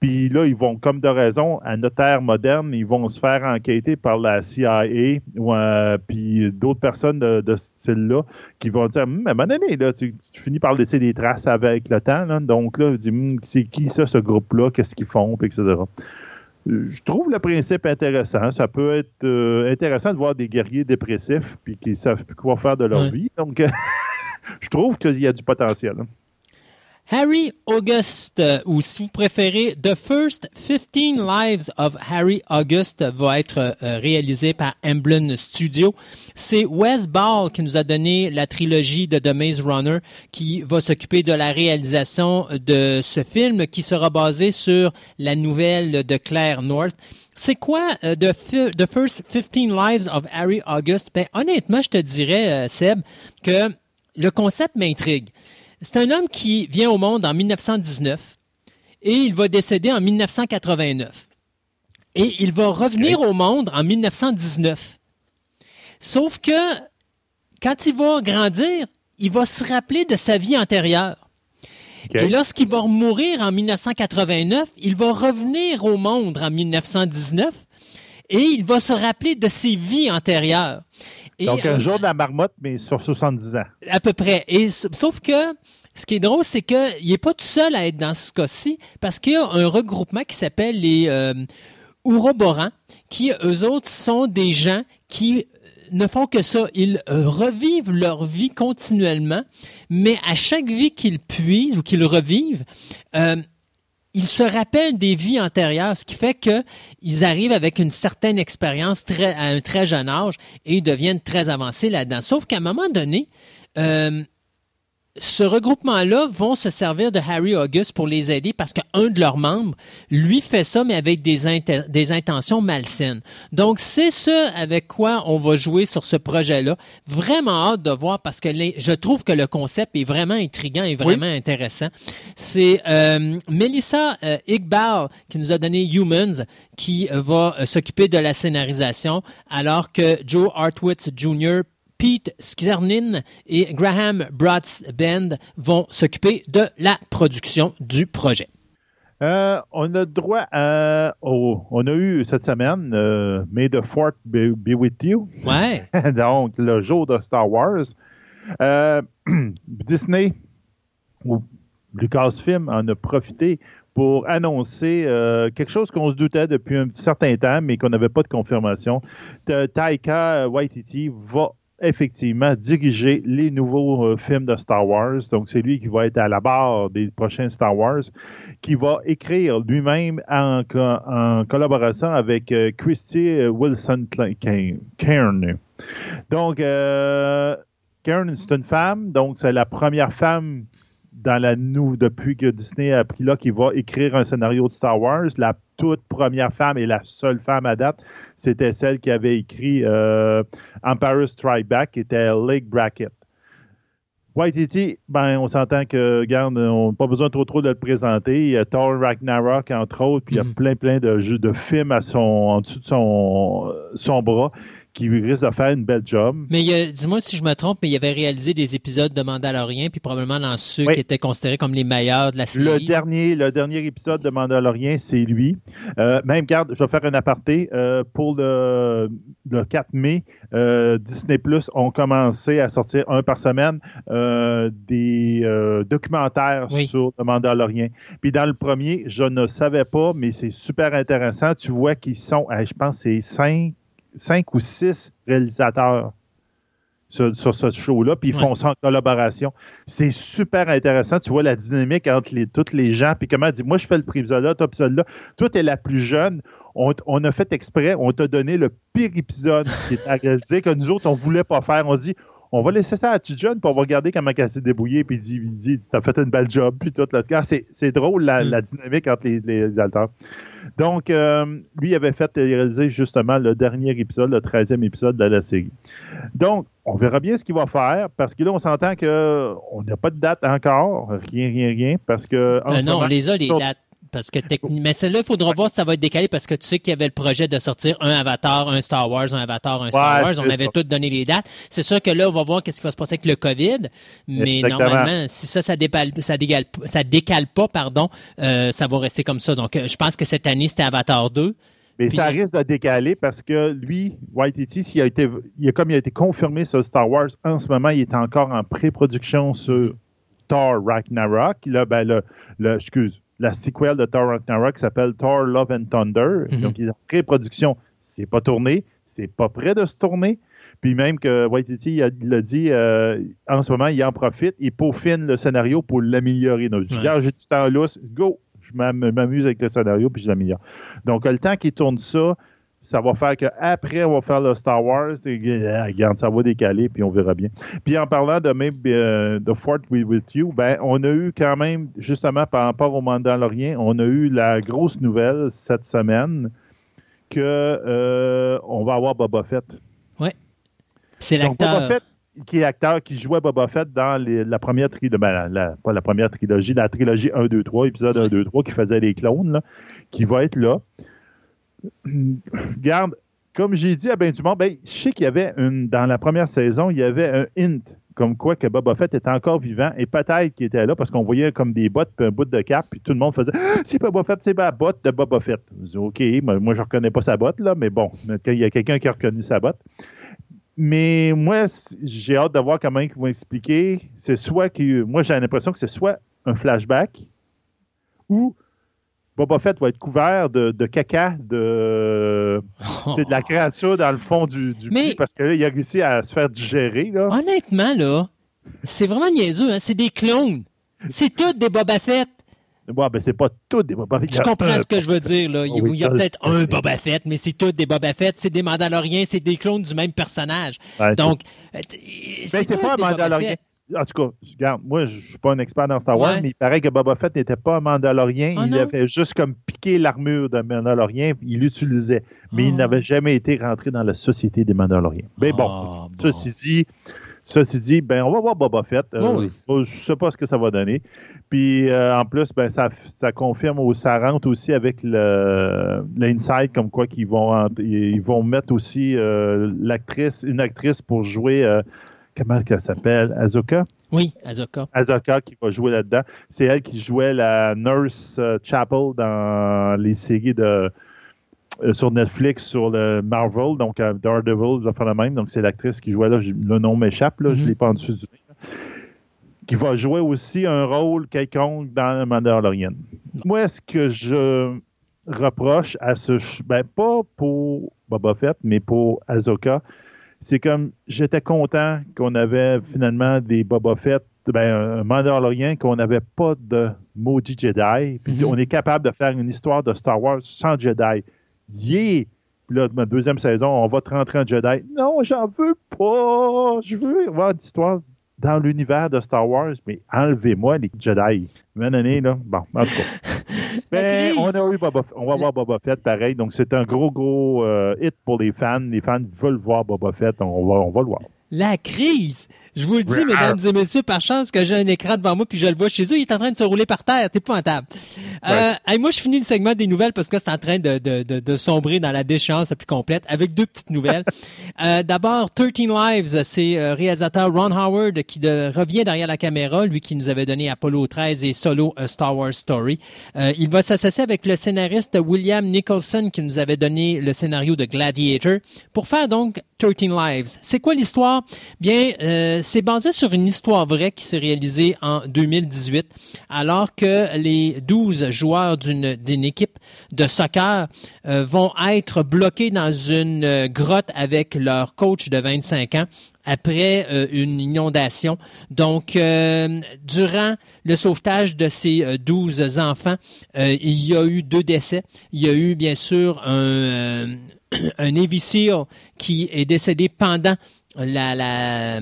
Puis là, ils vont, comme de raison, à notre ère moderne, ils vont se faire enquêter par la CIA ou euh, puis d'autres personnes de, ce style-là qui vont dire hum, à un moment donné, là, tu, finis par laisser des traces avec le temps. Donc là, dis, hum, c'est qui ça, ce groupe-là, qu'est-ce qu'ils font, puis etc je trouve le principe intéressant. Ça peut être euh, intéressant de voir des guerriers dépressifs puis qui savent plus quoi faire de leur vie. Donc, (laughs) je trouve qu'il y a du potentiel. Hein. Harry August, euh, ou si vous préférez, The First 15 Lives of Harry August va être euh, réalisé par Emblem Studio. C'est Wes Ball qui nous a donné la trilogie de The Maze Runner qui va s'occuper de la réalisation de ce film qui sera basé sur la nouvelle de Claire North. C'est quoi euh, the, First 15 Lives of Harry August? Ben, honnêtement, je te dirais, Seb, que le concept m'intrigue. C'est un homme qui vient au monde en 1919 et il va décéder en 1989. Et il va revenir au monde en 1919. Sauf que quand il va grandir, il va se rappeler de sa vie antérieure. Et lorsqu'il va mourir en 1989, il va revenir au monde en 1919 et il va se rappeler de ses vies antérieures. Donc, un jour de la marmotte, mais sur 70 ans. À peu près. Et sauf que ce qui est drôle, c'est qu'il n'est pas tout seul à être dans ce cas-ci, parce qu'il y a un regroupement qui s'appelle les euh, Ouroborans, qui, eux autres, sont des gens qui ne font que ça. Ils euh, revivent leur vie continuellement, mais à chaque vie qu'ils puisent ou qu'ils revivent, euh, ils se rappellent des vies antérieures, ce qui fait qu'ils arrivent avec une certaine expérience à un très jeune âge et ils deviennent très avancés là-dedans. Sauf qu'à un moment donné, euh, ce regroupement-là vont se servir de Harry August pour les aider parce qu'un de leurs membres, lui, fait ça, mais avec des, des intentions malsaines. Donc, c'est ce avec quoi on va jouer sur ce projet-là. Vraiment hâte de voir parce que je trouve que le concept est vraiment intriguant et vraiment intéressant. C'est euh, Melissa euh, Iqbal qui nous a donné Humans qui va euh, s'occuper de la scénarisation alors que Joe Artwitz Jr. Pete Skizernin et Graham Broadband vont s'occuper de la production du projet. Euh, on a droit à. on a eu cette semaine euh, May the Fourth be, with you. Ouais. (laughs) Donc, le jour de Star Wars. Euh, (clears throat) Disney ou Lucasfilm en a profité pour annoncer quelque chose qu'on se doutait depuis un certain temps, mais qu'on n'avait pas de confirmation. Taika Waititi va effectivement diriger les nouveaux euh, films de Star Wars. Donc, c'est lui qui va être à la barre des prochains Star Wars, qui va écrire lui-même en, collaboration avec euh, Christy euh, Wilson Cairn. Donc, euh, c'est une femme, donc c'est la première femme dans la nous depuis que Disney a pris là qui va écrire un scénario de Star Wars. La toute première femme et la seule femme à date, c'était celle qui avait écrit euh, Empire Strike Back, qui était Lake Brackett. Waititi, ben, on s'entend que, regarde, on n'a pas besoin trop trop de le présenter. Il y a Thor Ragnarok, entre autres, puis il y a mm-hmm. plein plein de, de films à son, en dessous de son, son bras qui risque de faire une belle job. Mais dis-moi si je me trompe, mais il avait réalisé des épisodes de Mandalorian, puis probablement dans ceux qui étaient considérés comme les meilleurs de la série. Le dernier, le dernier épisode de Mandalorian, c'est lui. Euh, même, garde, je vais faire un aparté. Euh, pour le, 4 mai, euh, Disney Plus ont commencé à sortir un par semaine des documentaires sur le Mandalorian. Puis dans le premier, je ne savais pas, mais c'est super intéressant. Tu vois qu'ils sont, je pense, c'est cinq cinq ou six réalisateurs sur, ce show-là, puis ils font ça en collaboration. C'est super intéressant. Tu vois la dynamique entre les, tous les gens, puis comment dire, moi je fais le épisode-là, toi épisode-là. Toi, tu es la plus jeune. On, a fait exprès, on t'a donné le pire épisode qui est à réaliser, que nous autres, on voulait pas faire. On dit, on va laisser ça à tu jeune, puis on va regarder comment elle s'est débrouillée, puis il dit, il dit, t'as fait une belle job, puis tout. Là, c'est drôle, la, mm. la, dynamique entre les, les. Donc, euh, lui avait fait réaliser justement le dernier épisode, le 13e épisode de la série. Donc, on verra bien ce qu'il va faire, parce que là, on s'entend qu'on n'a pas de date encore, rien, rien, rien, parce que... Euh, non, on les a, les dates. Parce que Mais celle-là, il faudra voir si ça va être décalé parce que tu sais qu'il y avait le projet de sortir un Avatar, un Star Wars, un Avatar, un Star Wars. On avait tous donné les dates. C'est sûr que là, on va voir qu'est-ce qui va se passer avec le COVID. Mais normalement, si ça, ça décale, ça décale, ça décale pas, pardon, euh, ça va rester comme ça. Donc, euh, je pense que cette année, c'était Avatar 2. Mais ça risque de décaler parce que lui, White s'il a été, il a, comme il a été confirmé sur Star Wars, en ce moment, il est encore en pré-production sur Thor Ragnarok. Là, ben, le, le, excuse, la sequel de Thor Ragnarok qui s'appelle Thor Love and Thunder. Mhm. Donc, il est en pré-production. C'est pas tourné, c'est pas prêt de se tourner. Puis même que Waititi il a, dit, euh, en ce moment, il en profite, il peaufine le scénario pour l'améliorer. Donc, j'ai du temps lousse, go, je m'amuse avec le scénario puis je l'améliore. Donc, le temps qu'il tourne ça, ça va faire qu'après, on va faire le Star Wars. Et, regarde, ça va décaler, puis on verra bien. Puis en parlant de même euh, de Fort With You, ben, on a eu quand même, justement, par rapport au Mandalorian, on a eu la grosse nouvelle cette semaine que euh, on va avoir Boba Fett. Oui. C'est l'acteur. Boba Fett, qui est acteur qui jouait Boba Fett dans la première trilogie, ben, la, pas la première trilogie, la trilogie 1, 2, 3, épisode 1, 2, 3, qui faisait les clones, là, qui va être là. (clears throat) Garde, comme j'ai dit à Ben Dumont, ben, je sais qu'il y avait une, dans la première saison, il y avait un hint comme quoi que Boba Fett était encore vivant et peut-être qu'il était là parce qu'on voyait comme des bottes puis un bout de cap puis tout le monde faisait ah, c'est Boba Fett, c'est la botte de Boba Fett. Je dis, OK, moi je reconnais pas sa botte là, mais bon, il y a quelqu'un qui a reconnu sa botte. Mais moi, j'ai hâte de voir comment ils vont expliquer. C'est soit que moi j'ai l'impression que c'est soit un flashback ou Boba Fett va être couvert de, caca, de, de la créature dans le fond du, du Mais, parce qu'il a réussi à se faire digérer. Là. Honnêtement, là, c'est vraiment niaiseux. Hein? C'est des clones. C'est tout des Boba Fett. Ouais, ben c'est pas tout des Boba Fett. Tu comprends ce que je veux dire, là? Il, y a peut-être un Boba Fett, mais c'est tout des Boba Fett. C'est des Mandaloriens, c'est des clones du même personnage. Donc, euh, c'est ben, pas un Mandalorien. En tout cas, regarde, moi, je suis pas un expert dans Star Wars, mais il paraît que Boba Fett n'était pas un Mandalorien. Ah, il avait juste comme piqué l'armure d'un Mandalorien, il l'utilisait. Mais il ah. n'avait jamais été rentré dans la société des Mandaloriens. Mais bon, ah, ceci dit, ceci dit, ben, on va voir Boba Fett. Euh, je sais pas ce que ça va donner. Puis euh, en plus, ben, ça, ça confirme ou ça rentre aussi avec l'inside comme quoi qu'ils vont ils vont mettre aussi euh, l'actrice, une actrice pour jouer comment elle s'appelle? Azoka? Oui, Azoka. Azoka qui va jouer là-dedans. C'est elle qui jouait la Nurse euh, Chapel dans les séries de euh, sur Netflix, sur le Marvel, donc euh, Daredevil, je vais faire la même. Donc c'est l'actrice qui jouait là, le nom m'échappe, là, je ne mhm. l'ai pas en dessous du qui va jouer aussi un rôle quelconque dans Mandalorian. Moi, ce que je reproche à ce... Ben, pas pour Boba Fett, mais pour Azoka, c'est comme j'étais content qu'on avait finalement des Boba Fett, ben, un Mandalorian, qu'on n'avait pas de maudit Jedi. Puis mhm. on est capable de faire une histoire de Star Wars sans Jedi. Yeah! Puis là, ma deuxième saison, on va te rentrer en Jedi. Non, j'en veux pas! Je veux avoir une histoire dans l'univers de Star Wars, mais enlevez-moi les Jedi. Une année, là. Bon, en tout cas. (laughs) Mais on a eu Boba On va voir Boba Fett pareil. Donc, c'est un gros, gros euh, hit pour les fans. Les fans veulent voir Boba Fett. On va, on va le voir. La crise! Je vous le dis, mesdames et messieurs, par chance que j'ai un écran devant moi puis je le vois chez eux, il est en train de se rouler par terre. T'es épouvantable. Euh, moi, je finis le segment des nouvelles parce que c'est en train de, de, de, sombrer dans la déchéance la plus complète avec deux petites nouvelles. (laughs) euh, D'abord, 13 Lives, c'est euh, réalisateur Ron Howard qui de, revient derrière la caméra, lui qui nous avait donné Apollo 13 et Solo A Star Wars Story. Euh, il va s'associer avec le scénariste William Nicholson qui nous avait donné le scénario de Gladiator pour faire donc 13 Lives. C'est quoi l'histoire? Bien, euh, c'est basé sur une histoire vraie qui s'est réalisée en 2018, alors que les 12 joueurs d'une équipe de soccer euh, vont être bloqués dans une euh, grotte avec leur coach de 25 ans après euh, une inondation. Donc, durant le sauvetage de ces 12 enfants, il y a eu deux décès. Il y a eu, bien sûr, un, (clears throat) un Navy qui est décédé pendant la, la,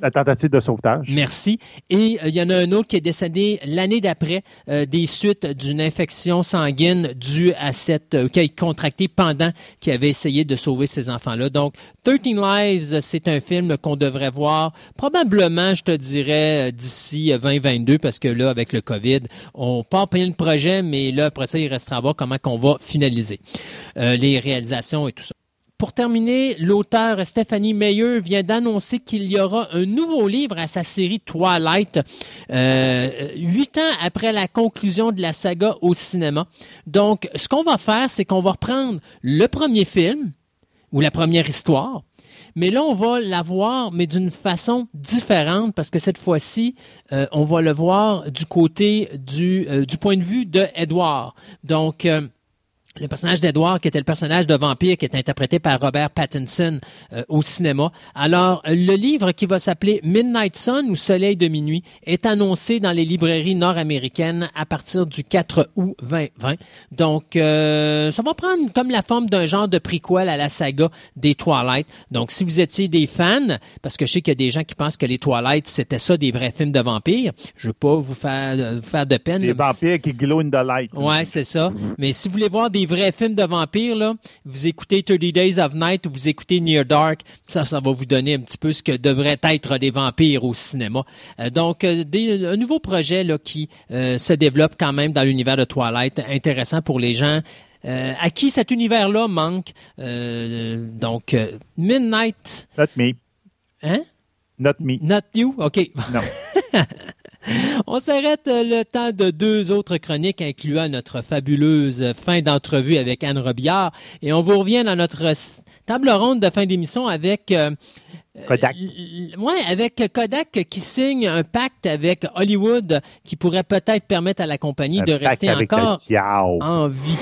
la, tentative de sauvetage. Merci. Et euh, il y en a un autre qui est décédé l'année d'après euh, des suites d'une infection sanguine due à cette euh, qui a été contractée pendant qu'il avait essayé de sauver ces enfants-là. Donc, 13 Lives, c'est un film qu'on devrait voir probablement, je te dirais, d'ici 2022 parce que là, avec le COVID, on part plein le projet, mais là, après ça, il restera à voir comment qu'on va finaliser les réalisations et tout ça. Pour terminer, l'auteur Stephanie Meyer vient d'annoncer qu'il y aura un nouveau livre à sa série Twilight, euh, huit ans après la conclusion de la saga au cinéma. Donc, ce qu'on va faire, c'est qu'on va reprendre le premier film ou la première histoire, mais là, on va la voir, mais d'une façon différente, parce que cette fois-ci, euh, on va le voir du côté du, euh, du point de vue de Edward. Donc, le personnage d'Edward, qui était le personnage de vampire qui est interprété par Robert Pattinson euh, au cinéma. Alors, le livre qui va s'appeler Midnight Sun ou Soleil de minuit est annoncé dans les librairies nord-américaines à partir du 4 août 2020. Donc, euh, ça va prendre comme la forme d'un genre de prequel à la saga des Twilight. Donc, si vous étiez des fans, parce que je sais qu'il y a des gens qui pensent que les Twilight, c'était ça des vrais films de vampires, je veux pas vous faire, vous faire de peine. Les vampires qui glow in the light. Ouais, c'est ça. Mais si vous voulez voir des vrais films de vampires, là, vous écoutez 30 Days of Night ou vous écoutez Near Dark, ça, ça va vous donner un petit peu ce que devraient être des vampires au cinéma. Euh, donc, euh, un nouveau projet là, qui euh, se développe quand même dans l'univers de Twilight, intéressant pour les gens euh, à qui cet univers-là manque. Donc, Midnight. Not me. Hein? Not me. Not you? OK. Non. (laughs) (laughs) On s'arrête euh, le temps de deux autres chroniques incluant notre fabuleuse fin d'entrevue avec Anne Robillard et on vous revient dans notre table ronde de fin d'émission avec euh, Kodak. avec Kodak qui signe un pacte avec Hollywood qui pourrait peut-être permettre à la compagnie Un de rester encore en vie.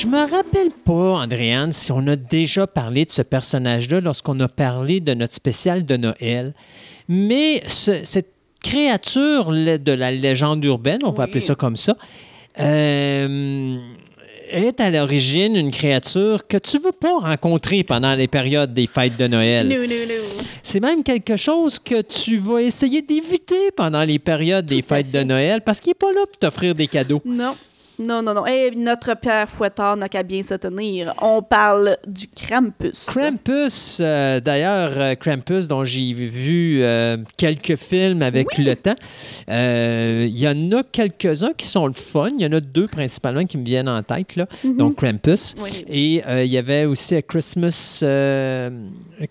Je me rappelle pas, Andréane, si on a déjà parlé de ce personnage-là lorsqu'on a parlé de notre spécial de Noël. Mais ce- cette créature de la légende urbaine, on va Oui. appeler ça comme ça, euh, est à l'origine une créature que tu ne veux pas rencontrer pendant les périodes des fêtes de Noël. C'est même quelque chose que tu vas essayer d'éviter pendant les périodes des Tout fêtes de. Noël parce qu'il n'est pas là pour t'offrir des cadeaux. Non. Non, non, non. Et notre père fouettard n'a qu'à bien se tenir. On parle du Krampus. Krampus, euh, d'ailleurs, euh, Krampus, dont j'ai vu euh, quelques films avec le temps, euh, il y en a quelques-uns qui sont le fun. Il y en a deux principalement qui me viennent en tête, là. donc Krampus. Oui. Et il y avait aussi A Christmas, A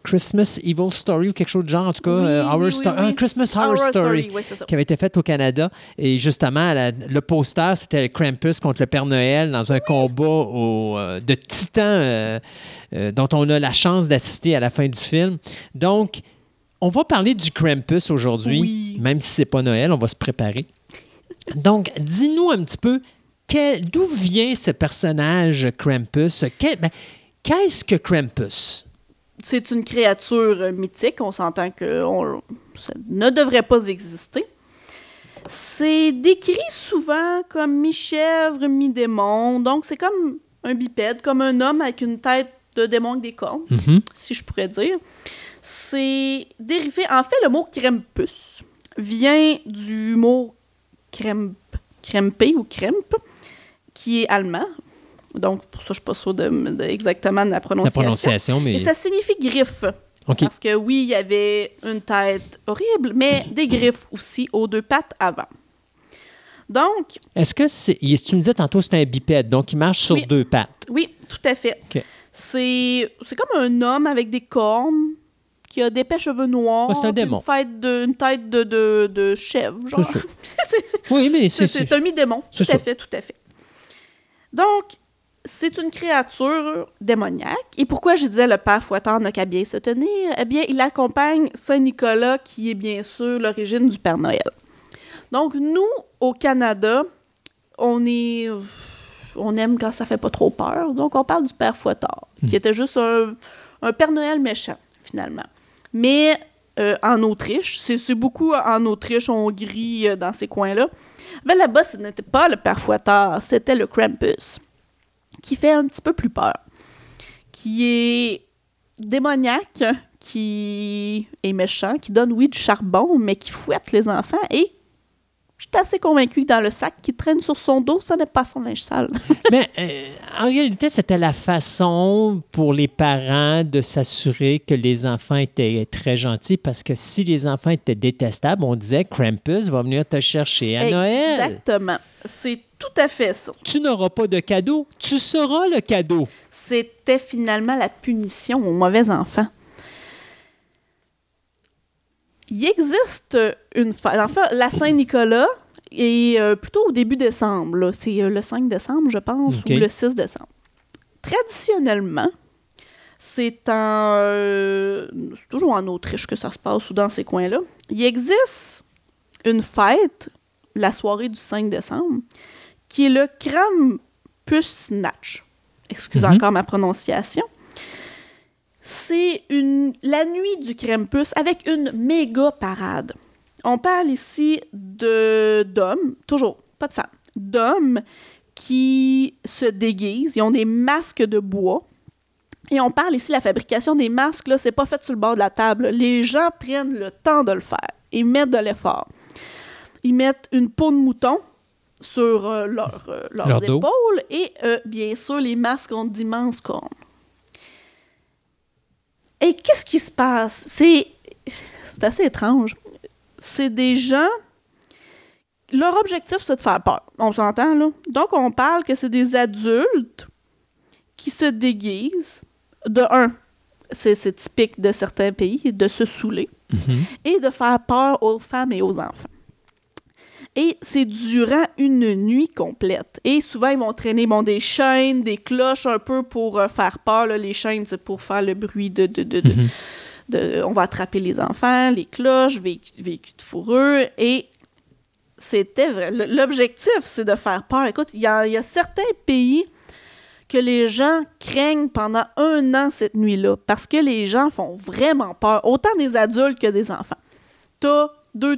Christmas Evil Story ou quelque chose de genre, en tout cas, Oui, Horror Christmas Horror, Story qui avait été faite au Canada. Et justement, la- le poster, c'était Krampus contre le Père Noël dans un combat au, euh, de titans euh, euh, dont on a la chance d'assister à la fin du film. Donc, on va parler du Krampus aujourd'hui, Oui. même si c'est pas Noël, on va se préparer. Donc, dis-nous un petit peu d'où vient ce personnage Krampus? Ben, Qu'est-ce que Krampus? C'est une créature mythique. On s'entend que on- ça ne devrait pas exister. C'est décrit souvent comme mi-chèvre, mi-démon. Donc, c'est comme un bipède, comme un homme avec une tête de démon avec des cornes, Mhm. si je pourrais dire. C'est dérivé. En fait, le mot Krampus vient du mot kremp, krempe ou kremp, qui est allemand. Donc, pour ça, je ne suis pas sûre de, de- exactement de la La prononciation. prononciation, mais. Et ça signifie griffe. Parce que oui, il y avait une tête horrible, mais des griffes aussi aux deux pattes avant. Donc, Est-ce que c'est. Tu me disais tantôt c'est un bipède, donc il marche sur Oui. deux pattes? oui, tout à fait. OK. C'est comme un homme avec des cornes qui a d'épais cheveux noirs. C'est un démon. Une, de, une tête de, de, de chèvre, genre. (laughs) C'est. Oui, mais c'est. C'est un mi-démon. Tout à fait, tout à fait. Donc, c'est une créature démoniaque. Et pourquoi je disais le père Fouettard n'a qu'à bien se tenir? Eh bien, il accompagne Saint-Nicolas, qui est bien sûr l'origine du Père Noël. Donc, nous, au Canada, on est... On aime quand ça fait pas trop peur. Donc, on parle du Père Fouettard, qui était juste un, un Père Noël méchant, finalement. Mais euh, en Autriche, c'est beaucoup en Autriche, Hongrie, euh, dans ces coins-là. Mais là-bas, ce n'était pas le Père Fouettard, c'était le Krampus, qui fait un petit peu plus peur, qui est démoniaque, qui est méchant, qui donne, oui, du charbon, mais qui fouette les enfants. Et je suis assez convaincue que dans le sac qui traîne sur son dos, ça n'est pas son linge sale. (laughs) Mais euh, en réalité, c'était la façon pour les parents de s'assurer que les enfants étaient très gentils parce que si les enfants étaient détestables, on disait Krampus va venir te chercher à Noël. Exactement. C'est tout à fait ça. Tu n'auras pas de cadeau, tu seras le cadeau. C'était finalement la punition aux mauvais enfants. Il existe une fête. Enfin, la Saint-Nicolas est euh, plutôt au début décembre. C'est euh, le 5 décembre, je pense, ou le 6 décembre. Traditionnellement, c'est en. euh, c'est toujours en Autriche que ça se passe ou dans ces coins-là. Il existe une fête, la soirée du 5 décembre, qui est le Krampusnacht. Excusez Mhm. encore ma prononciation. C'est une, la nuit du Krampus avec une méga parade. On parle ici de d'hommes, toujours, pas de femmes, d'hommes qui se déguisent. Ils ont des masques de bois Et on parle ici de la fabrication des masques, là, c'est pas fait sur le bord de la table. Les gens prennent le temps de le faire. Ils mettent de l'effort. Ils mettent une peau de mouton sur euh, leur, euh, leurs Leur épaules et euh, bien sûr, les masques ont d'immenses cornes. Et qu'est-ce qui se passe? C'est c'est assez étrange. C'est des gens. Leur objectif, c'est de faire peur. On s'entend, là? Donc, on parle que c'est des adultes qui se déguisent. De un, c'est c'est typique de certains pays, de se saouler et de faire peur aux femmes et aux enfants. Et c'est durant une nuit complète. Et souvent, ils vont traîner bon, des chaînes, des cloches un peu pour euh, faire peur. là. Les chaînes, c'est pour faire le bruit de, de, de, de- de- On va attraper les enfants, les cloches, véhicules véhicules de fourrure. Et c'était vrai. L'objectif, c'est de faire peur. Écoute, il y y a certains pays que les gens craignent pendant un an cette nuit-là parce que les gens font vraiment peur, autant des adultes que des enfants. T'as deux,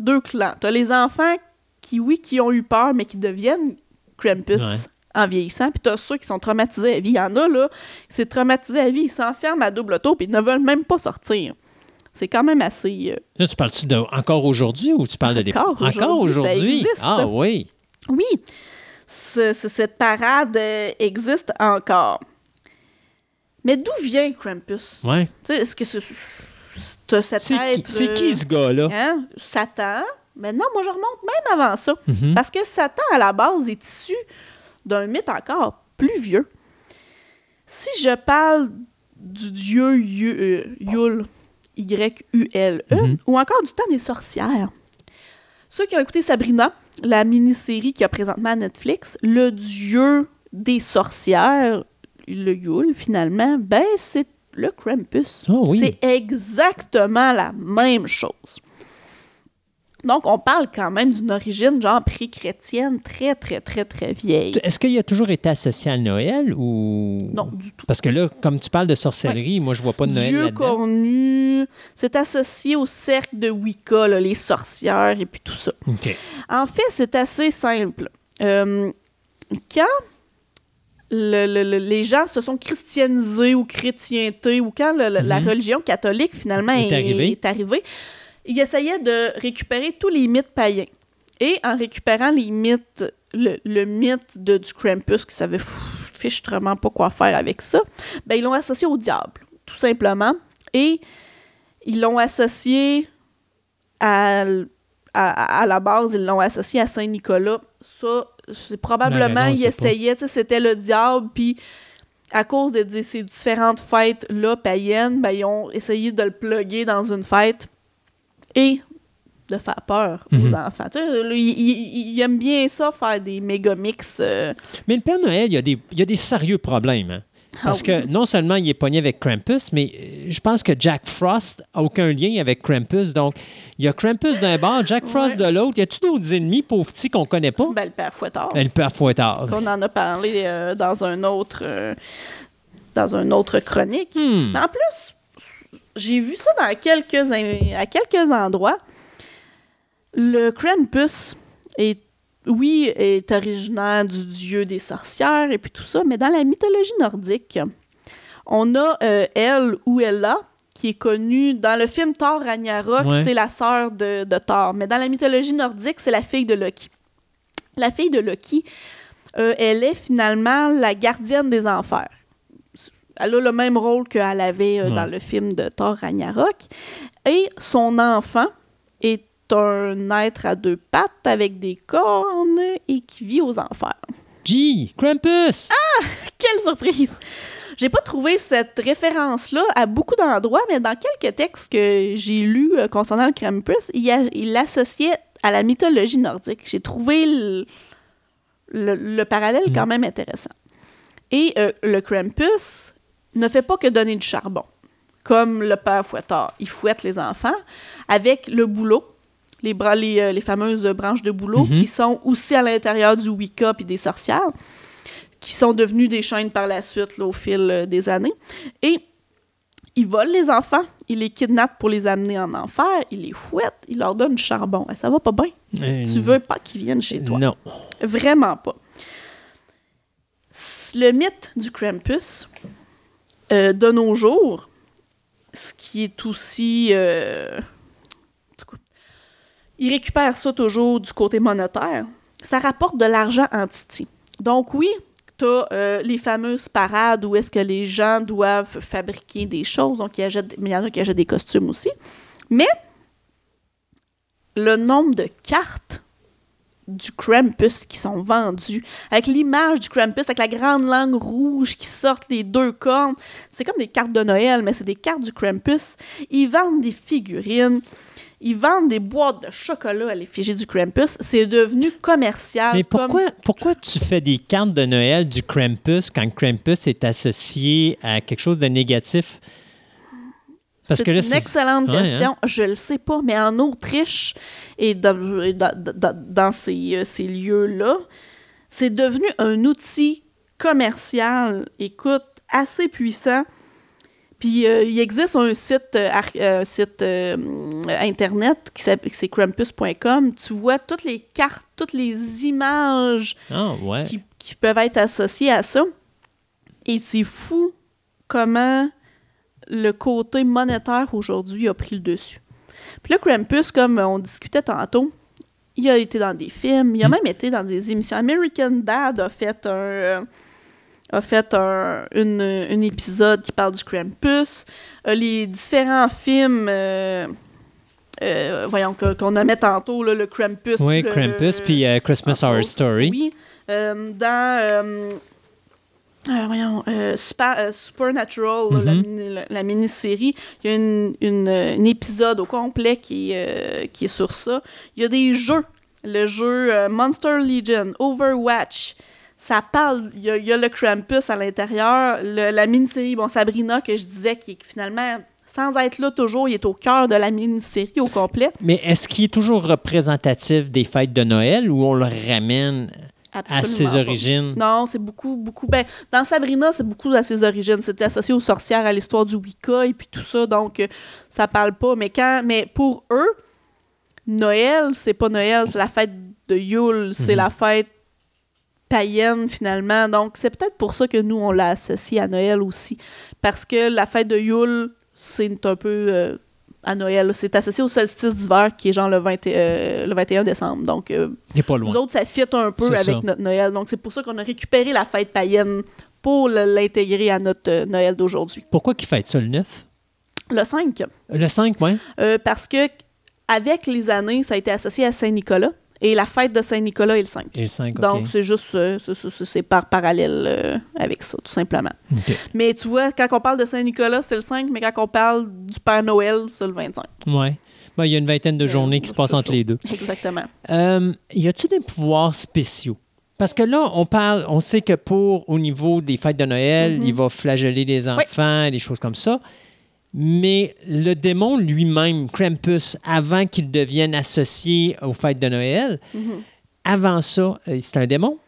deux clans. T'as les enfants qui, oui, qui ont eu peur, mais qui deviennent Krampus Ouais. en vieillissant. Puis t'as ceux qui sont traumatisés à vie. Il y en a, là, qui sont traumatisés à vie. Ils s'enferment à double tour, puis ils ne veulent même pas sortir. C'est quand même assez... euh, Là, tu parles-tu de encore aujourd'hui ou tu parles de l'époque? Encore aujourd'hui. Ah oui. Oui, ce- ce- cette parade euh, existe encore. Mais d'où vient Krampus? Ouais. Tu sais, est-ce que c'est t'as qui, c'est qui euh, ce gars-là? hein, Satan? Mais non, moi je remonte même avant ça. Mhm. Parce que Satan, à la base, est issu d'un mythe encore plus vieux. Si je parle du dieu Yu- euh, Yule, Y-U-L-E, Mhm. ou encore du temps des sorcières, ceux qui ont écouté Sabrina, la mini-série qui a présentement à Netflix, le dieu des sorcières, le Yule, finalement, ben c'est le Krampus. Ah oui. C'est exactement la même chose. Donc, on parle quand même d'une origine, genre, pré-chrétienne, très, très, très, très vieille. Est-ce qu'il a toujours été associé à Noël ou? Non, du tout. Parce que là, comme tu parles de sorcellerie, moi, je vois pas de Noël Dieu connu, c'est associé au cercle de Wicca, là, les sorcières et puis tout ça. OK. En fait, c'est assez simple. Euh, quand le- le- le- les gens se sont christianisés ou chrétientés, ou quand la Mhm. religion catholique finalement Est est, arrivée. est arrivée, ils essayaient de récupérer tous les mythes païens. Et en récupérant les mythes, le, le mythe de, du Krampus, qui savait fichtrement pas quoi faire avec ça, ben, ils l'ont associé au diable, tout simplement. Et ils l'ont associé à, à, à la base, ils l'ont associé à Saint-Nicolas. Ça, probablement, tu sais, c'était le diable, puis à cause de, de ces différentes fêtes-là païennes, ben, ils ont essayé de le plugger dans une fête et de faire peur aux Mhm. enfants. Tu sais, il, il- il aime bien ça, faire des méga mix. euh, Mais le Père Noël, il y a des, il y a des sérieux problèmes. hein. Parce Ah que non seulement il est pogné avec Krampus, mais euh, je pense que Jack Frost a aucun lien avec Krampus. Donc, il y a Krampus d'un bord, Jack Frost de l'autre. Y a-tu d'autres ennemis, pauvres petits, qu'on connaît pas? ben, le père Fouettard. Elle peut à Fouettard. qu'on en a parlé euh, dans un autre euh, dans une autre chronique. Hmm. Mais en plus, j'ai vu ça dans quelques in- à quelques endroits. Le Krampus est oui, est originaire du dieu des sorcières et puis tout ça, mais dans la mythologie nordique, on a euh, elle ou Ella qui est connue dans le film Thor Ragnarok, Ouais. c'est la sœur de, de Thor, mais dans la mythologie nordique, c'est la fille de Loki. La fille de Loki, euh, elle est finalement la gardienne des enfers. Elle a le même rôle qu'elle avait euh, Ouais. dans le film de Thor Ragnarok. Et son enfant est un être à deux pattes avec des cornes et qui vit aux enfers. Gee, Krampus! Quelle surprise! J'ai pas trouvé cette référence-là à beaucoup d'endroits, mais dans quelques textes que j'ai lus euh, concernant le Krampus, il, l'associait à la mythologie nordique. J'ai trouvé le, le- le parallèle quand même intéressant. Et euh, le Krampus ne fait pas que donner du charbon, comme le père fouettard. Il fouette les enfants avec le boulot, les, bras, les, euh, les fameuses branches de boulot, Mhm. qui sont aussi à l'intérieur du Wicca et des sorcières qui sont devenus des chaînes par la suite là, au fil euh, des années. Et il vole les enfants, il les kidnappe pour les amener en enfer, il les fouette, il leur donne du charbon. Eh, Ça va pas bien. Euh, Tu veux pas qu'ils viennent chez toi. Non. Vraiment pas. Le mythe du Krampus euh, de nos jours, ce qui est aussi... euh, ils récupèrent ça toujours du côté monétaire. Ça rapporte de l'argent en Titi. Donc oui, tu as les fameuses parades où est-ce que les gens doivent fabriquer des choses. Donc, il y, en a qui achètent des costumes aussi. Mais le nombre de cartes du Krampus qui sont vendues, avec l'image du Krampus, avec la grande langue rouge qui sortent les deux cornes, c'est comme des cartes de Noël, mais c'est des cartes du Krampus. Ils vendent des figurines. Ils vendent des boîtes de chocolat à l'effigie du Krampus. C'est devenu commercial. Mais comme- pourquoi, tu fais des cartes de Noël du Krampus quand Krampus est associé à quelque chose de négatif? C'est que là, une excellente Ouais, hein? question. Je le sais pas, mais en Autriche et dans, et dans, dans- dans ces, euh, ces lieux-là, c'est devenu un outil commercial, écoute, assez puissant. Puis euh, il existe un site, euh, ar- euh, un site euh, internet qui s'appelle c'est krampus.com. Tu vois toutes les cartes, toutes les images Ah, ouais. qui, qui peuvent être associés à ça. Et c'est fou comment le côté monétaire aujourd'hui a pris le dessus. Puis là, Krampus, comme on discutait tantôt, il a été dans des films, il a Mm. même été dans des émissions. American Dad a fait un, euh, a fait un une, un épisode qui parle du Krampus. Les différents films, euh, euh, voyons, qu'on a mis tantôt, là, le Krampus. Oui, le- Krampus, puis euh, Christmas entre Horror autres. Story. Oui. Euh, dans. voyons, Super- Supernatural, la mini- la, la mini-série, il y a une, une, euh, un épisode au complet qui, est, qui est sur ça. Il y a des jeux. Le jeu Monster Legion, Overwatch. Ça parle, il y a, il y a le Krampus à l'intérieur. La mini-série, bon, Sabrina, que je disais, qui est finalement, sans être là toujours, il est au cœur de la mini-série au complet. Mais est-ce qu'il est toujours représentatif des fêtes de Noël ou on le ramène à ses pas. origines? Non, c'est beaucoup, beaucoup. Ben, dans Sabrina, c'est beaucoup à ses origines. C'était associé aux sorcières, à l'histoire du Wicca et puis tout ça, donc euh, ça parle pas. Mais quand, mais pour eux, Noël, c'est pas Noël, c'est la fête de Yule, c'est Mhm. la fête païenne finalement. Donc c'est peut-être pour ça que nous on l'a associé à Noël aussi, parce que la fête de Yule, c'est un peu euh, à Noël. C'est associé au solstice d'hiver qui est genre le, 20 et- euh, le 21 décembre. Donc euh, pas loin. nous autres, ça fit un peu avec ça. notre Noël. Donc, c'est pour ça qu'on a récupéré la fête païenne pour l'intégrer à notre euh, Noël d'aujourd'hui. Pourquoi qu'il fête ça le 9? Le 5, Le 5, oui. parce que avec les années, ça a été associé à Saint-Nicolas. Et la fête de Saint-Nicolas est le 5. Et le 5, OK. Donc, c'est juste, euh, c'est- par parallèle euh, avec ça, tout simplement. Mais tu vois, quand on parle de Saint-Nicolas, c'est le 5, mais quand on parle du Père Noël, c'est le 25. Ouais. Ben, il y a une vingtaine de Euh, journées qui se passent entre ça. les deux. Exactement. Y a-t-il des pouvoirs spéciaux? Parce que là, on parle, on sait que pour, au niveau des fêtes de Noël, Mhm. il va flageller les enfants, des choses comme ça. Mais le démon lui-même, Krampus, avant qu'il devienne associé aux fêtes de Noël, Mhm. avant ça, euh, c'est un démon?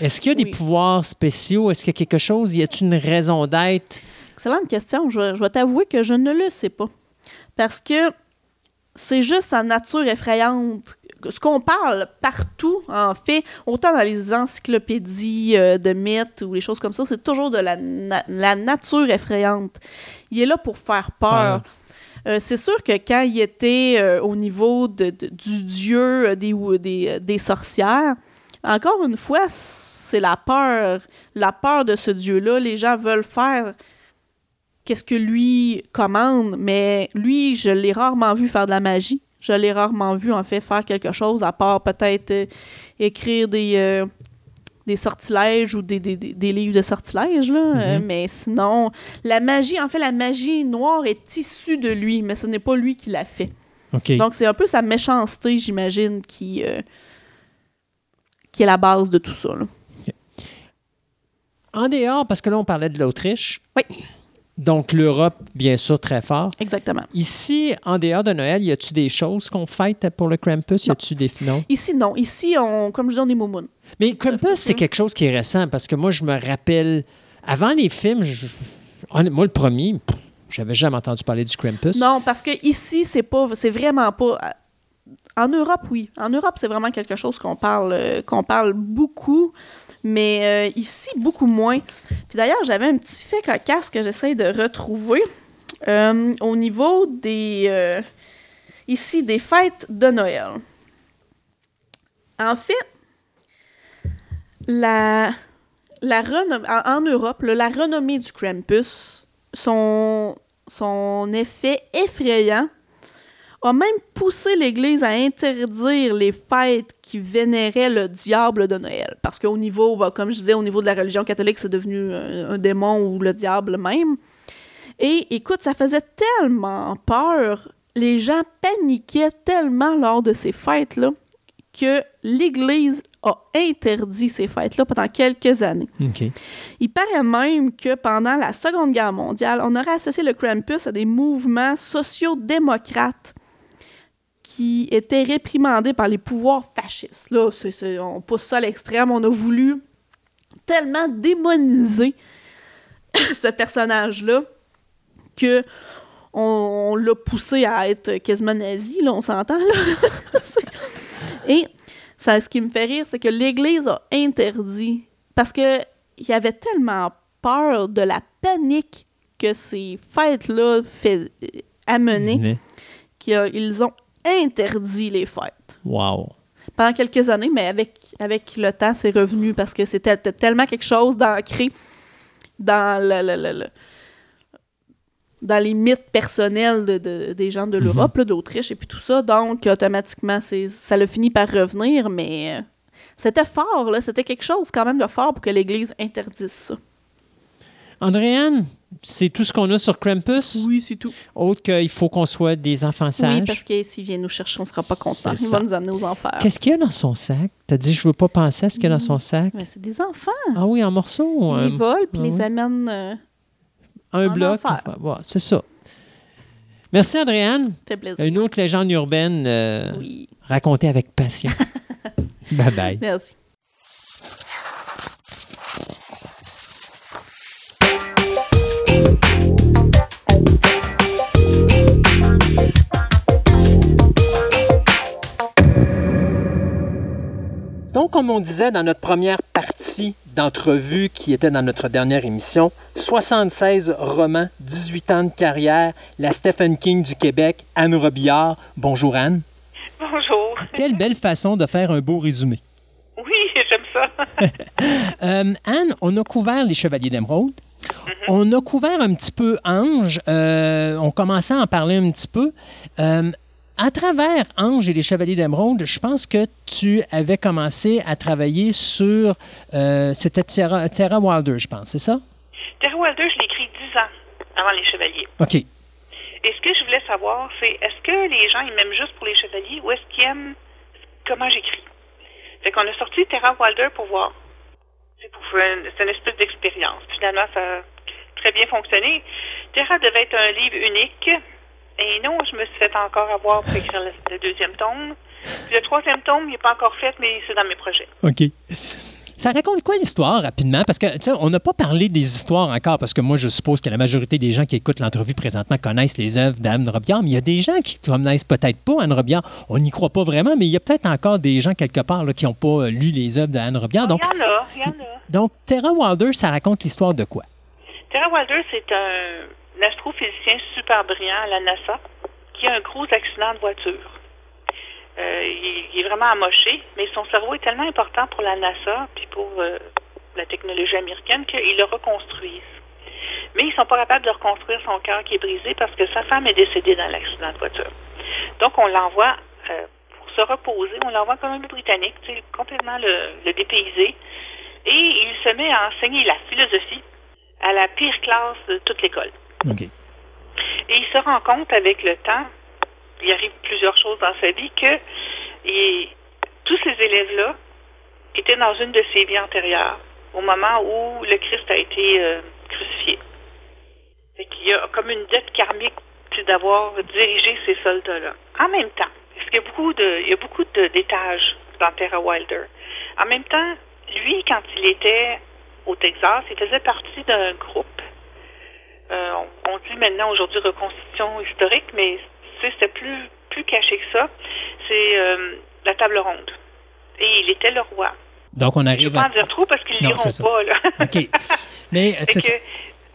Est-ce qu'il y a Oui. des pouvoirs spéciaux? Est-ce qu'il y a quelque chose? Y a-t-il une raison d'être? Excellente question. Je, je vais t'avouer que je ne le sais pas. Parce que c'est juste sa nature effrayante. Ce qu'on parle partout, en fait, autant dans les encyclopédies euh, de mythes ou les choses comme ça, c'est toujours de la, na- la nature effrayante. Il est là pour faire peur. Euh, c'est sûr que quand il était euh, au niveau de- de- du dieu des, des sorcières, encore une fois, c'est la peur. La peur de ce dieu-là. Les gens veulent faire qu'est-ce que lui commande, mais lui, je l'ai rarement vu faire de la magie. Je l'ai rarement vu, en fait, faire quelque chose, à part peut-être euh, écrire des, euh, des sortilèges ou des, des- des- des livres de sortilèges, là. Euh, mais sinon, la magie, en fait, la magie noire est issue de lui, mais ce n'est pas lui qui l'a fait. Donc, c'est un peu sa méchanceté, j'imagine, qui, euh, qui est la base de tout ça, là. en dehors, parce que là, on parlait de l'Autriche. Oui. Donc, l'Europe, bien sûr, très fort. Exactement. Ici, en dehors de Noël, y a-tu des choses qu'on fête pour le Krampus? Y a-tu des non? Ici, non. Ici, on, comme je dis, on est moumounes. Mais Krampus, c'est Mhm. quelque chose qui est récent parce que moi, je me rappelle, avant les films, je- moi, le premier, j'avais jamais entendu parler du Krampus. Non, parce que ici, c'est pas, c'est vraiment pas. en Europe, oui. En Europe, c'est vraiment quelque chose qu'on parle, euh, qu'on parle beaucoup, mais euh, ici, beaucoup moins. Puis d'ailleurs, j'avais un petit fait cocasse que j'essaie de retrouver euh, au niveau des... euh, ici, des fêtes de Noël. En fait, la, la en, en Europe, la renommée du Krampus, son, son effet effrayant, a même poussé l'Église à interdire les fêtes qui vénéraient le diable de Noël. Parce qu'au niveau, bah, comme je disais, au niveau de la religion catholique, c'est devenu un, un démon ou le diable même. Et écoute, ça faisait tellement peur, les gens paniquaient tellement lors de ces fêtes-là que l'Église a interdit ces fêtes-là pendant quelques années. Il paraît même que pendant la Seconde Guerre mondiale, on aurait associé le Krampus à des mouvements sociaux-démocrates qui étaient réprimandés par les pouvoirs fascistes. Là, on pousse ça à l'extrême. On a voulu tellement démoniser (laughs) ce personnage-là que on, on l'a poussé à être quasiment nazi, là, on s'entend. (laughs) Et ça, ce qui me fait rire, c'est que l'Église a interdit parce que il y avait tellement peur de la panique que ces fêtes-là amener Mais- qu'ils ont interdit les fêtes Wow. pendant quelques années, mais avec, avec le temps, c'est revenu parce que c'était tellement quelque chose d'ancré dans le, le- le- le- dans les mythes personnels de, de- des gens de l'Europe, là, d'Autriche et puis tout ça. Donc, automatiquement, ça l'a fini par revenir, mais euh, c'était fort, là. C'était quelque chose quand même de fort pour que l'Église interdise ça. Andréane, c'est tout ce qu'on a sur Krampus? Oui, c'est tout. Autre qu'il faut qu'on soit des enfants sages? Oui, parce que s'il vient nous chercher, on sera pas content. Il va nous amener aux enfers. Qu'est-ce qu'il y a dans son sac? T'as dit, je veux pas penser à ce qu'il y a dans son sac. Mais c'est des enfants. Ah oui, en morceaux. Ils euh, les volent puis ah les oui. amènent. euh, un en bloc. Ouais, c'est ça. Merci, Andréane. fait plaisir. Une autre légende urbaine euh, Oui. racontée avec passion. (laughs) bye bye. Merci. Donc, comme on disait dans notre première partie d'entrevue qui était dans notre dernière émission, 76 romans, 18 ans de carrière, la Stephen King du Québec, Anne Robillard. Bonjour Anne. Bonjour. (laughs) Quelle belle façon de faire un beau résumé. Oui, j'aime ça. (laughs) Euh, Anne, on a couvert les Chevaliers d'Émeraude. On a couvert un petit peu Ange. Euh, on commençait à en parler un petit peu. Euh, à travers Ange et les Chevaliers d'Émeraude, je pense que tu avais commencé à travailler sur. euh, C'était Terra, Terra Wilder, je pense, c'est ça? Terry Wilder, je l'ai écrit dix ans avant Les Chevaliers. OK. Et ce que je voulais savoir, c'est est-ce que les gens ils m'aiment juste pour Les Chevaliers ou est-ce qu'ils aiment comment j'écris? Fait qu'on a sorti Terra Wilder pour voir. C'est pour faire une, c'est une espèce d'expérience. Finalement, ça a très bien fonctionné. Terra devait être un livre unique. Et non, je me suis fait encore avoir pour écrire le, le deuxième tome. Puis le troisième tome, il n'est pas encore fait, mais c'est dans mes projets. OK. Ça raconte quoi l'histoire rapidement? Parce que, tu sais, on n'a pas parlé des histoires encore, parce que moi, je suppose que la majorité des gens qui écoutent l'entrevue présentement connaissent les œuvres d'Anne Robillard, mais il y a des gens qui connaissent peut-être pas Anne Robillard. On n'y croit pas vraiment, mais il y a peut-être encore des gens quelque part là, qui n'ont pas euh, lu les œuvres d'Anne Robillard. Donc, il y en a, il y en a. donc, Terra Wilder, ça raconte l'histoire de quoi? Terra Wilder, c'est un, un astrophysicien super brillant à la NASA qui a un gros accident de voiture. Euh, il, est vraiment amoché, mais son cerveau est tellement important pour la NASA puis pour euh, la technologie américaine qu'ils le reconstruisent. Mais ils sont pas capables de reconstruire son cœur qui est brisé parce que sa femme est décédée dans l'accident de voiture. Donc on l'envoie euh, pour se reposer, on l'envoie comme un Britannique, complètement le, le dépayser. Et il se met à enseigner la philosophie à la pire classe de toute l'école. OK. Et il se rend compte avec le temps, il arrive plusieurs choses dans sa vie, que et, tous ces élèves-là étaient dans une de ses vies antérieures, au moment où le Christ a été euh, crucifié. Fait qu'il y a comme une dette karmique d'avoir dirigé ces soldats-là. En même temps, parce qu'il y a beaucoup de, il y a beaucoup d'étages dans Terra Wilder. En même temps, lui, quand il était au Texas, il faisait partie d'un groupe euh, on, on dit maintenant aujourd'hui reconstitution historique, mais c'était plus plus caché que ça. c'est euh, la table ronde. Et il était le roi. Donc, on Je ne arrive pas à... en dire trop parce qu'ils ne liront pas. Là. (laughs) OK. Mais euh, (laughs) c'est ça. que,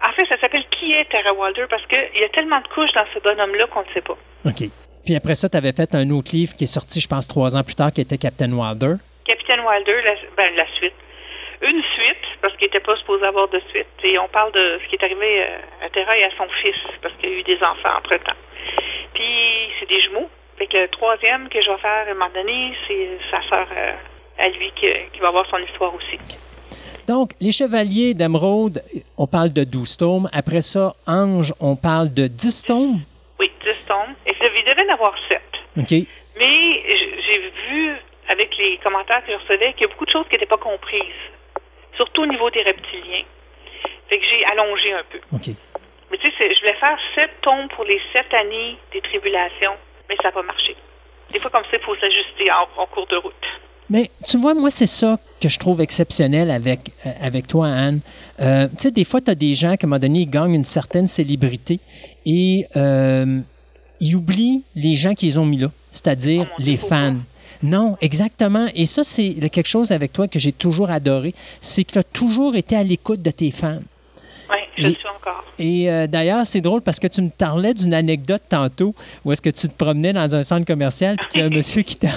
en fait, ça s'appelle Qui est Tara Wilder? Parce qu'il y a tellement de couches dans ce bonhomme-là qu'on ne sait pas. OK. Puis après ça, tu avais fait un autre livre qui est sorti, je pense, trois ans plus tard, qui était Captain Wilder. Capitaine Wilder, la, ben, la suite. Une suite, parce qu'il n'était pas supposé avoir de suite. Et on parle de ce qui est arrivé euh, à Terra et à son fils, parce qu'il y a eu des enfants entre-temps. Puis, c'est des jumeaux. Fait que le troisième que je vais faire à un moment donné, c'est sa sœur euh, à lui qui, qui va avoir son histoire aussi. Donc, les Chevaliers d'Emeraude, on parle de 12 tomes. Après ça, Ange, on parle de 10 tomes? Oui, 10 tomes. Et il devait en avoir 7. OK. Mais j'ai vu, avec les commentaires que je recevais, qu'il y a beaucoup de choses qui n'étaient pas comprises. Surtout au niveau des reptiliens. Fait que j'ai allongé un peu. OK. Mais tu sais, je voulais faire sept tomes pour les sept années des tribulations, mais ça n'a pas marché. Des fois, comme ça, il faut s'ajuster en, en cours de route. Mais tu vois, moi, c'est ça que je trouve exceptionnel avec, euh, avec toi, Anne. Euh, tu sais, des fois, tu as des gens qui, à un moment donné, ils gagnent une certaine célébrité et euh, ils oublient les gens qu'ils ont mis là, c'est-à-dire Oh les fans. Non, exactement. Et ça, c'est quelque chose avec toi que j'ai toujours adoré, c'est que tu as toujours été à l'écoute de tes fans. Oui, je le suis encore. Et euh, d'ailleurs, c'est drôle parce que tu me parlais d'une anecdote tantôt où est-ce que tu te promenais dans un centre commercial puis qu'il y a un (laughs) monsieur qui t'a...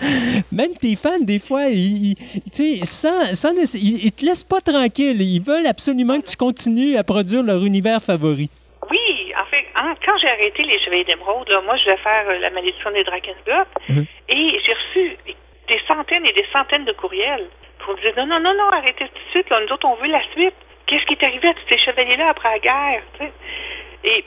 (laughs) Même tes fans, des fois, ils, ils- sans, sans nécess- ils, ils te laissent pas tranquille. Ils veulent absolument que tu continues à produire leur univers favori. En hein, quand j'ai arrêté les Chevaliers d'Émeraude, là, moi, je vais faire euh, la malédiction des Drakensblood, Mhm. et j'ai reçu des centaines et des centaines de courriels pour me dire non, non, non, non, arrêtez tout de suite, là, nous autres, on veut la suite. Qu'est-ce qui est arrivé à tous ces chevaliers-là après la guerre? Et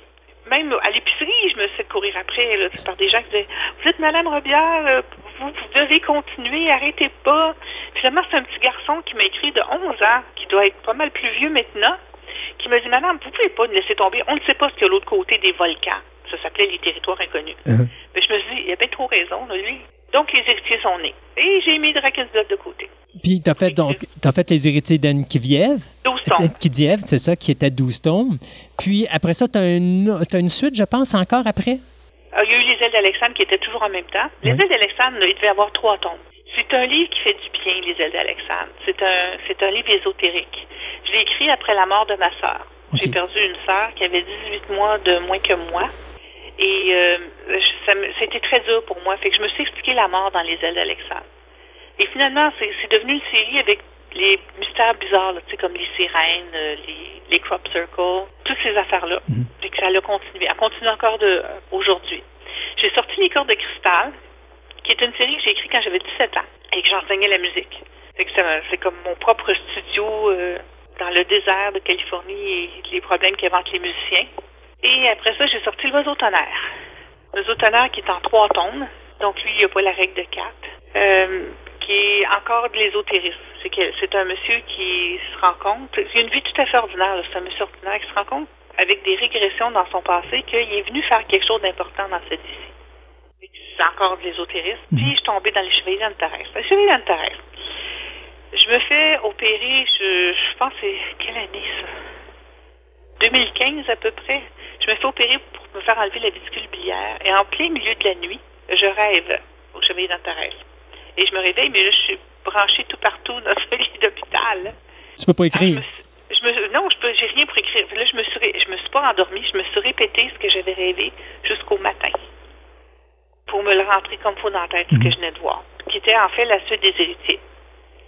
même à l'épicerie, je me suis fait courir après, là, par des gens qui disaient Vous êtes Madame Robière, euh, vous, vous devez continuer, arrêtez pas. Finalement, c'est un petit garçon qui m'a écrit de 11 ans, qui doit être pas mal plus vieux maintenant, qui m'a dit Madame, vous pouvez pas nous laisser tomber. On ne sait pas ce qu'il y a de l'autre côté des volcans. Ça s'appelait les territoires inconnus. Mhm. Mais je me suis dit, il a bien trop raison, là, lui. Donc, les héritiers sont nés. Et j'ai mis Drakensblood de côté. Puis t'as fait donc t'as fait les héritiers d'Anne-Kiviev. 12 tomes. Kiviev, c'est ça, qui était 12 tomes. Puis après ça, t'as une, t'as une suite, je pense, encore après? Ah, Il y a eu les ailes d'Alexandre qui étaient toujours en même temps. Les ailes d'Alexandre, il devait y avoir trois tomes. C'est un livre qui fait du bien, les ailes d'Alexandre. C'est un, c'est un livre ésotérique. Je l'ai écrit après la mort de ma sœur. J'ai perdu une sœur qui avait 18 mois de moins que moi. Et euh, je- ça, me- ça a été très dur pour moi. Fait que je me suis expliqué la mort dans les ailes d'Alexandre. Et finalement, c'est, devenu une série avec les mystères bizarres, là, tu sais, comme les sirènes, euh, les, les crop circles, toutes ces affaires-là. Fait que ça a continué. Elle continue encore de, euh, aujourd'hui. J'ai sorti Les cordes de cristal, qui est une série que j'ai écrite quand j'avais 17 ans et que j'enseignais la musique. Fait que c'est, c'est comme mon propre studio euh, dans le désert de Californie et les problèmes qu'inventent les musiciens. Et après ça, j'ai sorti L'oiseau tonnerre. L'oiseau tonnerre qui est en trois tomes. Donc lui, il n'y a pas la règle de quatre. Euh, qui est encore de l'ésotérisme. C'est que c'est un monsieur qui se rend compte, il a une vie tout à fait ordinaire, là. c'est un monsieur ordinaire qui se rend compte avec des régressions dans son passé qu'il est venu faire quelque chose d'important dans cette vie. C'est encore de l'ésotérisme. Puis je suis tombée dans les chevaliers d'Antares. Les chevaliers d'Antares. Je me fais opérer, je, je pense que c'est quelle année ça? 2015 à peu près. Je me fais opérer pour me faire enlever la vésicule biliaire. Et en plein milieu de la nuit, je rêve au chevalier d'Antares. Et je me réveille, mais là, je suis branchée tout partout dans ce lit d'hôpital. Tu peux pas Ah, je écrire? me je me- non, je peux, j'ai rien pour écrire. Là, je me suis, je me suis pas endormie. Je me suis répété ce que j'avais rêvé jusqu'au matin pour me le rentrer comme faut dans la tête, ce que je venais de voir, qui était en fait la suite des héritiers.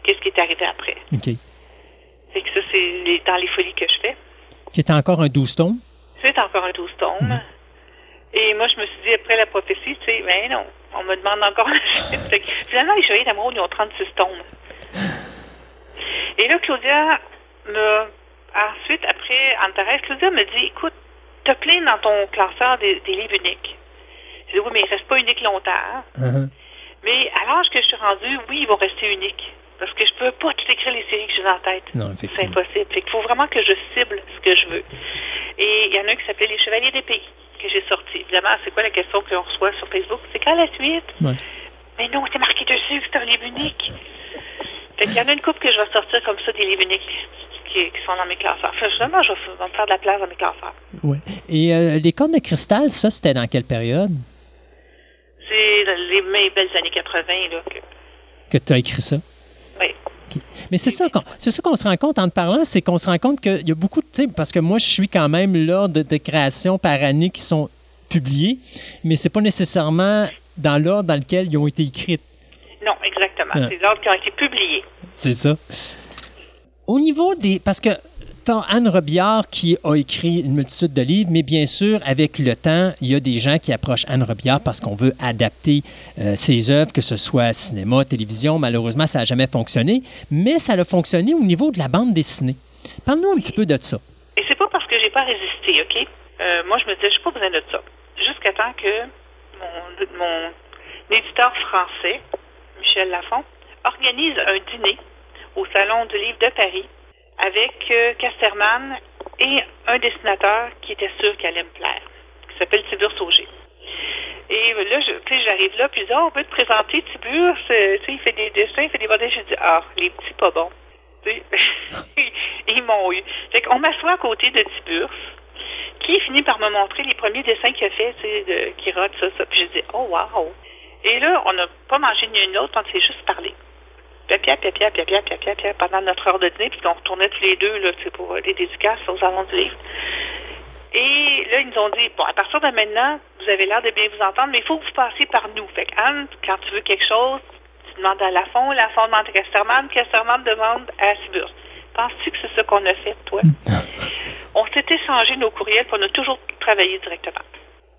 Qu'est-ce qui est arrivé après OK. Fait que ça, c'est les- dans les folies que je fais. Qui encore un 12 tomes? C'est encore un 12 tomes. Et moi, je me suis dit, après la prophétie, tu sais, ben non, on me demande encore. (laughs) Fait que finalement, les chevaliers d'amour, ils ont 36 tomes. Et là, Claudia me. Ensuite, après Antares, Claudia me dit, écoute, t'as plein dans ton classeur des, des livres uniques. Je dis, oui, mais ils restent pas uniques longtemps. Uh-huh. Mais à l'âge que je suis rendue, oui, ils vont rester uniques. Parce que je peux pas tout écrire les séries que j'ai en tête. Non, C'est impossible. Fait qu'il faut vraiment que je cible ce que je veux. Et il y en a un qui s'appelait Les Chevaliers d'épée que j'ai sorti. Évidemment, c'est quoi la question qu'on reçoit sur Facebook? C'est quand la suite? Ouais. Mais non, c'est marqué dessus que c'est un livre unique. Fait qu'il y en a une couple que je vais sortir comme ça, des livres uniques qui, qui sont dans mes classeurs. Enfin, justement, je vais me faire de la place dans mes classeurs. Ouais. Et euh, les cornes de cristal, ça, c'était dans quelle période? C'est les les mes belles années 80, là. Que, Que tu as écrit ça? Mais c'est ça qu'on c'est ça qu'on se rend compte en te parlant, c'est qu'on se rend compte qu'il y a beaucoup de sais, parce que moi je suis quand même l'ordre de, créations par année qui sont publiées, mais c'est pas nécessairement dans l'ordre dans lequel ils ont été écrites. Non, exactement. Ah. C'est les ordres qui ont été publiés. C'est ça. Au niveau des. Parce que Anne Robillard qui a écrit une multitude de livres, mais bien sûr, avec le temps, il y a des gens qui approchent Anne Robillard parce qu'on veut adapter euh, ses œuvres, que ce soit cinéma, télévision. Malheureusement, ça n'a jamais fonctionné, mais ça a fonctionné au niveau de la bande dessinée. Parle-nous un petit peu de ça. Et c'est pas parce que j'ai pas résisté, OK? Euh, moi, je me disais, j'ai pas besoin de ça. Jusqu'à temps que mon, mon éditeur français, Michel Lafont, organise un dîner au Salon du Livre de Paris avec euh, Casterman et un dessinateur qui était sûr qu'il allait me plaire, qui s'appelle Tiburce Auger. Et là, j'arrive là, puis je dis, Ah, on peut te présenter sais, il fait des dessins, il fait des modèles. Je dis, ah, les petits pas bons. (laughs) Ils m'ont eu. Fait qu'on m'assoit à côté de Tiburce, qui finit par me montrer les premiers dessins qu'il a fait, tu sais, de tout ça, ça. Puis je dis, oh, wow. Et là, on n'a pas mangé ni une ni l'autre, on s'est juste parlé pépia, pépia, pépia, pépia, pépia, pendant notre heure de dîner, puisqu'on retournait tous les deux là, pour euh, les dédicaces aux salon du livre. Et là, ils nous ont dit, bon, à partir de maintenant, vous avez l'air de bien vous entendre, mais il faut que vous passiez par nous. Fait que, Anne, quand tu veux quelque chose, tu demandes à Lafon, Lafon demande à Casterman, Casterman demande à Sibur. Penses-tu que c'est ça qu'on a fait, toi? (laughs) on s'est échangé nos courriels, puis on a toujours travaillé directement.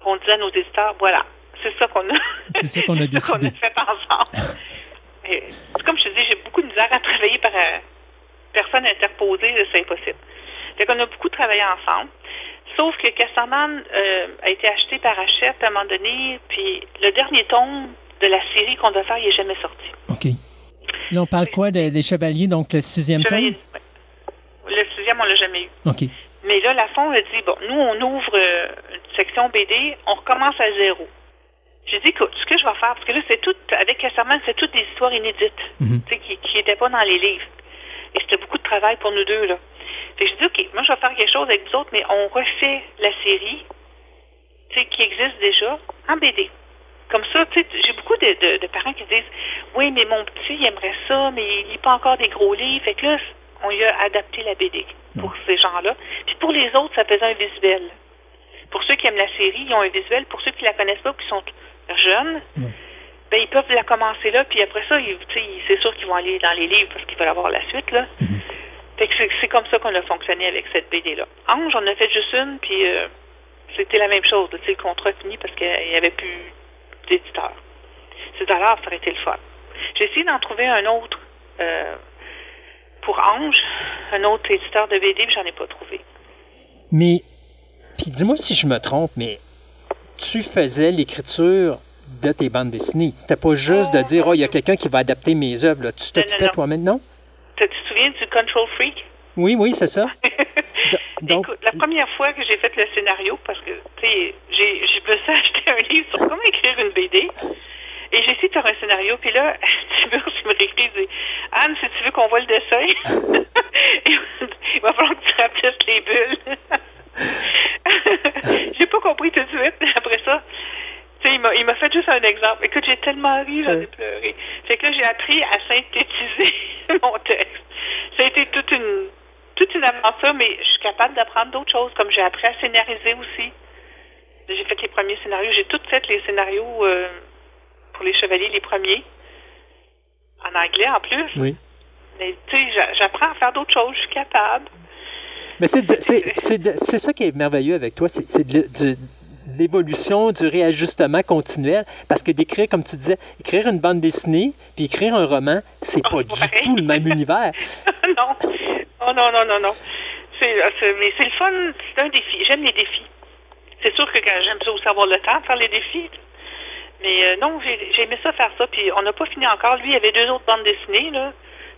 On disait à nos éditeurs, voilà, c'est ça qu'on a, c'est ça a, qu'on a (laughs) fait ensemble. (laughs) Et, comme je te dis, j'ai beaucoup de misère à travailler par euh, personne interposée, c'est impossible. Fait qu'on a beaucoup travaillé ensemble. Sauf que Casterman euh, a été acheté par Hachette à un moment donné, puis le dernier tome de la série qu'on doit faire, il n'est jamais sorti. OK. Là, on parle quoi de- des Chevaliers, donc le sixième Chevalier- tome? ouais. Le sixième, on l'a jamais eu. OK. Mais là, Lafont a dit, bon, nous, on ouvre euh, une section BD, on recommence à zéro. J'ai dit, écoute, ce que je vais faire, parce que là, c'est tout, avec Casterman, c'est toutes des histoires inédites, tu sais, qui n'étaient pas dans les livres. Et c'était beaucoup de travail pour nous deux, là. Fait que j'ai dit, OK, moi, je vais faire quelque chose avec vous autres, mais on refait la série, tu sais, qui existe déjà, en BD. Comme ça, tu sais, j'ai beaucoup de, de- de parents qui disent, oui, mais mon petit, il aimerait ça, mais il lit pas encore des gros livres. Fait que là, on lui a adapté la BD pour ces gens-là. Puis pour les autres, ça faisait un visuel. Pour ceux qui aiment la série, ils ont un visuel. Pour ceux qui la connaissent pas, qui sont jeunes, ben ils peuvent la commencer là. Puis après ça, ils- tu sais, c'est sûr qu'ils vont aller dans les livres parce qu'ils veulent avoir la suite là. Fait que c'est- comme ça qu'on a fonctionné avec cette BD-là. Ange, on a fait juste une, puis euh, c'était la même chose. Tu sais, le contrat est fini parce qu'il n'y avait plus d'éditeur. C'est alors, ça aurait été le fun. J'ai essayé d'en trouver un autre euh, pour Ange, un autre éditeur de BD, mais j'en ai pas trouvé. Mais, puis dis-moi si je me trompe, mais tu faisais l'écriture de tes bandes dessinées. C'était pas juste de dire, oh, il y a quelqu'un qui va adapter mes œuvres. là. Tu t'occupais toi-même, non? Tu te souviens du Control Freak? Oui, oui, c'est ça. Donc, (laughs) Écoute, la première fois que j'ai fait le scénario, parce que, tu sais, j'ai, je me suis acheté un livre sur comment écrire une BD, et j'ai essayé de faire un scénario, puis là, (laughs) Tiburce, il me réécrit, il dit, Anne, si tu veux qu'on voit le dessin, (laughs) il va falloir que tu rapetisses les bulles. (laughs) j'ai pas compris tout de suite, après ça. Il m'a, il m'a fait juste un exemple. Écoute, j'ai tellement ri, j'en ai pleuré. Fait que là, j'ai appris à synthétiser (laughs) mon texte. Ça a été toute une, toute une aventure, mais je suis capable d'apprendre d'autres choses, comme j'ai appris à scénariser aussi. J'ai fait les premiers scénarios. J'ai toutes fait les scénarios euh, pour les chevaliers, les premiers. En anglais, en plus. oui. Mais, tu sais, j'a- j'apprends à faire d'autres choses. Je suis capable. Mais c'est c'est- c'est de- c'est ça qui est merveilleux avec toi, c'est c'est de l'évolution, du réajustement continuel. Parce que d'écrire, comme tu disais, écrire une bande dessinée, puis écrire un roman, c'est pas du tout le même univers. (laughs) non. Oh non, non, non, non. C'est, euh, c'est- mais c'est le fun. C'est un défi. J'aime les défis. C'est sûr que quand j'aime ça aussi avoir le temps de faire les défis. Mais euh, non, j'ai, j'ai aimé ça faire ça. Puis on n'a pas fini encore. Lui, il y avait deux autres bandes dessinées, là.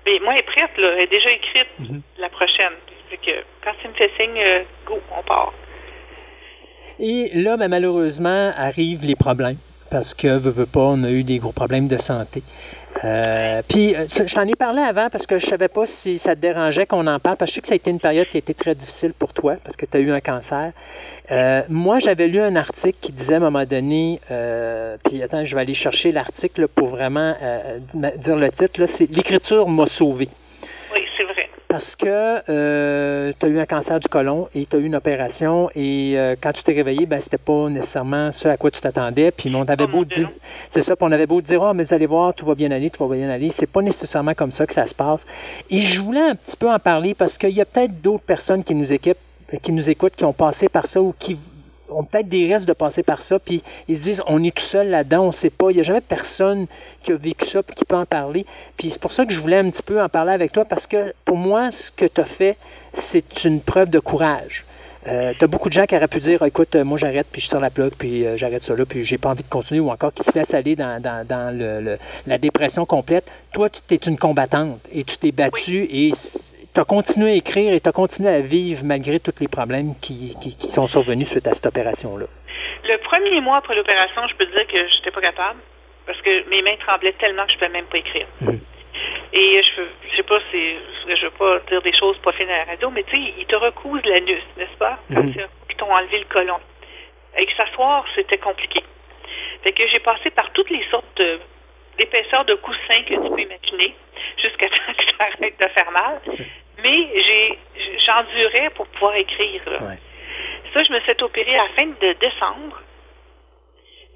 Mais moi, elle est prête, là. Elle est déjà écrite, la prochaine. Que quand tu me fais signe, euh, go, on part. Et là, ben, malheureusement, arrivent les problèmes. Parce que, veux, veux pas, on a eu des gros problèmes de santé. Euh, puis, euh, je t'en ai parlé avant parce que je savais pas si ça te dérangeait qu'on en parle, parce que je sais que ça a été une période qui a été très difficile pour toi, parce que tu as eu un cancer. Moi, j'avais lu un article qui disait à un moment donné, puis attends, je vais aller chercher l'article pour vraiment dire le titre, c'est L'écriture m'a sauvé. Parce que tu as eu un cancer du côlon et tu as eu une opération et euh, quand tu t'es réveillé, ben c'était pas nécessairement ce à quoi tu t'attendais. Puis on t'avait Oh, beau dire, c'est ça, puis on avait beau dire, oh mais vous allez voir, tout va bien aller, tout va bien aller. C'est pas nécessairement comme ça que ça se passe. Et je voulais un petit peu en parler parce qu'il y a peut-être d'autres personnes qui nous équipent, qui nous écoutent, qui ont passé par ça ou qui ont peut-être des risques de passer par ça, puis ils se disent, on est tout seul là-dedans, on sait pas, il n'y a jamais personne qui a vécu ça puis qui peut en parler. Puis c'est pour ça que je voulais un petit peu en parler avec toi, parce que pour moi, ce que tu as fait, c'est une preuve de courage. Euh, tu as beaucoup de gens qui auraient pu dire, écoute, euh, moi j'arrête, puis je sors la plug, puis euh, j'arrête ça là, puis j'ai pas envie de continuer, ou encore qui se laissent aller dans, dans, dans le, le- la dépression complète. Toi, tu es une combattante, et tu t'es battue, et tu as continué à écrire, et tu as continué à vivre malgré tous les problèmes qui, qui, qui sont survenus suite à cette opération-là. Le premier mois après l'opération, je peux te dire que j'étais pas capable parce que mes mains tremblaient tellement que je pouvais même pas écrire. Mhm. Et je, je sais pas si je veux pas dire des choses pas fines à la radio, mais tu sais, ils te recousent l'anus, n'est-ce pas? Comme Mhm. si ils t'ont enlevé le colon. Et que s'asseoir, c'était compliqué. Fait que j'ai passé par toutes les sortes de- d'épaisseurs de coussins que tu peux imaginer, jusqu'à (laughs) temps que ça arrête de faire mal. (laughs) Mais j'ai j'endurais pour pouvoir écrire. là. Ouais. Ça, je me suis opérée à la fin de décembre.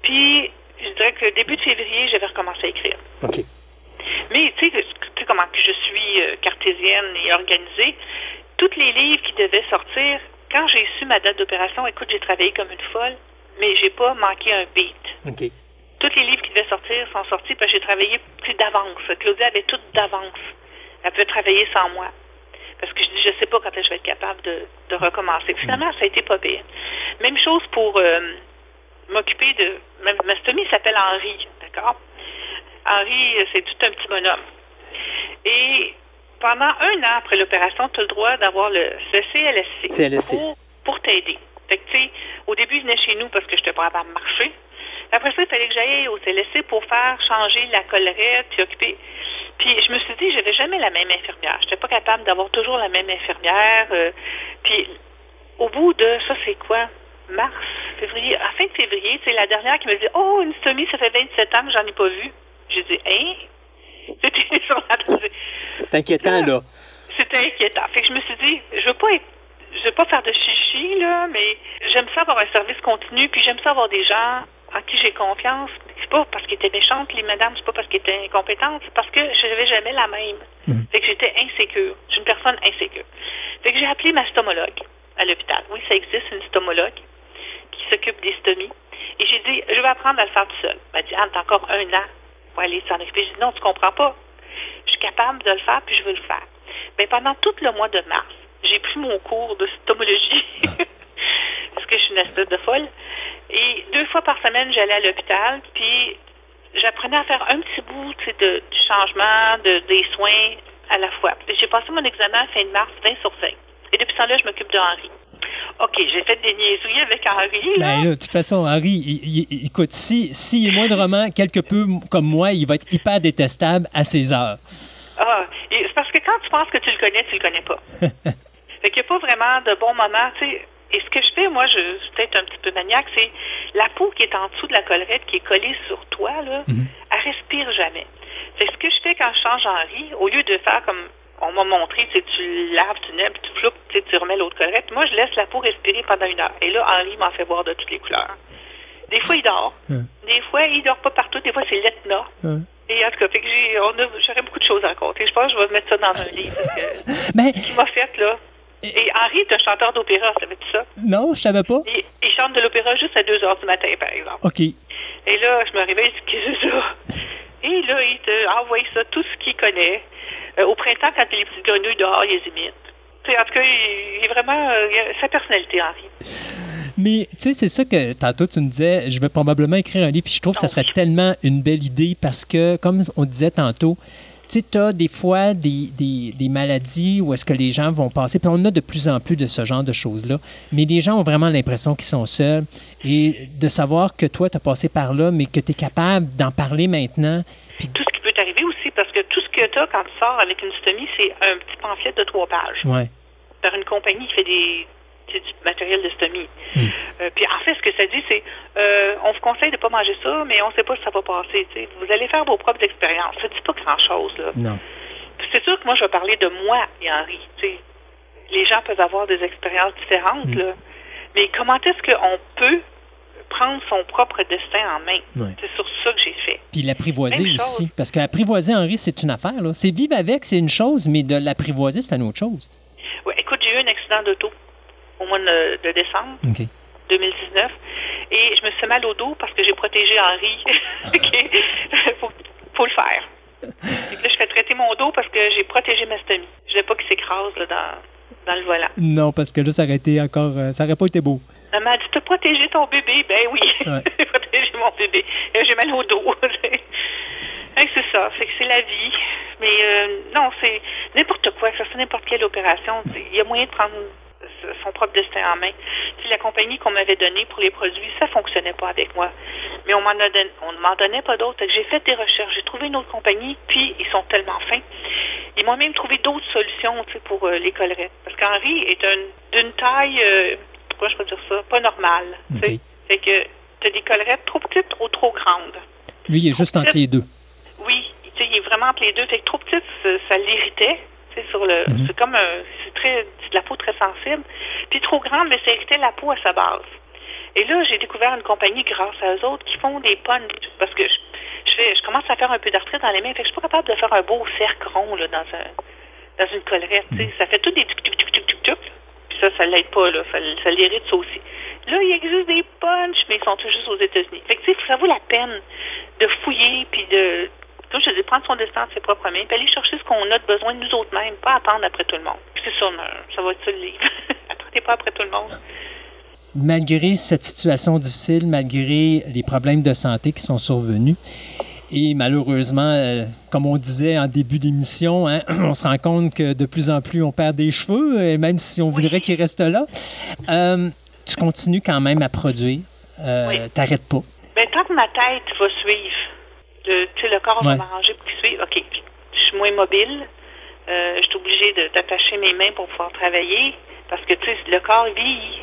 Puis, je dirais que début de février, j'avais recommencé à écrire. OK. Mais tu sais, tu sais comment que je suis euh, cartésienne et organisée. Tous les livres qui devaient sortir, quand j'ai su ma date d'opération, écoute, j'ai travaillé comme une folle, mais j'ai pas manqué un beat. OK. Tous les livres qui devaient sortir sont sortis parce que j'ai travaillé plus d'avance. Claudia avait tout d'avance. Elle pouvait travailler sans moi. Parce que je dis, je sais pas quand je vais être capable de, de recommencer. Finalement, ça a été pas pire. Même chose pour euh, m'occuper de. Ma, stomie s'appelle Henri, d'accord? Henri, euh, c'est tout un petit bonhomme. Et pendant un an après l'opération, tu as le droit d'avoir le, le CLSC. CLSC. Pour, pour t'aider. Fait que, tu sais, au début, il venait chez nous parce que je n'étais pas capable de marcher. Après ça, il fallait que j'aille au CLSC pour faire changer la collerette, puis occuper. Puis je me suis dit, j'avais jamais la même infirmière. Je n'étais pas capable d'avoir toujours la même infirmière. euh, puis au bout de, ça c'est quoi? Mars, février, à fin de février, c'est la dernière qui me dit, oh, une stomie, ça fait 27 ans que j'en ai pas vu. J'ai dit, hein? (laughs) C'est inquiétant, là. c'était inquiétant. Fait que je me suis dit, je veux pas être, je veux pas faire de chichi, là, mais j'aime ça avoir un service continu, puis j'aime ça avoir des gens en qui j'ai confiance. C'est pas parce qu'elles étaient méchantes, les madames, c'est pas parce qu'elles étaient incompétentes, c'est parce que je n'avais jamais la même. Fait que j'étais insécure. Je suis une personne insécure. Fait que j'ai appelé ma stomologue à l'hôpital. Oui, ça existe, une stomologue qui s'occupe des stomies. Et j'ai dit, je vais apprendre à le faire tout seul. Elle m'a dit, Anne, t'as encore un an pour aller s'en occuper. J'ai dit, non, tu comprends pas. Je suis capable de le faire, puis je veux le faire. Mais pendant tout le mois de mars, j'ai pris mon cours de stomologie. (laughs) parce que je suis une espèce de folle. Et deux fois par semaine, j'allais à l'hôpital, puis j'apprenais à faire un petit bout de, du changement, de, des soins à la fois. J'ai passé mon examen à fin de mars, 20 sur 20. Et depuis ce temps-là, je m'occupe de Henri. OK, j'ai fait des niaiseries avec Henri. Là. Ben là, de toute façon, Henri, il- il- il- écoute, si, si est moindrement quelque peu comme moi, il va être hyper détestable à ses heures. Ah, c'est parce que quand tu penses que tu le connais, tu le connais pas. (laughs) fait qu'il n'y a pas vraiment de bons moments, tu sais. Et ce que je fais, moi, je suis peut-être un petit peu maniaque, c'est la peau qui est en dessous de la collerette, qui est collée sur toi, là, elle respire jamais. Que ce que je fais quand je change Henri, au lieu de faire comme on m'a montré, tu sais, tu laves, tu nèbres, tu floupes, tu sais, tu remets l'autre collerette, moi, je laisse la peau respirer pendant une heure. Et là, Henri m'en fait boire de toutes les couleurs. Des fois, il dort. Des fois, il dort pas partout. Des fois, c'est l'Etna. Et en tout cas, j'aurais beaucoup de choses à raconter. Je pense que je vais mettre ça dans un livre. Que, (laughs) Ben, ce qu'il m'a fait, là. Et Henri est un chanteur d'opéra, savais-tu ça? non, je savais pas. Il, il chante de l'opéra juste à 2 heures du matin, par exemple. OK. Et là, je me réveille, je dis, qu'est-ce que c'est ça? Et là, il te envoie ça, tout ce qu'il connaît. Euh, au printemps, quand il y a les petites grenouilles dehors, il les imite. Tu sais, en tout cas, il, il est vraiment... euh, sa personnalité, Henri. Mais tu sais, c'est ça que tantôt tu me disais, je vais probablement écrire un livre, puis je trouve que ça serait tellement une belle idée parce que, comme on disait tantôt, tu as des fois des, des, des maladies où est-ce que les gens vont passer, puis on a de plus en plus de ce genre de choses-là, mais les gens ont vraiment l'impression qu'ils sont seuls. Et de savoir que toi, tu as passé par là, mais que tu es capable d'en parler maintenant, puis Tout ce qui peut t'arriver aussi, parce que tout ce que tu as quand tu sors avec une stomie, c'est un petit pamphlet de trois pages. Ouais. par une compagnie qui fait des c'est du matériel de stomie. Hmm. Euh, puis en fait, ce que ça dit, c'est euh, on vous conseille de pas manger ça, mais on sait pas si ça va passer. tu sais. Vous allez faire vos propres expériences. Ça dit pas grand-chose. là. Non. Puis C'est sûr que moi, je vais parler de moi et Henri. Les gens peuvent avoir des expériences différentes, Mm. là. mais comment est-ce qu'on peut prendre son propre destin en main? C'est sur ça que j'ai fait. Puis l'apprivoiser aussi. Parce qu'apprivoiser Henri, c'est une affaire. là. C'est vivre avec, c'est une chose, mais de l'apprivoiser, c'est une autre chose. Ouais, écoute, j'ai eu un accident d'auto au mois de, de décembre OK. 2019 et je me suis fait mal au dos parce que j'ai protégé Henri. (laughs) OK? faut, faut le faire. Et puis là, je fais traiter mon dos parce que j'ai protégé ma stomie. Je voulais pas qu'il s'écrase là, dans, dans le volant. Non, parce que là, ça aurait été encore. euh, ça aurait pas été beau. Elle m'a dit, t'as protégé ton bébé? Ben oui, Ouais. (laughs) j'ai protégé mon bébé. Euh, J'ai mal au dos. (laughs) C'est ça, que c'est la vie. Mais euh, non, c'est n'importe quoi, soit n'importe quelle opération. c'est- Il y a moyen de prendre son propre destin en main. Sais, la compagnie qu'on m'avait donnée pour les produits, ça fonctionnait pas avec moi. Mais on m'en a donné, on ne m'en donnait pas d'autres. J'ai fait des recherches, j'ai trouvé une autre compagnie, puis ils sont tellement fins. Ils m'ont même trouvé d'autres solutions tu sais, pour euh, les collerettes. Parce qu'Henri est un- d'une taille, euh, comment je peux dire ça, pas normale. Fait que tu as des collerettes trop petites ou trop grandes. Lui, il est juste entre les deux. Oui, il est vraiment entre les deux. Fait que trop petite, ça, ça l'irritait. Sur le, Mhm. c'est comme un, c'est c'est de la peau très sensible. Puis trop grande, mais ça irritait la peau à sa base. Et là, j'ai découvert une compagnie grâce à eux autres qui font des punch parce que je, je commence à faire un peu d'arthrite dans les mains. Fait que je suis pas capable de faire un beau cercle rond là dans un, dans une collerette. Ça fait tout des tuc tuc tuc tuc tuc tuc. Puis ça, ça l'aide pas là. Ça, ça l'irrite ça aussi. Là, il existe des punch, mais ils sont tous juste aux États-Unis. Fait que ça vaut la peine de fouiller puis de je dis, prendre son destin de ses propres mains, puis aller chercher ce qu'on a de besoin de nous autres mêmes, pas attendre après tout le monde. Puis C'est ça, ça va être ça le livre. (laughs) Attendez pas après tout le monde. Malgré cette situation difficile, malgré les problèmes de santé qui sont survenus, et malheureusement, euh, comme on disait en début d'émission, hein, (clears throat) on se rend compte que de plus en plus on perd des cheveux, et même si on voudrait qu'ils restent là, euh, tu continues quand même à produire. Euh, Oui. T'arrêtes pas. Ben, tant que ma tête va suivre, le, tu sais, le corps Ouais. va m'arranger pour qu'il suive. OK, je suis moins mobile. Euh, je suis obligée de- d'attacher mes mains pour pouvoir travailler. Parce que, tu sais, le corps vieillit.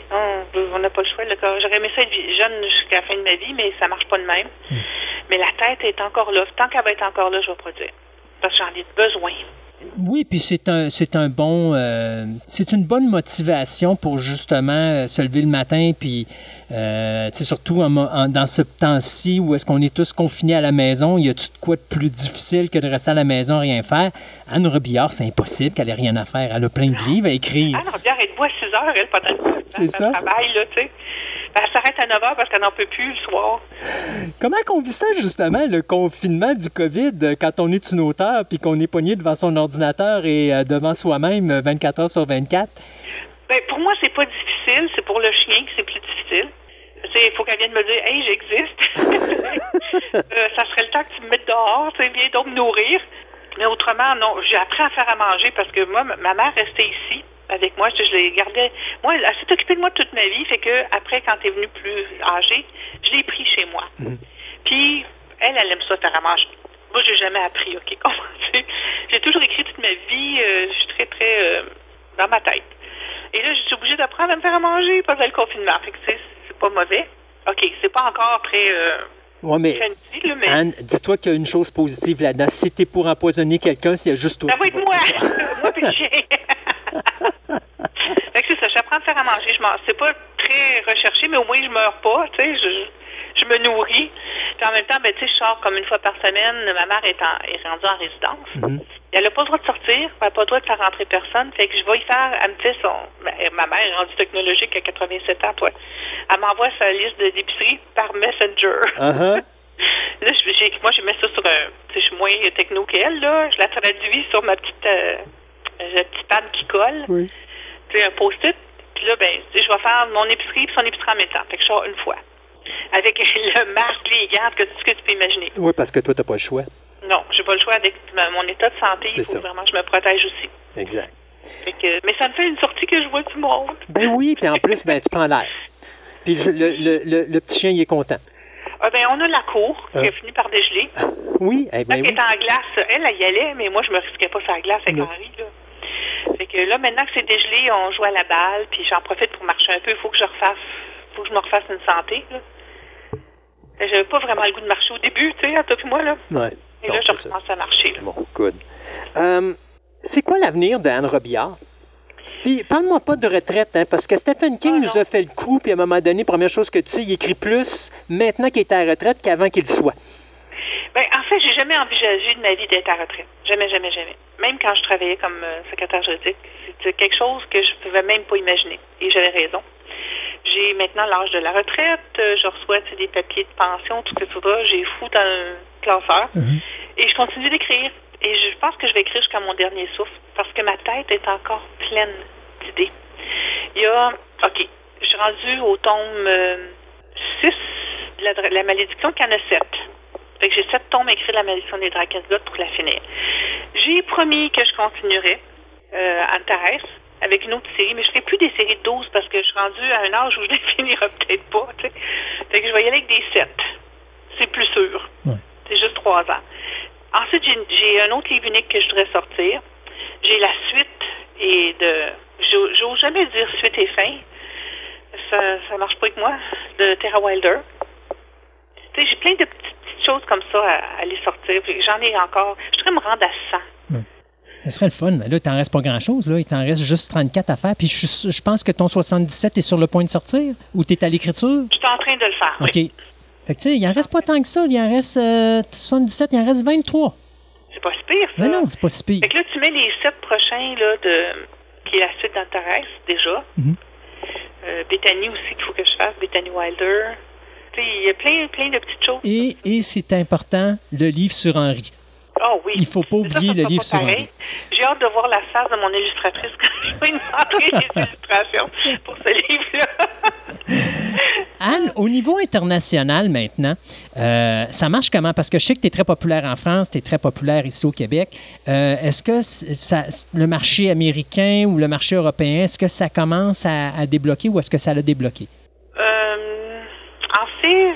On n'a pas le choix. Le corps. J'aurais aimé ça être jeune jusqu'à la fin de ma vie, mais ça marche pas de même. Mais la tête est encore là. Tant qu'elle va être encore là, je vais produire. Parce que j'en ai besoin. Oui, puis c'est un c'est un bon euh, c'est une bonne motivation pour justement euh, se lever le matin puis euh, surtout en en- dans ce temps-ci où est-ce qu'on est tous confinés à la maison, il y a tout de quoi de plus difficile que de rester à la maison rien faire? Anne Robillard, c'est impossible qu'elle ait rien à faire, elle a plein de livres à écrire. Anne Robillard, elle debout à 6 heures, elle, pendant C'est ça. Elle travaille, là, tu sais. Elle s'arrête à 9 heures parce qu'elle n'en peut plus le soir. Comment qu'on vit ça justement le confinement du Covid euh, quand on est une auteur puis qu'on est pogné devant son ordinateur et euh, devant soi-même euh, 24 heures sur 24 Ben, pour moi, c'est pas difficile. C'est pour le chien que c'est plus difficile. Il faut qu'elle vienne me dire, hey, j'existe. (laughs) Euh, ça serait le temps que tu me mettes dehors, tu sais, viens donc me nourrir. Mais autrement, non. J'ai appris à faire à manger parce que moi, ma- mère restait ici avec moi. Je, je les gardais. Moi, elle s'est occupée de moi toute ma vie. Fait que après, quand elle est venue plus âgée, je l'ai pris chez moi. Puis, elle, elle aime ça faire à manger. Moi, j'ai jamais appris, OK? (laughs) comprends-tu? J'ai toujours écrit toute ma vie. euh, je suis très, très euh, dans ma tête. Et là, je suis obligée d'apprendre à me faire à manger pendant le confinement. Fait que, pas mauvais. OK, c'est pas encore très euh, Ouais, mais fancy, là, mais Anne, dis-toi qu'il y a une chose positive là-dedans. Si t'es pour empoisonner quelqu'un, s'il y a juste toi. ça va qui être moi. (laughs) moi puis (laughs) fait que c'est ça, j'apprends à faire à manger. Je m'en- c'est pas très recherché, mais au moins je meurs pas, tu sais, je, je me nourris. Puis en même temps, ben, tu sais, je sors comme une fois par semaine. Ma mère est, en, est rendue en résidence. Mhm. Elle n'a pas le droit de sortir, elle n'a pas le droit de faire rentrer personne. Fait que je vais y faire, elle me fait son. ben, ma mère est rendue technologique à 87 ans, toi. Elle m'envoie sa liste d'épicerie par Messenger. Uh-huh. (laughs) Là, moi, je mets ça sur un. Tu sais, je suis moins techno qu'elle, là. Je la traduis sur ma petite. Euh, le petit pad qui colle. Oui. Tu sais, un post-it. Puis là, ben, je vais faire mon épicerie puis son épicerie en même temps. Fait que je sors une fois. Avec (laughs) le masque, les gants, que tout ce que tu peux imaginer. Oui, parce que toi, t'as pas le choix. Non, j'ai pas le choix avec ma- mon état de santé. Il faut ça. vraiment que je me protège aussi. Exact. Fait que, mais ça me fait une sortie que je vois du monde. (laughs) Ben oui, puis en plus, ben tu prends l'air. Puis le, le, le, le- petit chien, il est content. Ah, ben, on a la cour qui Euh. a fini par dégeler. Oui, eh ben qui oui. est en glace, elle, elle y allait, mais moi, je me risquais pas sur la glace avec Non. Henri, là. Fait que là, maintenant que c'est dégelé, on joue à la balle, puis j'en profite pour marcher un peu. Il faut que je refasse, faut que je me refasse une santé, là. J'avais pas vraiment le goût de marcher au début, tu sais, à toi et moi, là. Ouais. Et Non, là, je c'est ça. recommence à marcher, là. Bon, good. Euh, c'est quoi l'avenir d'Anne Robillard? Puis, parle-moi pas de retraite, hein, parce que Stephen King Ah, nous a fait le coup, puis à un moment donné, première chose que tu sais, il écrit plus maintenant qu'il est à la retraite qu'avant qu'il soit. Ben, en fait, j'ai jamais envisagé de ma vie d'être à retraite. Jamais, jamais, jamais. Même quand je travaillais comme euh, secrétaire juridique, c'était quelque chose que je pouvais même pas imaginer. Et j'avais raison. J'ai maintenant l'âge de la retraite. euh, Je reçois des papiers de pension, tout ce que tu voudras. J'ai fou dans le classeur. Et je continue d'écrire. Et je pense que je vais écrire jusqu'à mon dernier souffle parce que ma tête est encore pleine d'idées. Il y a, OK, je suis rendue au tome 6 de la, la malédiction, qu'il y en a 7. Fait que j'ai sept tomes écrits de la malédiction des Drakensblot pour la finir. J'ai promis que je continuerais euh, Antares avec une autre série, mais je ferai plus des séries de 12 parce que je suis rendue à un âge où je (laughs) ne finirai peut-être pas. tu sais. Fait que je vais y aller avec des 7. C'est plus sûr. Ouais. C'est juste trois ans. Ensuite, j'ai- un autre livre unique que je voudrais sortir. J'ai la suite et de. j'o- J'ose jamais dire suite et fin. Ça, ça marche pas avec moi. De Terra Wilder. Tu sais, j'ai plein de petites, petites choses comme ça à, à aller sortir. J'en ai encore. Je voudrais me rendre à 100. Ce serait le fun. Là, il t'en reste pas grand-chose. Là. Il t'en reste juste 34 à faire. Puis je, pense que ton 77 est sur le point de sortir ou tu es à l'écriture? Je suis en train de le faire. OK. Oui. Fait que tu sais, il en reste pas tant que ça. Il en reste euh, 77, il en reste 23. C'est pas si pire, ça. Mais non, c'est pas si pire. Fait que là, tu mets les sept prochains, là, de, qui est la suite d'Antares, déjà. Mhm. Euh, Bethany aussi, qu'il faut que je fasse. Bethany Wilder. Tu sais, il y a plein, plein de petites choses. Et, et c'est important, le livre sur Henri. Oh oui. Il faut pas ça, oublier ça le livre sur. J'ai hâte de voir la face de mon illustratrice quand je vais montrer les (laughs) illustrations pour ce livre-là. (laughs) Anne, au niveau international maintenant, euh, ça marche comment? Parce que je sais que tu es très populaire en France, tu es très populaire ici au Québec. Euh, est-ce que ça, le marché américain ou le marché européen, est-ce que ça commence à, à débloquer ou est-ce que ça l'a débloqué? Euh, en fait,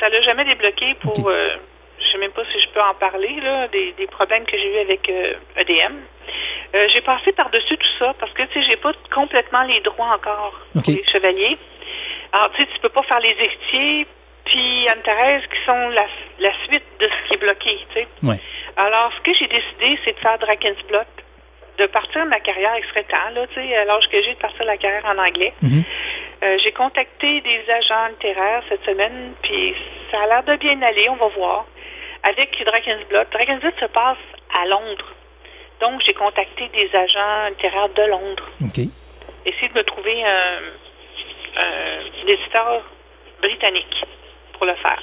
ça l'a jamais débloqué pour. Sais même pas si je peux en parler là, des, des problèmes que j'ai eu avec euh, EDM. Euh, j'ai passé par-dessus tout ça parce que tu sais, j'ai pas complètement les droits encore Ok. pour les chevaliers. Alors tu sais, tu peux pas faire les héritiers puis Anne-Thérèse qui sont la, la suite de ce qui est bloqué, tu sais. Ouais. Alors, ce que j'ai décidé, c'est de faire Drakensblot, de partir de ma carrière, il serait temps, là, tu sais, à l'âge que j'ai, de partir de la carrière en anglais. Mhm. Euh, j'ai contacté des agents littéraires cette semaine, puis ça a l'air de bien aller, on va voir. Avec Drakensblot. Drakensblot se passe à Londres. Donc, j'ai contacté des agents littéraires de Londres. OK. Essayer de me trouver un, un éditeur britannique pour le faire.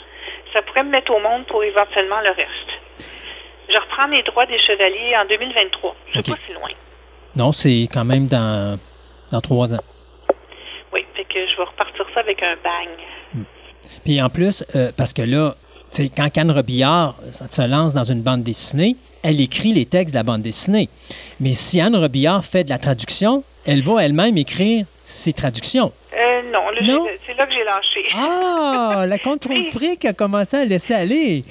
Ça pourrait me mettre au monde pour éventuellement le reste. Je reprends mes droits des chevaliers en 2023. C'est Ok. pas si loin. Non, c'est quand même dans, dans trois ans. Oui, fait que je vais repartir ça avec un bang. Puis en plus, euh, parce que là, quand Anne Robillard se lance dans une bande dessinée, elle écrit les textes de la bande dessinée. Mais si Anne Robillard fait de la traduction, elle va elle-même écrire ses traductions. Euh, non, c'est là que j'ai lâché. Ah, la (laughs) contrôle fric a commencé à laisser aller.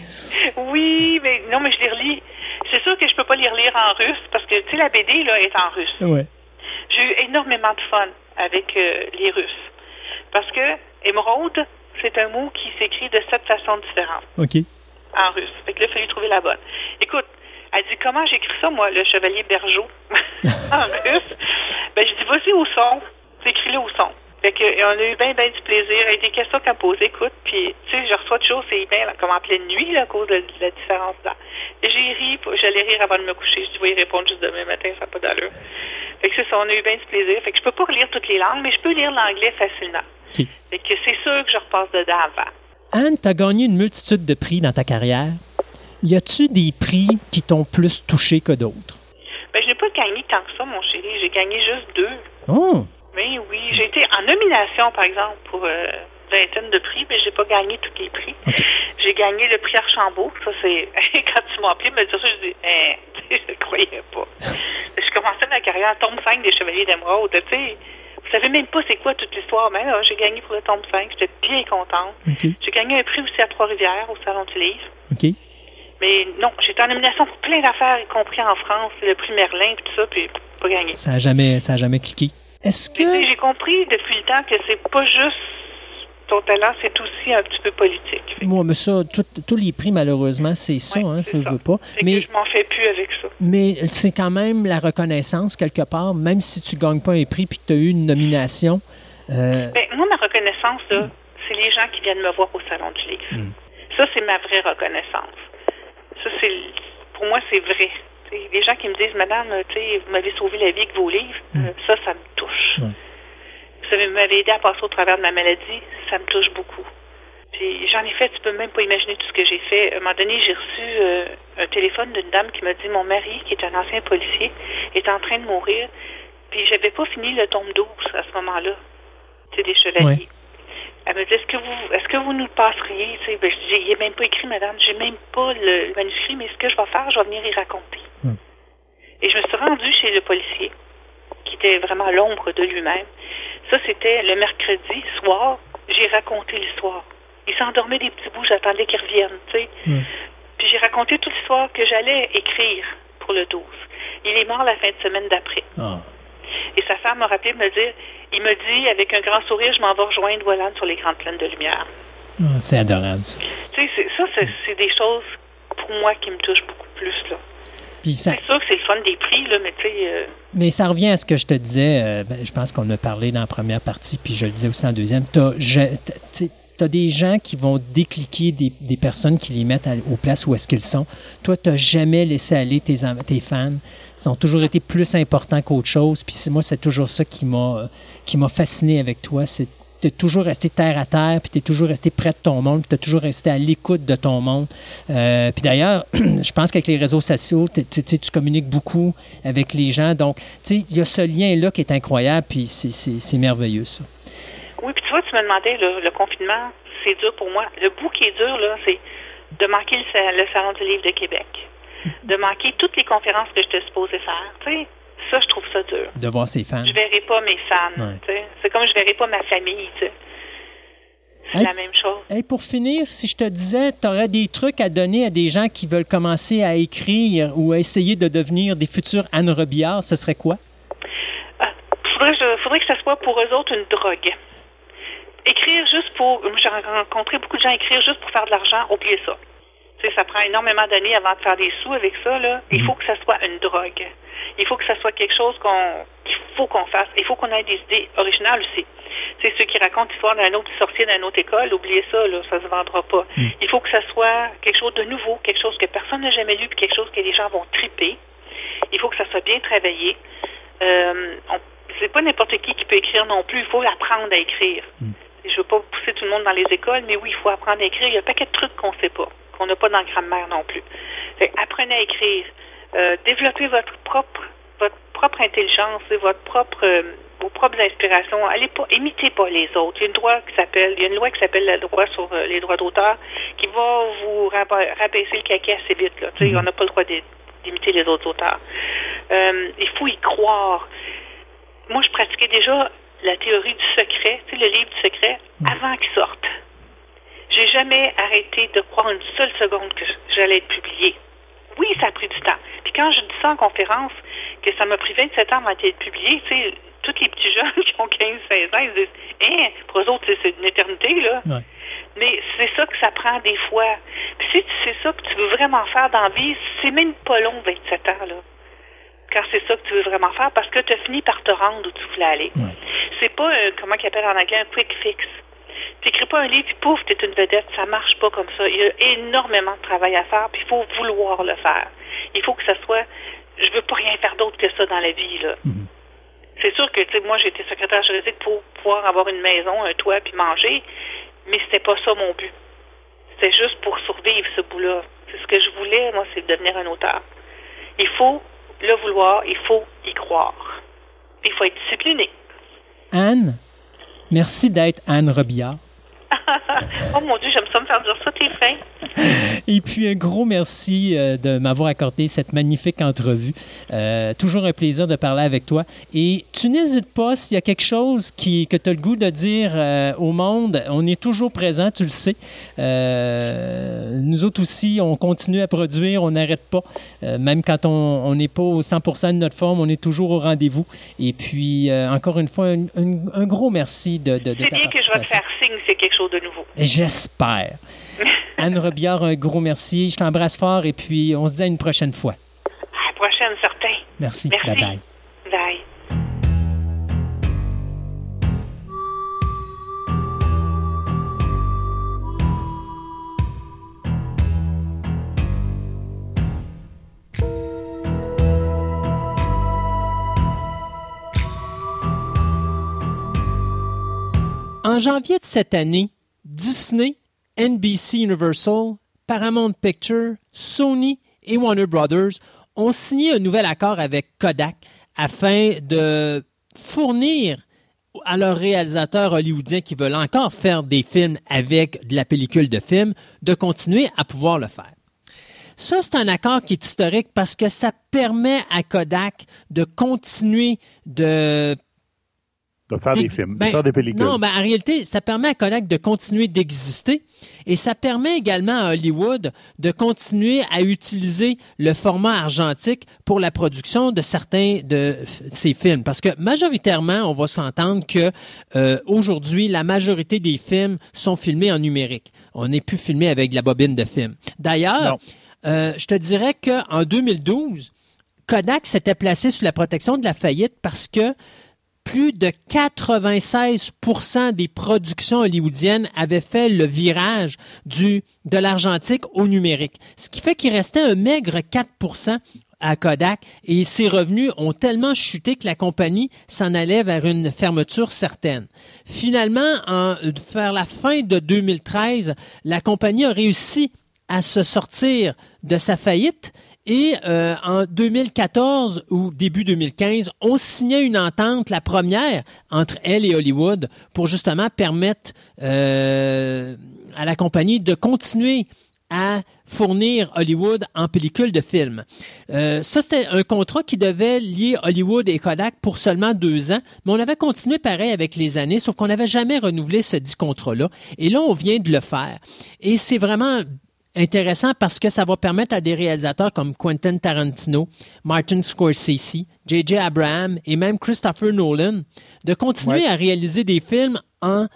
Oui, mais non, mais je les relis. C'est sûr que je peux pas les relire en russe parce que, tu sais, la BD, là, est en russe. Ouais. J'ai eu énormément de fun avec euh, les Russes. Parce que émeraude, c'est un mot qui s'écrit de sept façons différentes OK. en russe. Fait que là, il fallu trouver la bonne. Écoute, elle dit comment j'écris ça, moi, le chevalier Bergeau, (laughs) en russe. Ben, je dis, vas-y au son. Écris-le au son. Fait que, on a eu bien, bien du plaisir. Il y a des questions qu'elle posait, écoute. Puis, tu sais, je reçois toujours ces emails là, comme en pleine nuit, là, à cause de, de la différence là. J'ai ri, j'allais rire avant de me coucher. Je dis, oui, répondre juste demain matin, ça n'a pas d'allure. Fait que c'est ça, on a eu bien du plaisir. Fait que je peux pas relire toutes les langues, mais je peux lire l'anglais facilement. Fait que c'est sûr que je repasse dedans avant. Anne, tu as gagné une multitude de prix dans ta carrière. Y a-tu des prix qui t'ont plus touché que d'autres? Ben, je n'ai pas gagné tant que ça, mon chéri. J'ai gagné juste deux. Oh! Mais oui, j'ai été en nomination, par exemple, pour euh, vingtaine de prix, mais j'ai pas gagné tous les prix. J'ai gagné le prix Archambault. Ça, c'est (laughs) quand tu m'as appelé, me dire ça, je dis, hein, (laughs) sais, je ne croyais pas. (laughs) je commençais ma carrière à tombe 5 des Chevaliers d'Émeraude. Tu sais, Vous savez même pas c'est quoi toute l'histoire. Mais là, j'ai gagné pour le tome 5. J'étais bien contente. J'ai gagné un prix aussi à Trois-Rivières, au Salon du Livre. OK. Mais non, j'étais en nomination pour plein d'affaires, y compris en France, le prix Merlin, tout ça, puis pas gagné. Ça a jamais, ça a jamais cliqué. Est-ce que. j'ai compris depuis le temps que c'est pas juste ton talent, c'est aussi un petit peu politique. Moi, mais ça, tous les prix, malheureusement, c'est ça, Ouais, hein, veux, ça. veux pas. fait que Mais, je m'en fais plus avec ça. mais c'est quand même la reconnaissance, quelque part, même si tu gagnes pas un prix puis que tu as eu une nomination. euh, Ben, moi, ma reconnaissance, c'est les gens qui viennent me voir au Salon du Livre. Mm. Ça, c'est ma vraie reconnaissance. Ça, c'est pour moi, c'est vrai. Les gens qui me disent, Madame, vous m'avez sauvé la vie avec vos livres, Mm. euh, ça, ça me touche. Vous vous m'avez aidé à passer au travers de ma maladie, ça me touche beaucoup. Puis j'en ai fait, tu peux même pas imaginer tout ce que j'ai fait. À un moment donné, j'ai reçu euh, un téléphone d'une dame qui m'a dit mon mari, qui est un ancien policier, est en train de mourir. Puis j'avais pas fini le tome 12 à ce moment-là. C'est des chevaliers. Elle me dit est-ce que vous est-ce que vous nous le passeriez? Tu sais, ben, je dis, il n'est même pas écrit, madame, j'ai même pas le, le manuscrit, mais ce que je vais faire, je vais venir y raconter. Hmm. Et je me suis rendue chez le policier, qui était vraiment l'ombre de lui-même. Ça, c'était le mercredi soir, j'ai raconté l'histoire. Il s'endormait des petits bouts, j'attendais qu'il revienne, tu sais. Hmm. Puis j'ai raconté toute l'histoire que j'allais écrire pour le 12. Il est mort la fin de semaine d'après. ah. Et sa femme m'a rappelé me dire, il me dit avec un grand sourire, je m'en vais rejoindre Voilane sur les grandes plaines de lumière. Ah, c'est adorable, ça. Tu sais, c'est- ça, c'est des choses pour moi qui me touchent beaucoup plus. là. Puis ça, C'est sûr que c'est le fun des prix, là, mais tu sais, euh, Mais ça revient à ce que je te disais, euh, ben, je pense qu'on a parlé dans la première partie, puis je le disais aussi en deuxième. Tu as, des gens qui vont décliquer des, des personnes qui les mettent à- aux places où est-ce qu'ils sont. Toi, tu n'as jamais laissé aller tes, tes fans. Ils ont toujours été plus importants qu'autre chose. Puis c'est- moi, c'est toujours ça qui m'a qui m'a fasciné avec toi. C'est tu es toujours resté terre à terre, puis tu es toujours resté près de ton monde, puis tu es toujours resté à l'écoute de ton monde. Euh, puis d'ailleurs, (clears throat) je pense qu'avec les réseaux sociaux, tu- communiques beaucoup avec les gens. Donc, tu sais, il y a ce lien-là qui est incroyable, puis c'est- merveilleux, ça. oui, puis tu vois, tu me demandais, le, confinement, c'est dur pour moi. Le bout qui est dur, là, c'est de manquer le, le Salon du Livre de Québec, de manquer toutes les conférences que j'étais supposée faire. Tu sais, ça, je trouve ça dur. De voir ses fans. Je verrai pas mes fans. Ouais. C'est comme je verrai pas ma famille. C'est Hey. la même chose. Hey, pour finir, si je te disais, tu aurais des trucs à donner à des gens qui veulent commencer à écrire ou à essayer de devenir des futurs Anne Robillard, ce serait quoi? Ah, faudrait, je- faudrait que ça soit pour eux autres une drogue. Écrire juste pour. J'ai rencontré beaucoup de gens écrire juste pour faire de l'argent, oubliez ça. Ça prend énormément d'années avant de faire des sous avec ça. Là. Il faut que ça soit une drogue. Il faut que ça soit quelque chose qu'on qu'il faut qu'on fasse. Il faut qu'on ait des idées originales aussi. Tu sais, ceux qui racontent l'histoire d'un autre sorcier d'une autre école, oubliez ça, là, ça se vendra pas. Il faut que ça soit quelque chose de nouveau, quelque chose que personne n'a jamais lu, puis quelque chose que les gens vont triper. Il faut que ça soit bien travaillé. Euh, on- c'est pas n'importe qui qui peut écrire non plus. Il faut apprendre à écrire. Je veux pas pousser tout le monde dans les écoles, mais oui, il faut apprendre à écrire. Il y a un paquet de trucs qu'on sait pas, qu'on n'a pas dans le grammaire non plus. Fait apprenez à écrire. Euh, développez votre propre votre propre intelligence et votre propre euh, vos propres inspirations. Allez pas imitez pas les autres. Il y a une loi qui s'appelle il y a une loi qui s'appelle la loi sur euh, les droits d'auteur qui va vous raba- rabaisser le caquet assez vite. Là. Tu sais, on n'a pas le droit d'im- d'imiter les autres auteurs. Euh, il faut y croire. Moi, je pratiquais déjà la théorie du secret, tu sais, le livre du secret, avant qu'il sorte. J'ai jamais arrêté de croire une seule seconde que j'allais être publié. Oui, ça a pris du temps. Puis quand je dis ça en conférence, que ça m'a pris 27 ans avant d'être publié, tu sais, tous les petits (laughs) jeunes qui ont 15-16 ans, ils se disent, hein, pour eux autres, c'est- une éternité, là. Ouais. Mais c'est ça que ça prend des fois. Puis si c'est ça que tu veux vraiment faire dans la vie, c'est même pas long, 27 ans, là. Quand c'est ça que tu veux vraiment faire, parce que tu as fini par te rendre où tu voulais aller. Ouais. C'est pas, un, comment ils appellent en anglais, un quick fix. T'écris pas un livre, puis pouf, t'es une vedette. Ça marche pas comme ça. Il y a énormément de travail à faire, puis il faut vouloir le faire. Il faut que ça soit, je veux pas rien faire d'autre que ça dans la vie, là. Mhm. C'est sûr que, tu sais, moi, j'étais secrétaire juridique pour pouvoir avoir une maison, un toit, puis manger, mais c'était pas ça mon but. C'était juste pour survivre ce bout-là. C'est ce que je voulais, moi, c'est de devenir un auteur. Il faut le vouloir, il faut y croire. Il faut être discipliné. Anne, merci d'être Anne Robillard. (laughs) oh mon Dieu, j'aime ça me faire dire ça, t'es fin. Et puis un gros merci euh, de m'avoir accordé cette magnifique entrevue. Euh, toujours un plaisir de parler avec toi. Et tu n'hésites pas s'il y a quelque chose qui, que tu as le goût de dire euh, au monde. On est toujours présent, tu le sais. Nous autres aussi, on continue à produire, on n'arrête pas. Même quand on n'est pas au 100% de notre forme, on est toujours au rendez-vous. Et puis, encore une fois, un, un- un gros merci de, de, de C'est bien que je vais te faire signe, c'est quelque chose de nouveau. J'espère. (laughs) Anne Robillard, un gros merci. Je t'embrasse fort et puis on se dit à une prochaine fois. À la prochaine, certain. Merci. Merci. Bye bye. Bye. En janvier de cette année, Disney, NBC Universal, Paramount Pictures, Sony et Warner Brothers ont signé un nouvel accord avec Kodak afin de fournir à leurs réalisateurs hollywoodiens qui veulent encore faire des films avec de la pellicule de film, de continuer à pouvoir le faire. Ça, c'est un accord qui est historique parce que ça permet à Kodak de continuer de De faire des films, de ben, faire des pellicules. Non, ben, en réalité, ça permet à Kodak de continuer d'exister et ça permet également à Hollywood de continuer à utiliser le format argentique pour la production de certains de ces films. Parce que majoritairement, on va s'entendre que euh, aujourd'hui, la majorité des films sont filmés en numérique. On n'est plus filmé avec de la bobine de film. D'ailleurs, euh, je te dirais qu'en 2012, Kodak s'était placé sous la protection de la faillite parce que plus de 96% des productions hollywoodiennes avaient fait le virage du, de l'argentique au numérique. Ce qui fait qu'il restait un maigre 4% à Kodak et ses revenus ont tellement chuté que la compagnie s'en allait vers une fermeture certaine. Finalement, en, vers la fin de 2013, la compagnie a réussi à se sortir de sa faillite et euh, en 2014 ou début 2015, on signait une entente, la première, entre elle et Hollywood pour justement permettre euh, à la compagnie de continuer à fournir Hollywood en pellicule de film. Euh, ça, c'était un contrat qui devait lier Hollywood et Kodak pour seulement deux ans, mais on avait continué pareil avec les années, sauf qu'on n'avait jamais renouvelé ce dit contrat-là. Et là, on vient de le faire. Et c'est vraiment intéressant parce que ça va permettre à des réalisateurs comme Quentin Tarantino, Martin Scorsese, J.J. Abraham et même Christopher Nolan de continuer Ouais. à réaliser des films en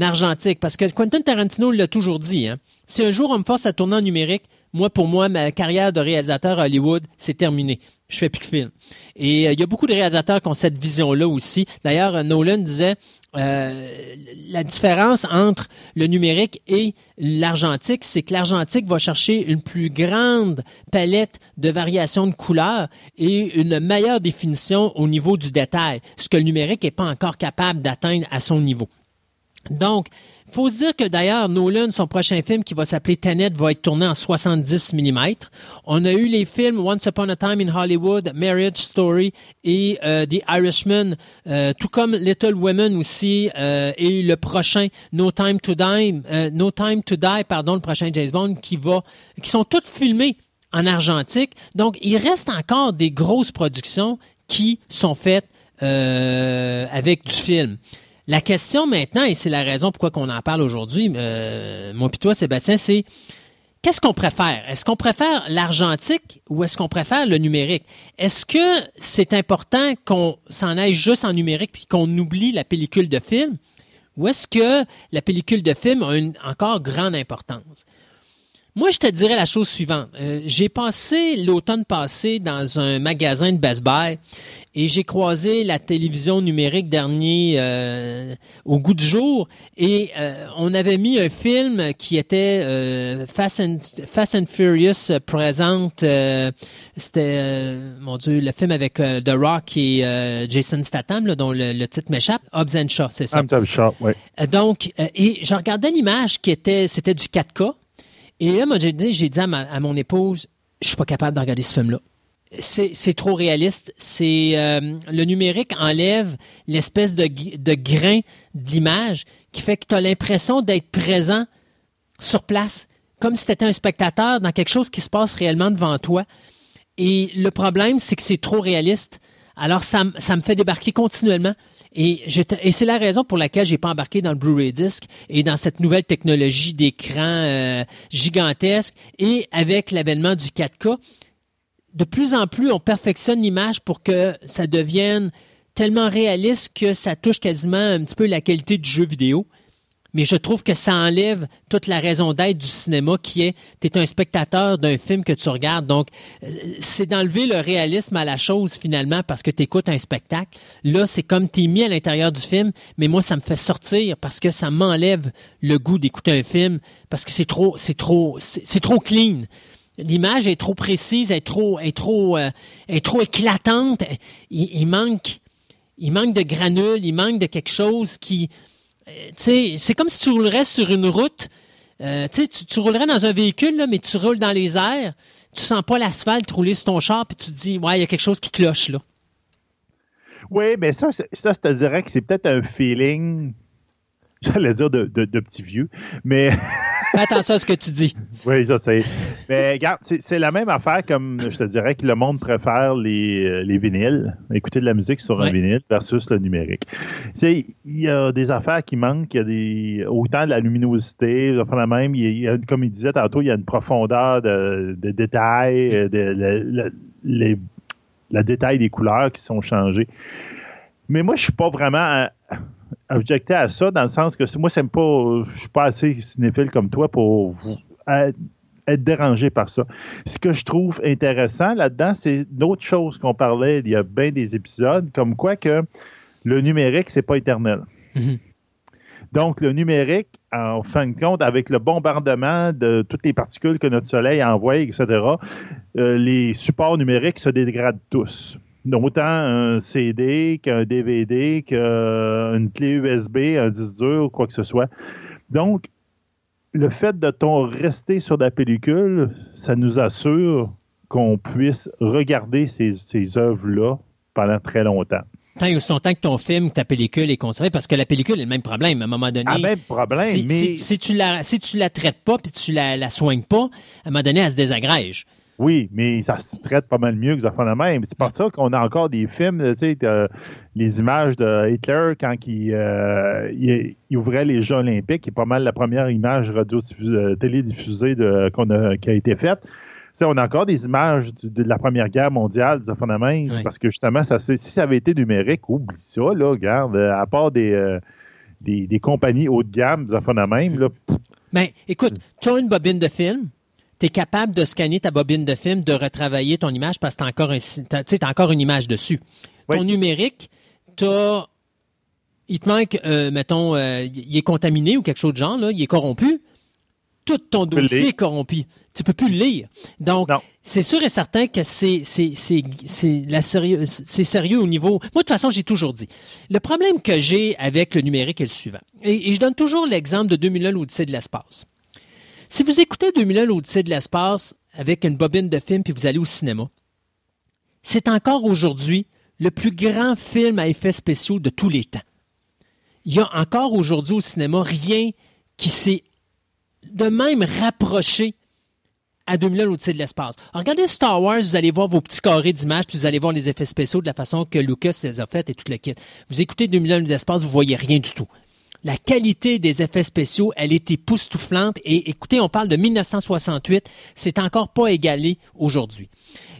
argentique. Parce que Quentin Tarantino l'a toujours dit. Hein. Si un jour on me force à tourner en numérique, moi, pour moi, ma carrière de réalisateur à Hollywood, c'est terminé. Je fais plus de films. Et euh, il y a beaucoup de réalisateurs qui ont cette vision-là aussi. D'ailleurs, euh, Nolan disait euh, la différence entre le numérique et l'argentique, c'est que l'argentique va chercher une plus grande palette de variations de couleurs et une meilleure définition au niveau du détail, ce que le numérique n'est pas encore capable d'atteindre à son niveau. Donc, faut se dire que d'ailleurs, Nolan, son prochain film qui va s'appeler Tenet va être tourné en 70 mm. On a eu les films Once Upon a Time in Hollywood, Marriage Story et euh, The Irishman, euh, tout comme Little Women aussi, euh, et le prochain No Time to Die, No Time to Die, pardon, le prochain James Bond qui va, qui sont toutes filmées en argentique. Donc, il reste encore des grosses productions qui sont faites avec du film. La question maintenant, et c'est la raison pourquoi on en parle aujourd'hui, euh, moi puis toi, Sébastien, c'est qu'est-ce qu'on préfère? Est-ce qu'on préfère l'argentique ou est-ce qu'on préfère le numérique? Est-ce que c'est important qu'on s'en aille juste en numérique puis qu'on oublie la pellicule de film? Ou est-ce que la pellicule de film a une encore grande importance? Moi, je te dirais la chose suivante. Euh, j'ai passé l'automne passé dans un magasin de Best Buy et j'ai croisé la télévision numérique dernier euh, au goût du jour et euh, on avait mis un film qui était euh, Fast, and, Fast and Furious présente. euh, C'était, euh, mon Dieu, le film avec The Rock et Jason Statham, là, dont le, le titre m'échappe. Hobbs and Shaw, c'est ça? I'm Tom Shaw, oui. Donc, euh, et je regardais l'image qui était, c'était du 4K. Et là, moi, j'ai dit, à, ma- à mon épouse, je suis pas capable de regarder ce film-là. C'est, trop réaliste. C'est euh, le numérique enlève l'espèce de, de grain de l'image qui fait que tu as l'impression d'être présent sur place. comme si tu étais un spectateur dans quelque chose qui se passe réellement devant toi. Et le problème, c'est que c'est trop réaliste. Alors, ça, ça me fait débarquer continuellement. Et, et c'est la raison pour laquelle j'ai pas embarqué dans le Blu-ray disc et dans cette nouvelle technologie d'écran euh, gigantesque et avec l'avènement du 4K. De plus en plus, on perfectionne l'image pour que ça devienne tellement réaliste que ça touche quasiment un petit peu la qualité du jeu vidéo. Mais je trouve que ça enlève toute la raison d'être du cinéma qui est, tu es un spectateur d'un film que tu regardes. Donc, euh, c'est d'enlever le réalisme à la chose finalement parce que tu écoutes un spectacle. Là, c'est comme tu es mis à l'intérieur du film, mais moi, ça me fait sortir parce que ça m'enlève le goût d'écouter un film parce que c'est trop, c'est trop, c'est trop clean. L'image est trop précise, est trop, est trop, euh, est trop éclatante. Il, manque, il manque de granules, il manque de quelque chose qui, c'est comme si tu roulerais sur une route. Euh, tu roulerais dans un véhicule, mais tu roules dans les airs. Tu sens pas l'asphalte rouler sur ton char, puis tu te dis, ouais, il y a quelque chose qui cloche là. Oui, mais ça, ça, je te dirais que c'est peut-être un feeling, (laughs) j'allais dire de, de, de petit vieux, mais attention à ce que tu dis. (laughs) oui, je sais. Mais regarde, c'est c'est la même affaire comme je te dirais que le monde préfère les, euh, les vinyles, écouter de la musique sur un vinyle versus le numérique. Tu sais, il y a des affaires qui manquent, il y a des, autant de la luminosité, enfin la même, il y a- comme il disait tantôt, il y a une profondeur de, de détails, euh, de, le- le- les, le détail des couleurs qui sont changées. Mais moi, je suis pas vraiment objecté à ça, dans le sens que moi, c'est pas, je suis pas assez cinéphile comme toi pour vous- être, être dérangé par ça. Ce que je trouve intéressant là-dedans, c'est d'autres choses qu'on parlait il y a bien des épisodes, comme quoi que le numérique, c'est pas éternel. Mhm. Donc, le numérique, en fin de compte, avec le bombardement de toutes les particules que notre Soleil envoie, etc., euh, les supports numériques se dégradent tous. Donc, autant un CD qu'un DVD, qu'une clé USB, un disque dur ou quoi que ce soit. Donc, le fait de ton rester sur la pellicule, ça nous assure qu'on puisse regarder ces, ces œuvres-là pendant très longtemps. Tant et aussi longtemps que ton film, ta pellicule est conservée, parce que la pellicule est le même problème. À un moment donné, Ah, même problème, si, mais si- si tu la, si tu la traites pas puis tu la, la soignes pas, à un moment donné, elle se désagrège. Oui, mais ça se traite pas mal mieux que de même. C'est pour ça qu'on a encore des films, tu sais, t'as les images de Hitler quand il, euh, il, il ouvrait les Jeux olympiques, qui est pas mal la première image radio télédiffusée de, qu'on a, qui a été faite. On a encore des images de, de la Première Guerre mondiale, des affaires de même, Oui. parce que justement, ça, si ça avait été numérique, oublie ça, là, regarde, euh, à part des, euh, des, des compagnies haut de gamme, des affaires de même, là, pff, Ben, écoute, tu as une bobine de film, tu es capable de scanner ta bobine de film, de retravailler ton image parce que tu as encore, un, tu encore une image dessus. Oui. Ton numérique, t'as- il te manque, euh, mettons, euh, il est contaminé ou quelque chose de genre, là, il est corrompu. Tout ton dossier est corrompu. Tu peux plus le lire. Donc, c'est sûr et certain que c'est sérieux sérieux au niveau. Moi de toute façon, j'ai toujours dit. Le problème que j'ai avec le numérique est le suivant. Et, et je donne toujours l'exemple de 2001 l'Odyssée de l'espace. Si vous écoutez 2001 l'Odyssée de l'espace avec une bobine de film puis vous allez au cinéma, c'est encore aujourd'hui le plus grand film à effets spéciaux de tous les temps. Il y a encore aujourd'hui au cinéma rien qui s'est de même rapproché à 2001 l'Odyssée de l'espace. Regardez Star Wars, vous allez voir vos petits carrés d'images, puis vous allez voir les effets spéciaux de la façon que Lucas les a fait et tout le kit. Vous écoutez 2001 l'Odyssée de l'espace, vous voyez rien du tout. La qualité des effets spéciaux, elle est époustouflante. Et écoutez, on parle de 1968, c'est encore pas égalé aujourd'hui.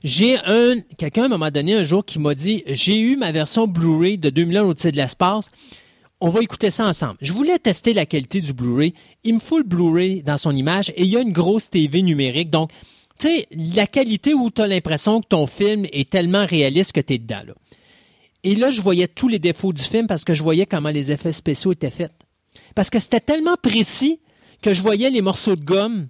J'ai un quelqu'un à un moment donné un jour qui m'a dit j'ai eu ma version Blu-ray de 2001 l'Odyssée de l'espace. On va écouter ça ensemble. Je voulais tester la qualité du Blu-ray. Il me faut le Blu-ray dans son image et il y a une grosse TV numérique. Donc, tu sais, la qualité où tu as l'impression que ton film est tellement réaliste que tu es dedans. Là. Et là, je voyais tous les défauts du film parce que je voyais comment les effets spéciaux étaient faits. Parce que c'était tellement précis que je voyais les morceaux de gomme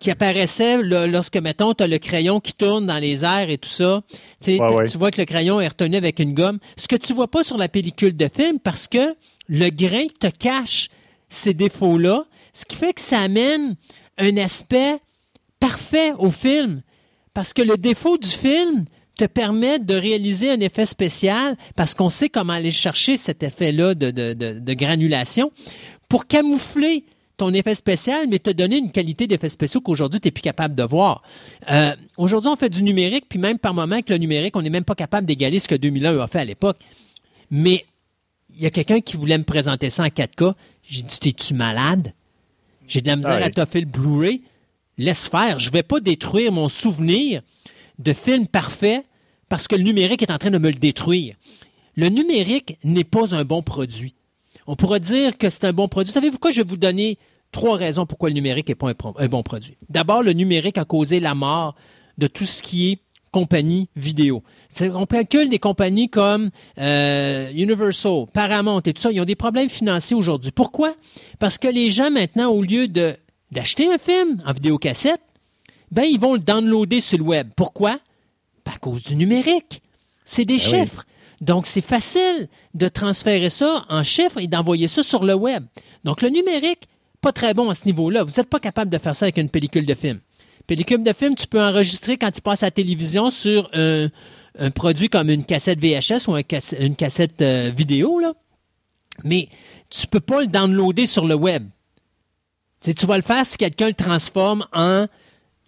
qui apparaissaient là, lorsque, mettons, tu as le crayon qui tourne dans les airs et tout ça. Ouais, ouais. tu vois que le crayon est retenu avec une gomme. Ce que tu vois pas sur la pellicule de film parce que le grain te cache ces défauts-là, ce qui fait que ça amène un aspect parfait au film. Parce que le défaut du film te permet de réaliser un effet spécial parce qu'on sait comment aller chercher cet effet-là de, de- de- de granulation pour camoufler ton effet spécial, mais te donner une qualité d'effet spéciaux qu'aujourd'hui, tu n'es plus capable de voir. Euh, aujourd'hui, on fait du numérique, puis même par moment, avec le numérique, on n'est même pas capable d'égaler ce que 2001 a fait à l'époque. Mais il y a quelqu'un qui voulait me présenter ça en 4K. J'ai dit, t'es-tu malade? J'ai de la misère Ah oui. à toffer le Blu-ray. Laisse faire. Je vais pas détruire mon souvenir de film parfait parce que le numérique est en train de me le détruire. Le numérique n'est pas un bon produit. On pourra dire que c'est un bon produit. Savez-vous quoi? Je vais vous donner trois raisons pourquoi le numérique n'est pas un, bon produit. D'abord, le numérique a causé la mort de tout ce qui est compagnie vidéo. On calcule des compagnies comme euh, Universal, Paramount et tout ça. Ils ont des problèmes financiers aujourd'hui. Pourquoi? Parce que les gens, maintenant, au lieu d'acheter un film en vidéocassette, ben, ils vont le downloader sur le web. Pourquoi? Ben, à cause du numérique. C'est des Ben oui. chiffres. Donc, c'est facile de transférer ça en chiffres et d'envoyer ça sur le web. Donc, le numérique, pas très bon à ce niveau-là. Vous n'êtes pas capable de faire ça avec une pellicule de film. Pellicule de film, tu peux enregistrer quand tu passes à la télévision sur un, un produit comme une cassette VHS ou un une cassette euh, vidéo, là. Mais tu peux pas le downloader sur le web. Tu sais, tu vas le faire si quelqu'un le transforme en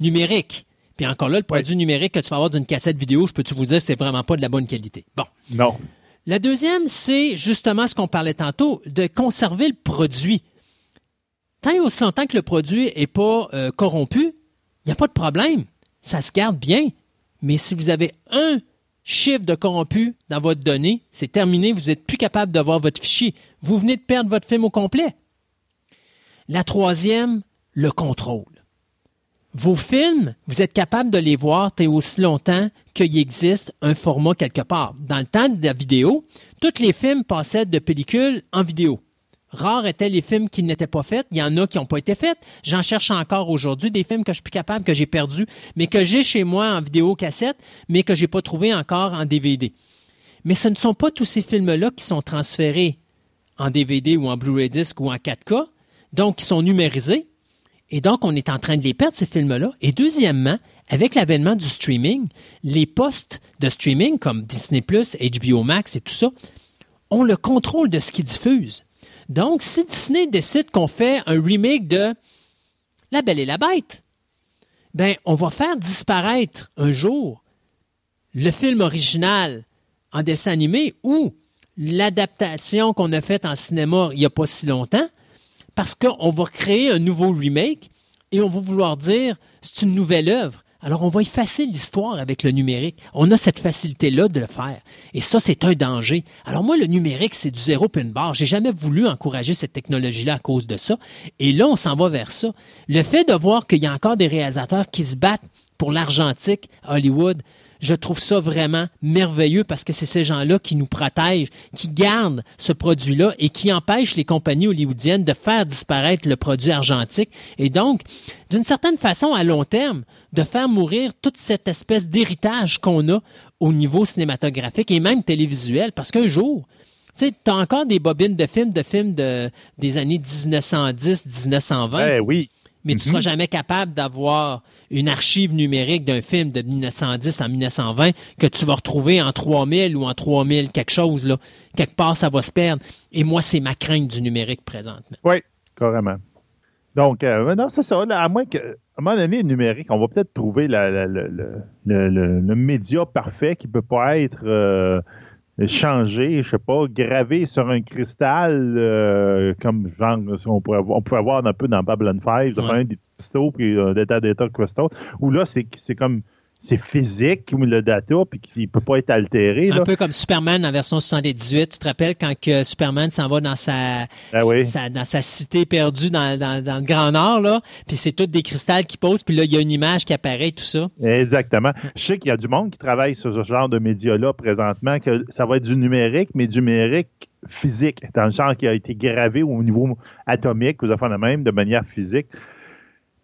numérique. Puis encore là, le produit numérique que tu vas avoir d'une cassette vidéo, je peux-tu vous dire, c'est vraiment pas de la bonne qualité. Bon. Non. La deuxième, c'est justement ce qu'on parlait tantôt, de conserver le produit. Tant et aussi longtemps que le produit n'est pas euh, corrompu, il n'y a pas de problème. Ça se garde bien. Mais si vous avez un chiffre de corrompu dans votre donnée, c'est terminé, vous n'êtes plus capable de voir votre fichier. Vous venez de perdre votre film au complet. La troisième, le contrôle. Vos films, vous êtes capable de les voir aussi longtemps qu'il existe un format quelque part. Dans le temps de la vidéo, tous les films passaient de pellicule en vidéo. Rares étaient les films qui n'étaient pas faits. Il y en a qui n'ont pas été faits. J'en cherche encore aujourd'hui des films que je suis plus capable, que j'ai perdus, mais que j'ai chez moi en vidéo cassette, mais que j'ai pas trouvé encore en DVD. Mais ce ne sont pas tous ces films-là qui sont transférés en DVD ou en Blu-ray disc ou en 4K, donc qui sont numérisés. Et donc, on est en train de les perdre, ces films-là. Et deuxièmement, avec l'avènement du streaming, les postes de streaming comme Disney+, HBO Max et tout ça, ont le contrôle de ce qu'ils diffusent. Donc, si Disney décide qu'on fait un remake de La Belle et la Bête, ben, on va faire disparaître un jour le film original en dessin animé ou l'adaptation qu'on a faite en cinéma il n'y a pas si longtemps, parce qu'on va créer un nouveau remake et on va vouloir dire c'est une nouvelle œuvre. Alors, on va effacer l'histoire avec le numérique. On a cette facilité-là de le faire. Et ça, c'est un danger. Alors, moi, le numérique, c'est du zéro pin bar. J'ai jamais voulu encourager cette technologie-là à cause de ça. Et là, on s'en va vers ça. Le fait de voir qu'il y a encore des réalisateurs qui se battent pour l'argentique Hollywood, je trouve ça vraiment merveilleux parce que c'est ces gens-là qui nous protègent, qui gardent ce produit-là et qui empêchent les compagnies hollywoodiennes de faire disparaître le produit argentique. Et donc, d'une certaine façon, à long terme, de faire mourir toute cette espèce d'héritage qu'on a au niveau cinématographique et même télévisuel. Parce qu'un jour, tu t'as encore des bobines de films, de films de, des années 1910, 1920 Eh oui. Mais tu ne seras jamais capable d'avoir une archive numérique d'un film de 1910 en 1920 que tu vas retrouver en 3000 ou en 3000 quelque chose. Là. Quelque part, ça va se perdre. Et moi, c'est ma crainte du numérique présentement. Oui, carrément. Donc, euh, non, c'est ça. là, à moins que, à un moment donné, le numérique, on va peut-être trouver la- la- la- la- le, le- le média parfait qui ne peut pas être euh, changé, je sais pas, gravé sur un cristal, euh, comme genre, si on, pourrait, on pouvait avoir un peu dans Babylon 5, ça Ouais. des petits cristaux, puis euh, des tas d'états cristaux, où là, c'est comme, c'est physique, le data, puis qu'il ne peut pas être altéré. Un Là. peu comme Superman en version 78. Tu te rappelles quand que Superman s'en va dans sa, Ah oui. sa- dans sa cité perdue dans, dans- dans le Grand Nord, là, puis c'est tout des cristals qui posent, puis là, il y a une image qui apparaît, tout ça. Exactement. Je sais qu'il y a du monde qui travaille sur ce genre de médias-là présentement, que ça va être du numérique, mais du numérique physique, dans le genre qui a été gravé au niveau atomique, aux affaires de même, de manière physique.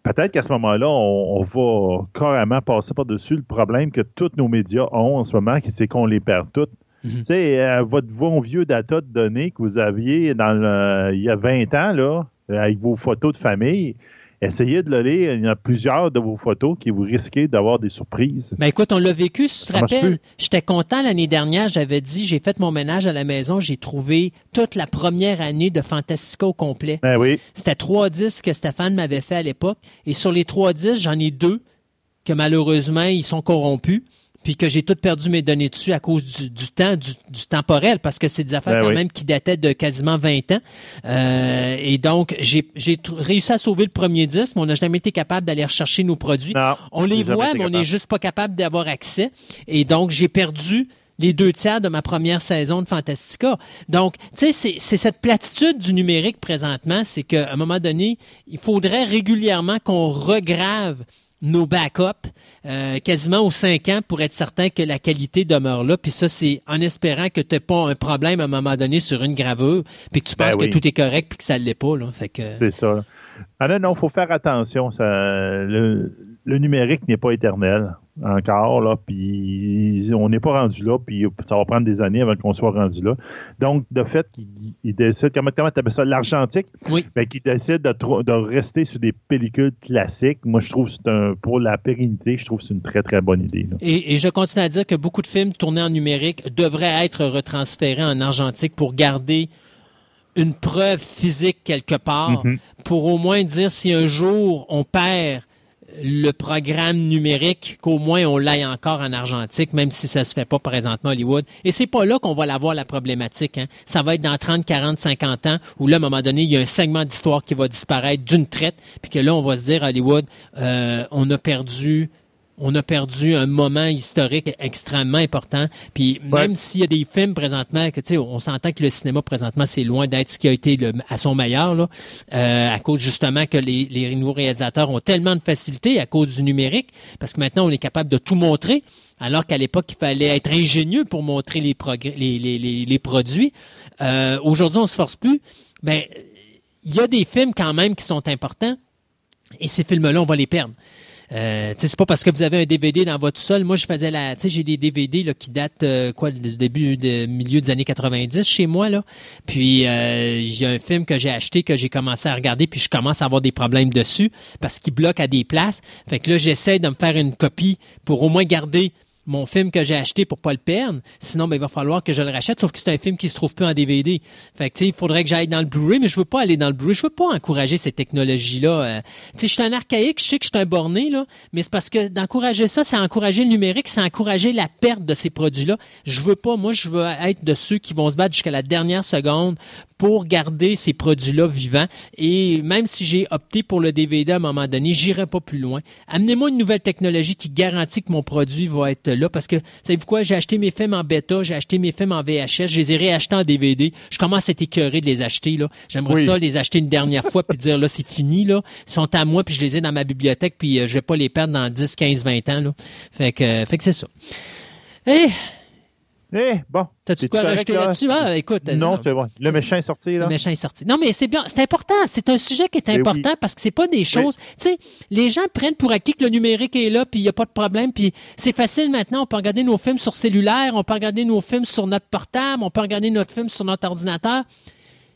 Peut-être qu'à ce moment-là, on, on va carrément passer par-dessus le problème que tous nos médias ont en ce moment, qui- c'est qu'on les perd toutes. Mhm. Tu sais, euh, votre bon vieux data de données que vous aviez dans le- il y a 20 ans, là, avec vos photos de famille, essayez de le lire. Il y a plusieurs de vos photos qui vous risquez d'avoir des surprises. Ben écoute, on l'a vécu, si tu te rappelles. J'étais content l'année dernière, j'avais dit, j'ai fait mon ménage à la maison, j'ai trouvé toute la première année de Fantastica au complet. Ben oui. C'était trois disques que Stéphane m'avait fait à l'époque. Et sur les trois disques, j'en ai deux que malheureusement, ils sont corrompus. Puis que j'ai tout perdu mes données dessus à cause du, du temps, du, du temporel, parce que c'est des affaires Ben quand oui. même qui dataient de quasiment 20 ans. Euh, et donc, j'ai réussi à sauver le premier disque, mais on n'a jamais été capable d'aller rechercher nos produits. Non, on les voit, mais on n'est juste pas capable d'avoir accès. Et donc, j'ai perdu les deux tiers de ma première saison de Fantastica. Donc, tu sais, c'est cette platitude du numérique présentement, c'est qu'à un moment donné, il faudrait régulièrement qu'on regrave nos backups euh, quasiment aux cinq ans pour être certain que la qualité demeure là. Puis ça, c'est en espérant que tu n'aies pas un problème à un moment donné sur une gravure, puis que tu Ben penses oui. que tout est correct, puis que ça ne l'est pas. Là. Fait que, C'est ça. Ah non, non, il faut faire attention. Ça, le, le numérique n'est pas éternel encore, là, puis on n'est pas rendu là, puis ça va prendre des années avant qu'on soit rendu là. Donc, de fait, il, il décide, comment tu appelles ça, l'argentique, Oui. ben, qui décide de, rester sur des pellicules classiques. Moi, je trouve que c'est un, pour la pérennité, je trouve que c'est une très, très bonne idée. Et, et je continue à dire que beaucoup de films tournés en numérique devraient être retransférés en argentique pour garder une preuve physique quelque part, Mhm. pour au moins dire si un jour on perd le programme numérique, qu'au moins on l'aille encore en argentique, même si ça se fait pas présentement à Hollywood. Et c'est pas là qu'on va l'avoir la problématique. Hein. Ça va être dans 30, 40, 50 ans, où là, à un moment donné, il y a un segment d'histoire qui va disparaître d'une traite, puis que là, on va se dire Hollywood, euh, on a perdu on a perdu un moment historique extrêmement important. Puis Ouais. même s'il y a des films présentement, que tu sais, on s'entend que le cinéma présentement c'est loin d'être ce qui a été le- à son meilleur là, euh, à cause justement que les, les nouveaux réalisateurs ont tellement de facilité à cause du numérique, parce que maintenant on est capable de tout montrer, alors qu'à l'époque il fallait être ingénieux pour montrer les, progrès- les, les, les, les produits. Euh, Aujourd'hui on se force plus. Ben il y a des films quand même qui sont importants. Et ces films-là, on va les perdre. Euh, c'est pas parce que vous avez un DVD dans votre sol. Moi, je faisais la, tu j'ai des DVD là, qui datent euh, quoi du début, de milieu des années 90 chez moi là. Puis euh, j'ai un film que j'ai acheté que j'ai commencé à regarder, puis je commence à avoir des problèmes dessus parce qu'il bloque à des places. Fait que là, j'essaie de me faire une copie pour au moins garder mon film que j'ai acheté pour pas le perdre. Sinon, ben, il va falloir que je le rachète, sauf que c'est un film qui se trouve plus en DVD. Fait que, il faudrait que j'aille dans le Blu-ray, mais je veux pas aller dans le Blu-ray. Je veux pas encourager ces technologies-là. euh. Je suis un archaïque, je sais que je suis un borné, mais c'est parce que d'encourager ça, c'est encourager le numérique, c'est encourager la perte de ces produits-là. Je veux pas, moi, je veux être de ceux qui vont se battre jusqu'à la dernière seconde pour garder ces produits-là vivants. Et même si j'ai opté pour le DVD à un moment donné, j'irai pas plus loin. Amenez-moi une nouvelle technologie qui garantit que mon produit va être là. Parce que, savez-vous quoi, j'ai acheté mes films en bêta, j'ai acheté mes films en VHS, je les ai réachetés en DVD. Je commence à être écœuré de les acheter, là. J'aimerais Oui. ça les acheter une dernière fois puis dire, là, c'est fini, là. Ils sont à moi puis je les ai dans ma bibliothèque puis euh, je vais pas les perdre dans 10, 15, 20 ans, là. Fait que, euh, fait que c'est ça. Eh, Eh, bon. t'as-tu quoi rajouter là? là-dessus? Ah, écoute. euh, Non, c'est bon. Le méchant est sorti, le là. méchant est sorti. Non, mais c'est bien, c'est important. C'est un sujet qui est Eh important oui. parce que c'est pas des choses. Tu sais, les gens prennent pour acquis que le numérique est là, puis il y a pas de problème, puis c'est facile maintenant. On peut regarder nos films sur cellulaire, on peut regarder nos films sur notre portable, on peut regarder notre film sur notre ordinateur.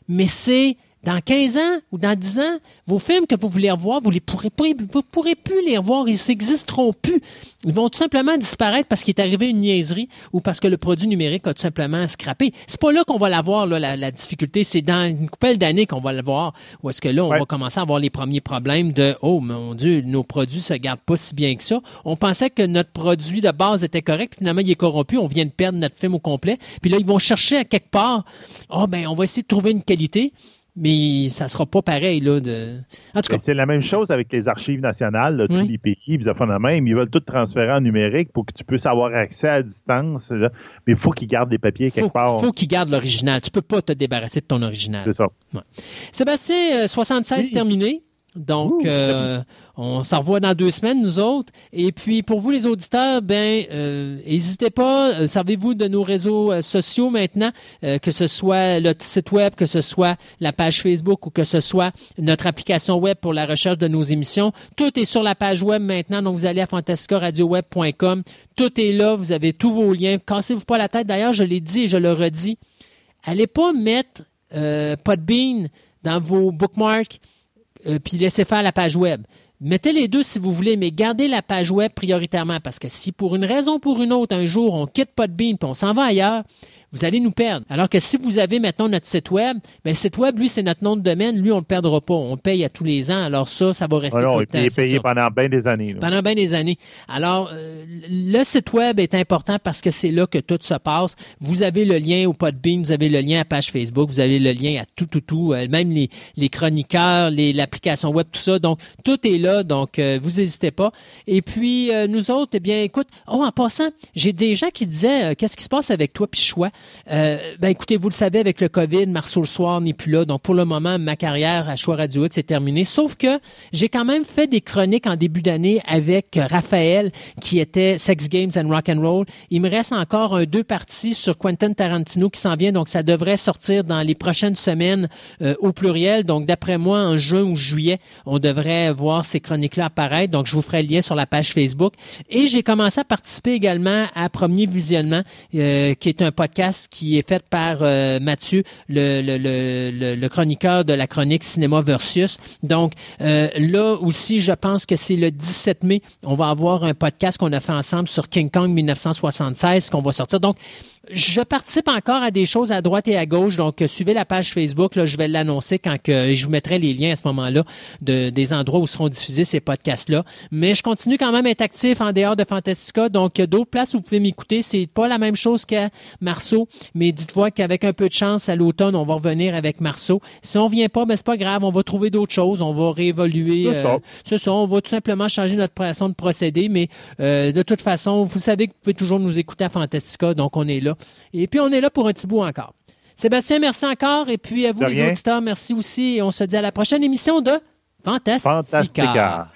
Mais c'est dans 15 ans ou dans 10 ans, vos films que vous voulez revoir, vous ne pourrez, pas- vous pourrez plus les revoir. Ils n'existeront plus. Ils vont tout simplement disparaître parce qu'il est arrivé une niaiserie ou parce que le produit numérique a tout simplement scrappé. C'est pas là qu'on va l'avoir, la, la difficulté. C'est dans une couple d'années qu'on va le voir. Ou est-ce que là, on Ouais. va commencer à avoir les premiers problèmes de Oh mon Dieu, nos produits se gardent pas si bien que ça. On pensait que notre produit de base était correct, finalement il est corrompu, on vient de perdre notre film au complet. Puis là, ils vont chercher à quelque part. Oh ben, on va essayer de trouver une qualité. Mais ça sera pas pareil, là. De... En tout cas, c'est la même chose avec les archives nationales, là, tous Oui. les pays, ils font la même. Ils veulent tout transférer en numérique pour que tu puisses avoir accès à distance. là. Mais il faut qu'ils gardent les papiers quelque faut, part. faut qu'ils gardent l'original. Tu peux pas te débarrasser de ton original. C'est ça. Sébastien, euh, 76 Oui. terminé. Donc, Ouh, euh, on s'en revoit dans deux semaines, nous autres. Et puis, pour vous, les auditeurs, ben, euh, n'hésitez pas. euh, Servez-vous de nos réseaux euh, sociaux maintenant, que ce soit le site web, que ce soit la page Facebook ou que ce soit notre application web pour la recherche de nos émissions. Tout est sur la page web maintenant. Donc, vous allez à fantasticaradioweb.com. Tout est là. Vous avez tous vos liens. Cassez-vous pas la tête. D'ailleurs, je l'ai dit et je le redis. Allez pas mettre euh, Podbean dans vos bookmarks puis laissez faire la page web. Mettez les deux si vous voulez, mais gardez la page web prioritairement parce que si pour une raison ou pour une autre, un jour, on quitte Podbean puis on s'en va ailleurs, vous allez nous perdre. Alors que si vous avez maintenant notre site web, ben, le site web, lui, c'est notre nom de domaine. Lui, on ne le perdra pas. On le paye à tous les ans. Alors ça, ça va rester non, tout le temps. il est payé pendant bien des années. là. Pendant bien des années. Alors, euh, le site web est important parce que c'est là que tout se passe. Vous avez le lien au Podbean, vous avez le lien à la page Facebook, vous avez le lien à tout, tout, tout, euh, même les, les chroniqueurs, les- l'application web, tout ça. Donc, tout est là, donc euh, vous n'hésitez pas. Et puis, euh, nous autres, eh bien, écoute, oh, en passant, j'ai des gens qui disaient, euh, qu'est-ce qui se passe avec toi, puis choix? Euh, ben, écoutez, vous le savez, avec le COVID, Marceau le soir n'est plus là. Donc, pour le moment, ma carrière à Choix Radio X est terminée. Sauf que j'ai quand même fait des chroniques en début d'année avec Raphaël, qui était Sex Games and Rock and Roll. Il me reste encore un deux parties sur Quentin Tarantino qui s'en vient. Donc, ça devrait sortir dans les prochaines semaines euh, au pluriel. Donc, d'après moi, en juin ou juillet, on devrait voir ces chroniques-là apparaître. Donc, je vous ferai le lien sur la page Facebook. Et j'ai commencé à participer également à Premier Visionnement, euh, qui est un podcast qui est fait par euh, Mathieu, le, le, le, chroniqueur de la chronique Cinéma Versus. Donc, euh, là aussi, je pense que c'est le 17 mai. On va avoir un podcast qu'on a fait ensemble sur King Kong 1976 qu'on va sortir. Donc, je participe encore à des choses à droite et à gauche, donc euh, suivez la page Facebook, là, je vais l'annoncer quand que je vous mettrai les liens à ce moment-là de, des endroits où seront diffusés ces podcasts-là. Mais je continue quand même à être actif en dehors de Fantastica, donc il y a d'autres places où vous pouvez m'écouter. C'est pas la même chose qu'à Marceau, mais dites-vous qu'avec un peu de chance, à l'automne, on va revenir avec Marceau. Si on vient pas, ben c'est pas grave, on va trouver d'autres choses, on va réévoluer. C'est ça. C'est ça, on va tout simplement changer notre façon de procéder, mais euh, de toute façon, vous savez que vous pouvez toujours nous écouter à Fantastica, donc on est là. Et puis, on est là pour un petit bout encore. Sébastien, merci encore. Et puis, à vous, les auditeurs, merci aussi. Et on se dit à la prochaine émission de Fantastica. Fantastica.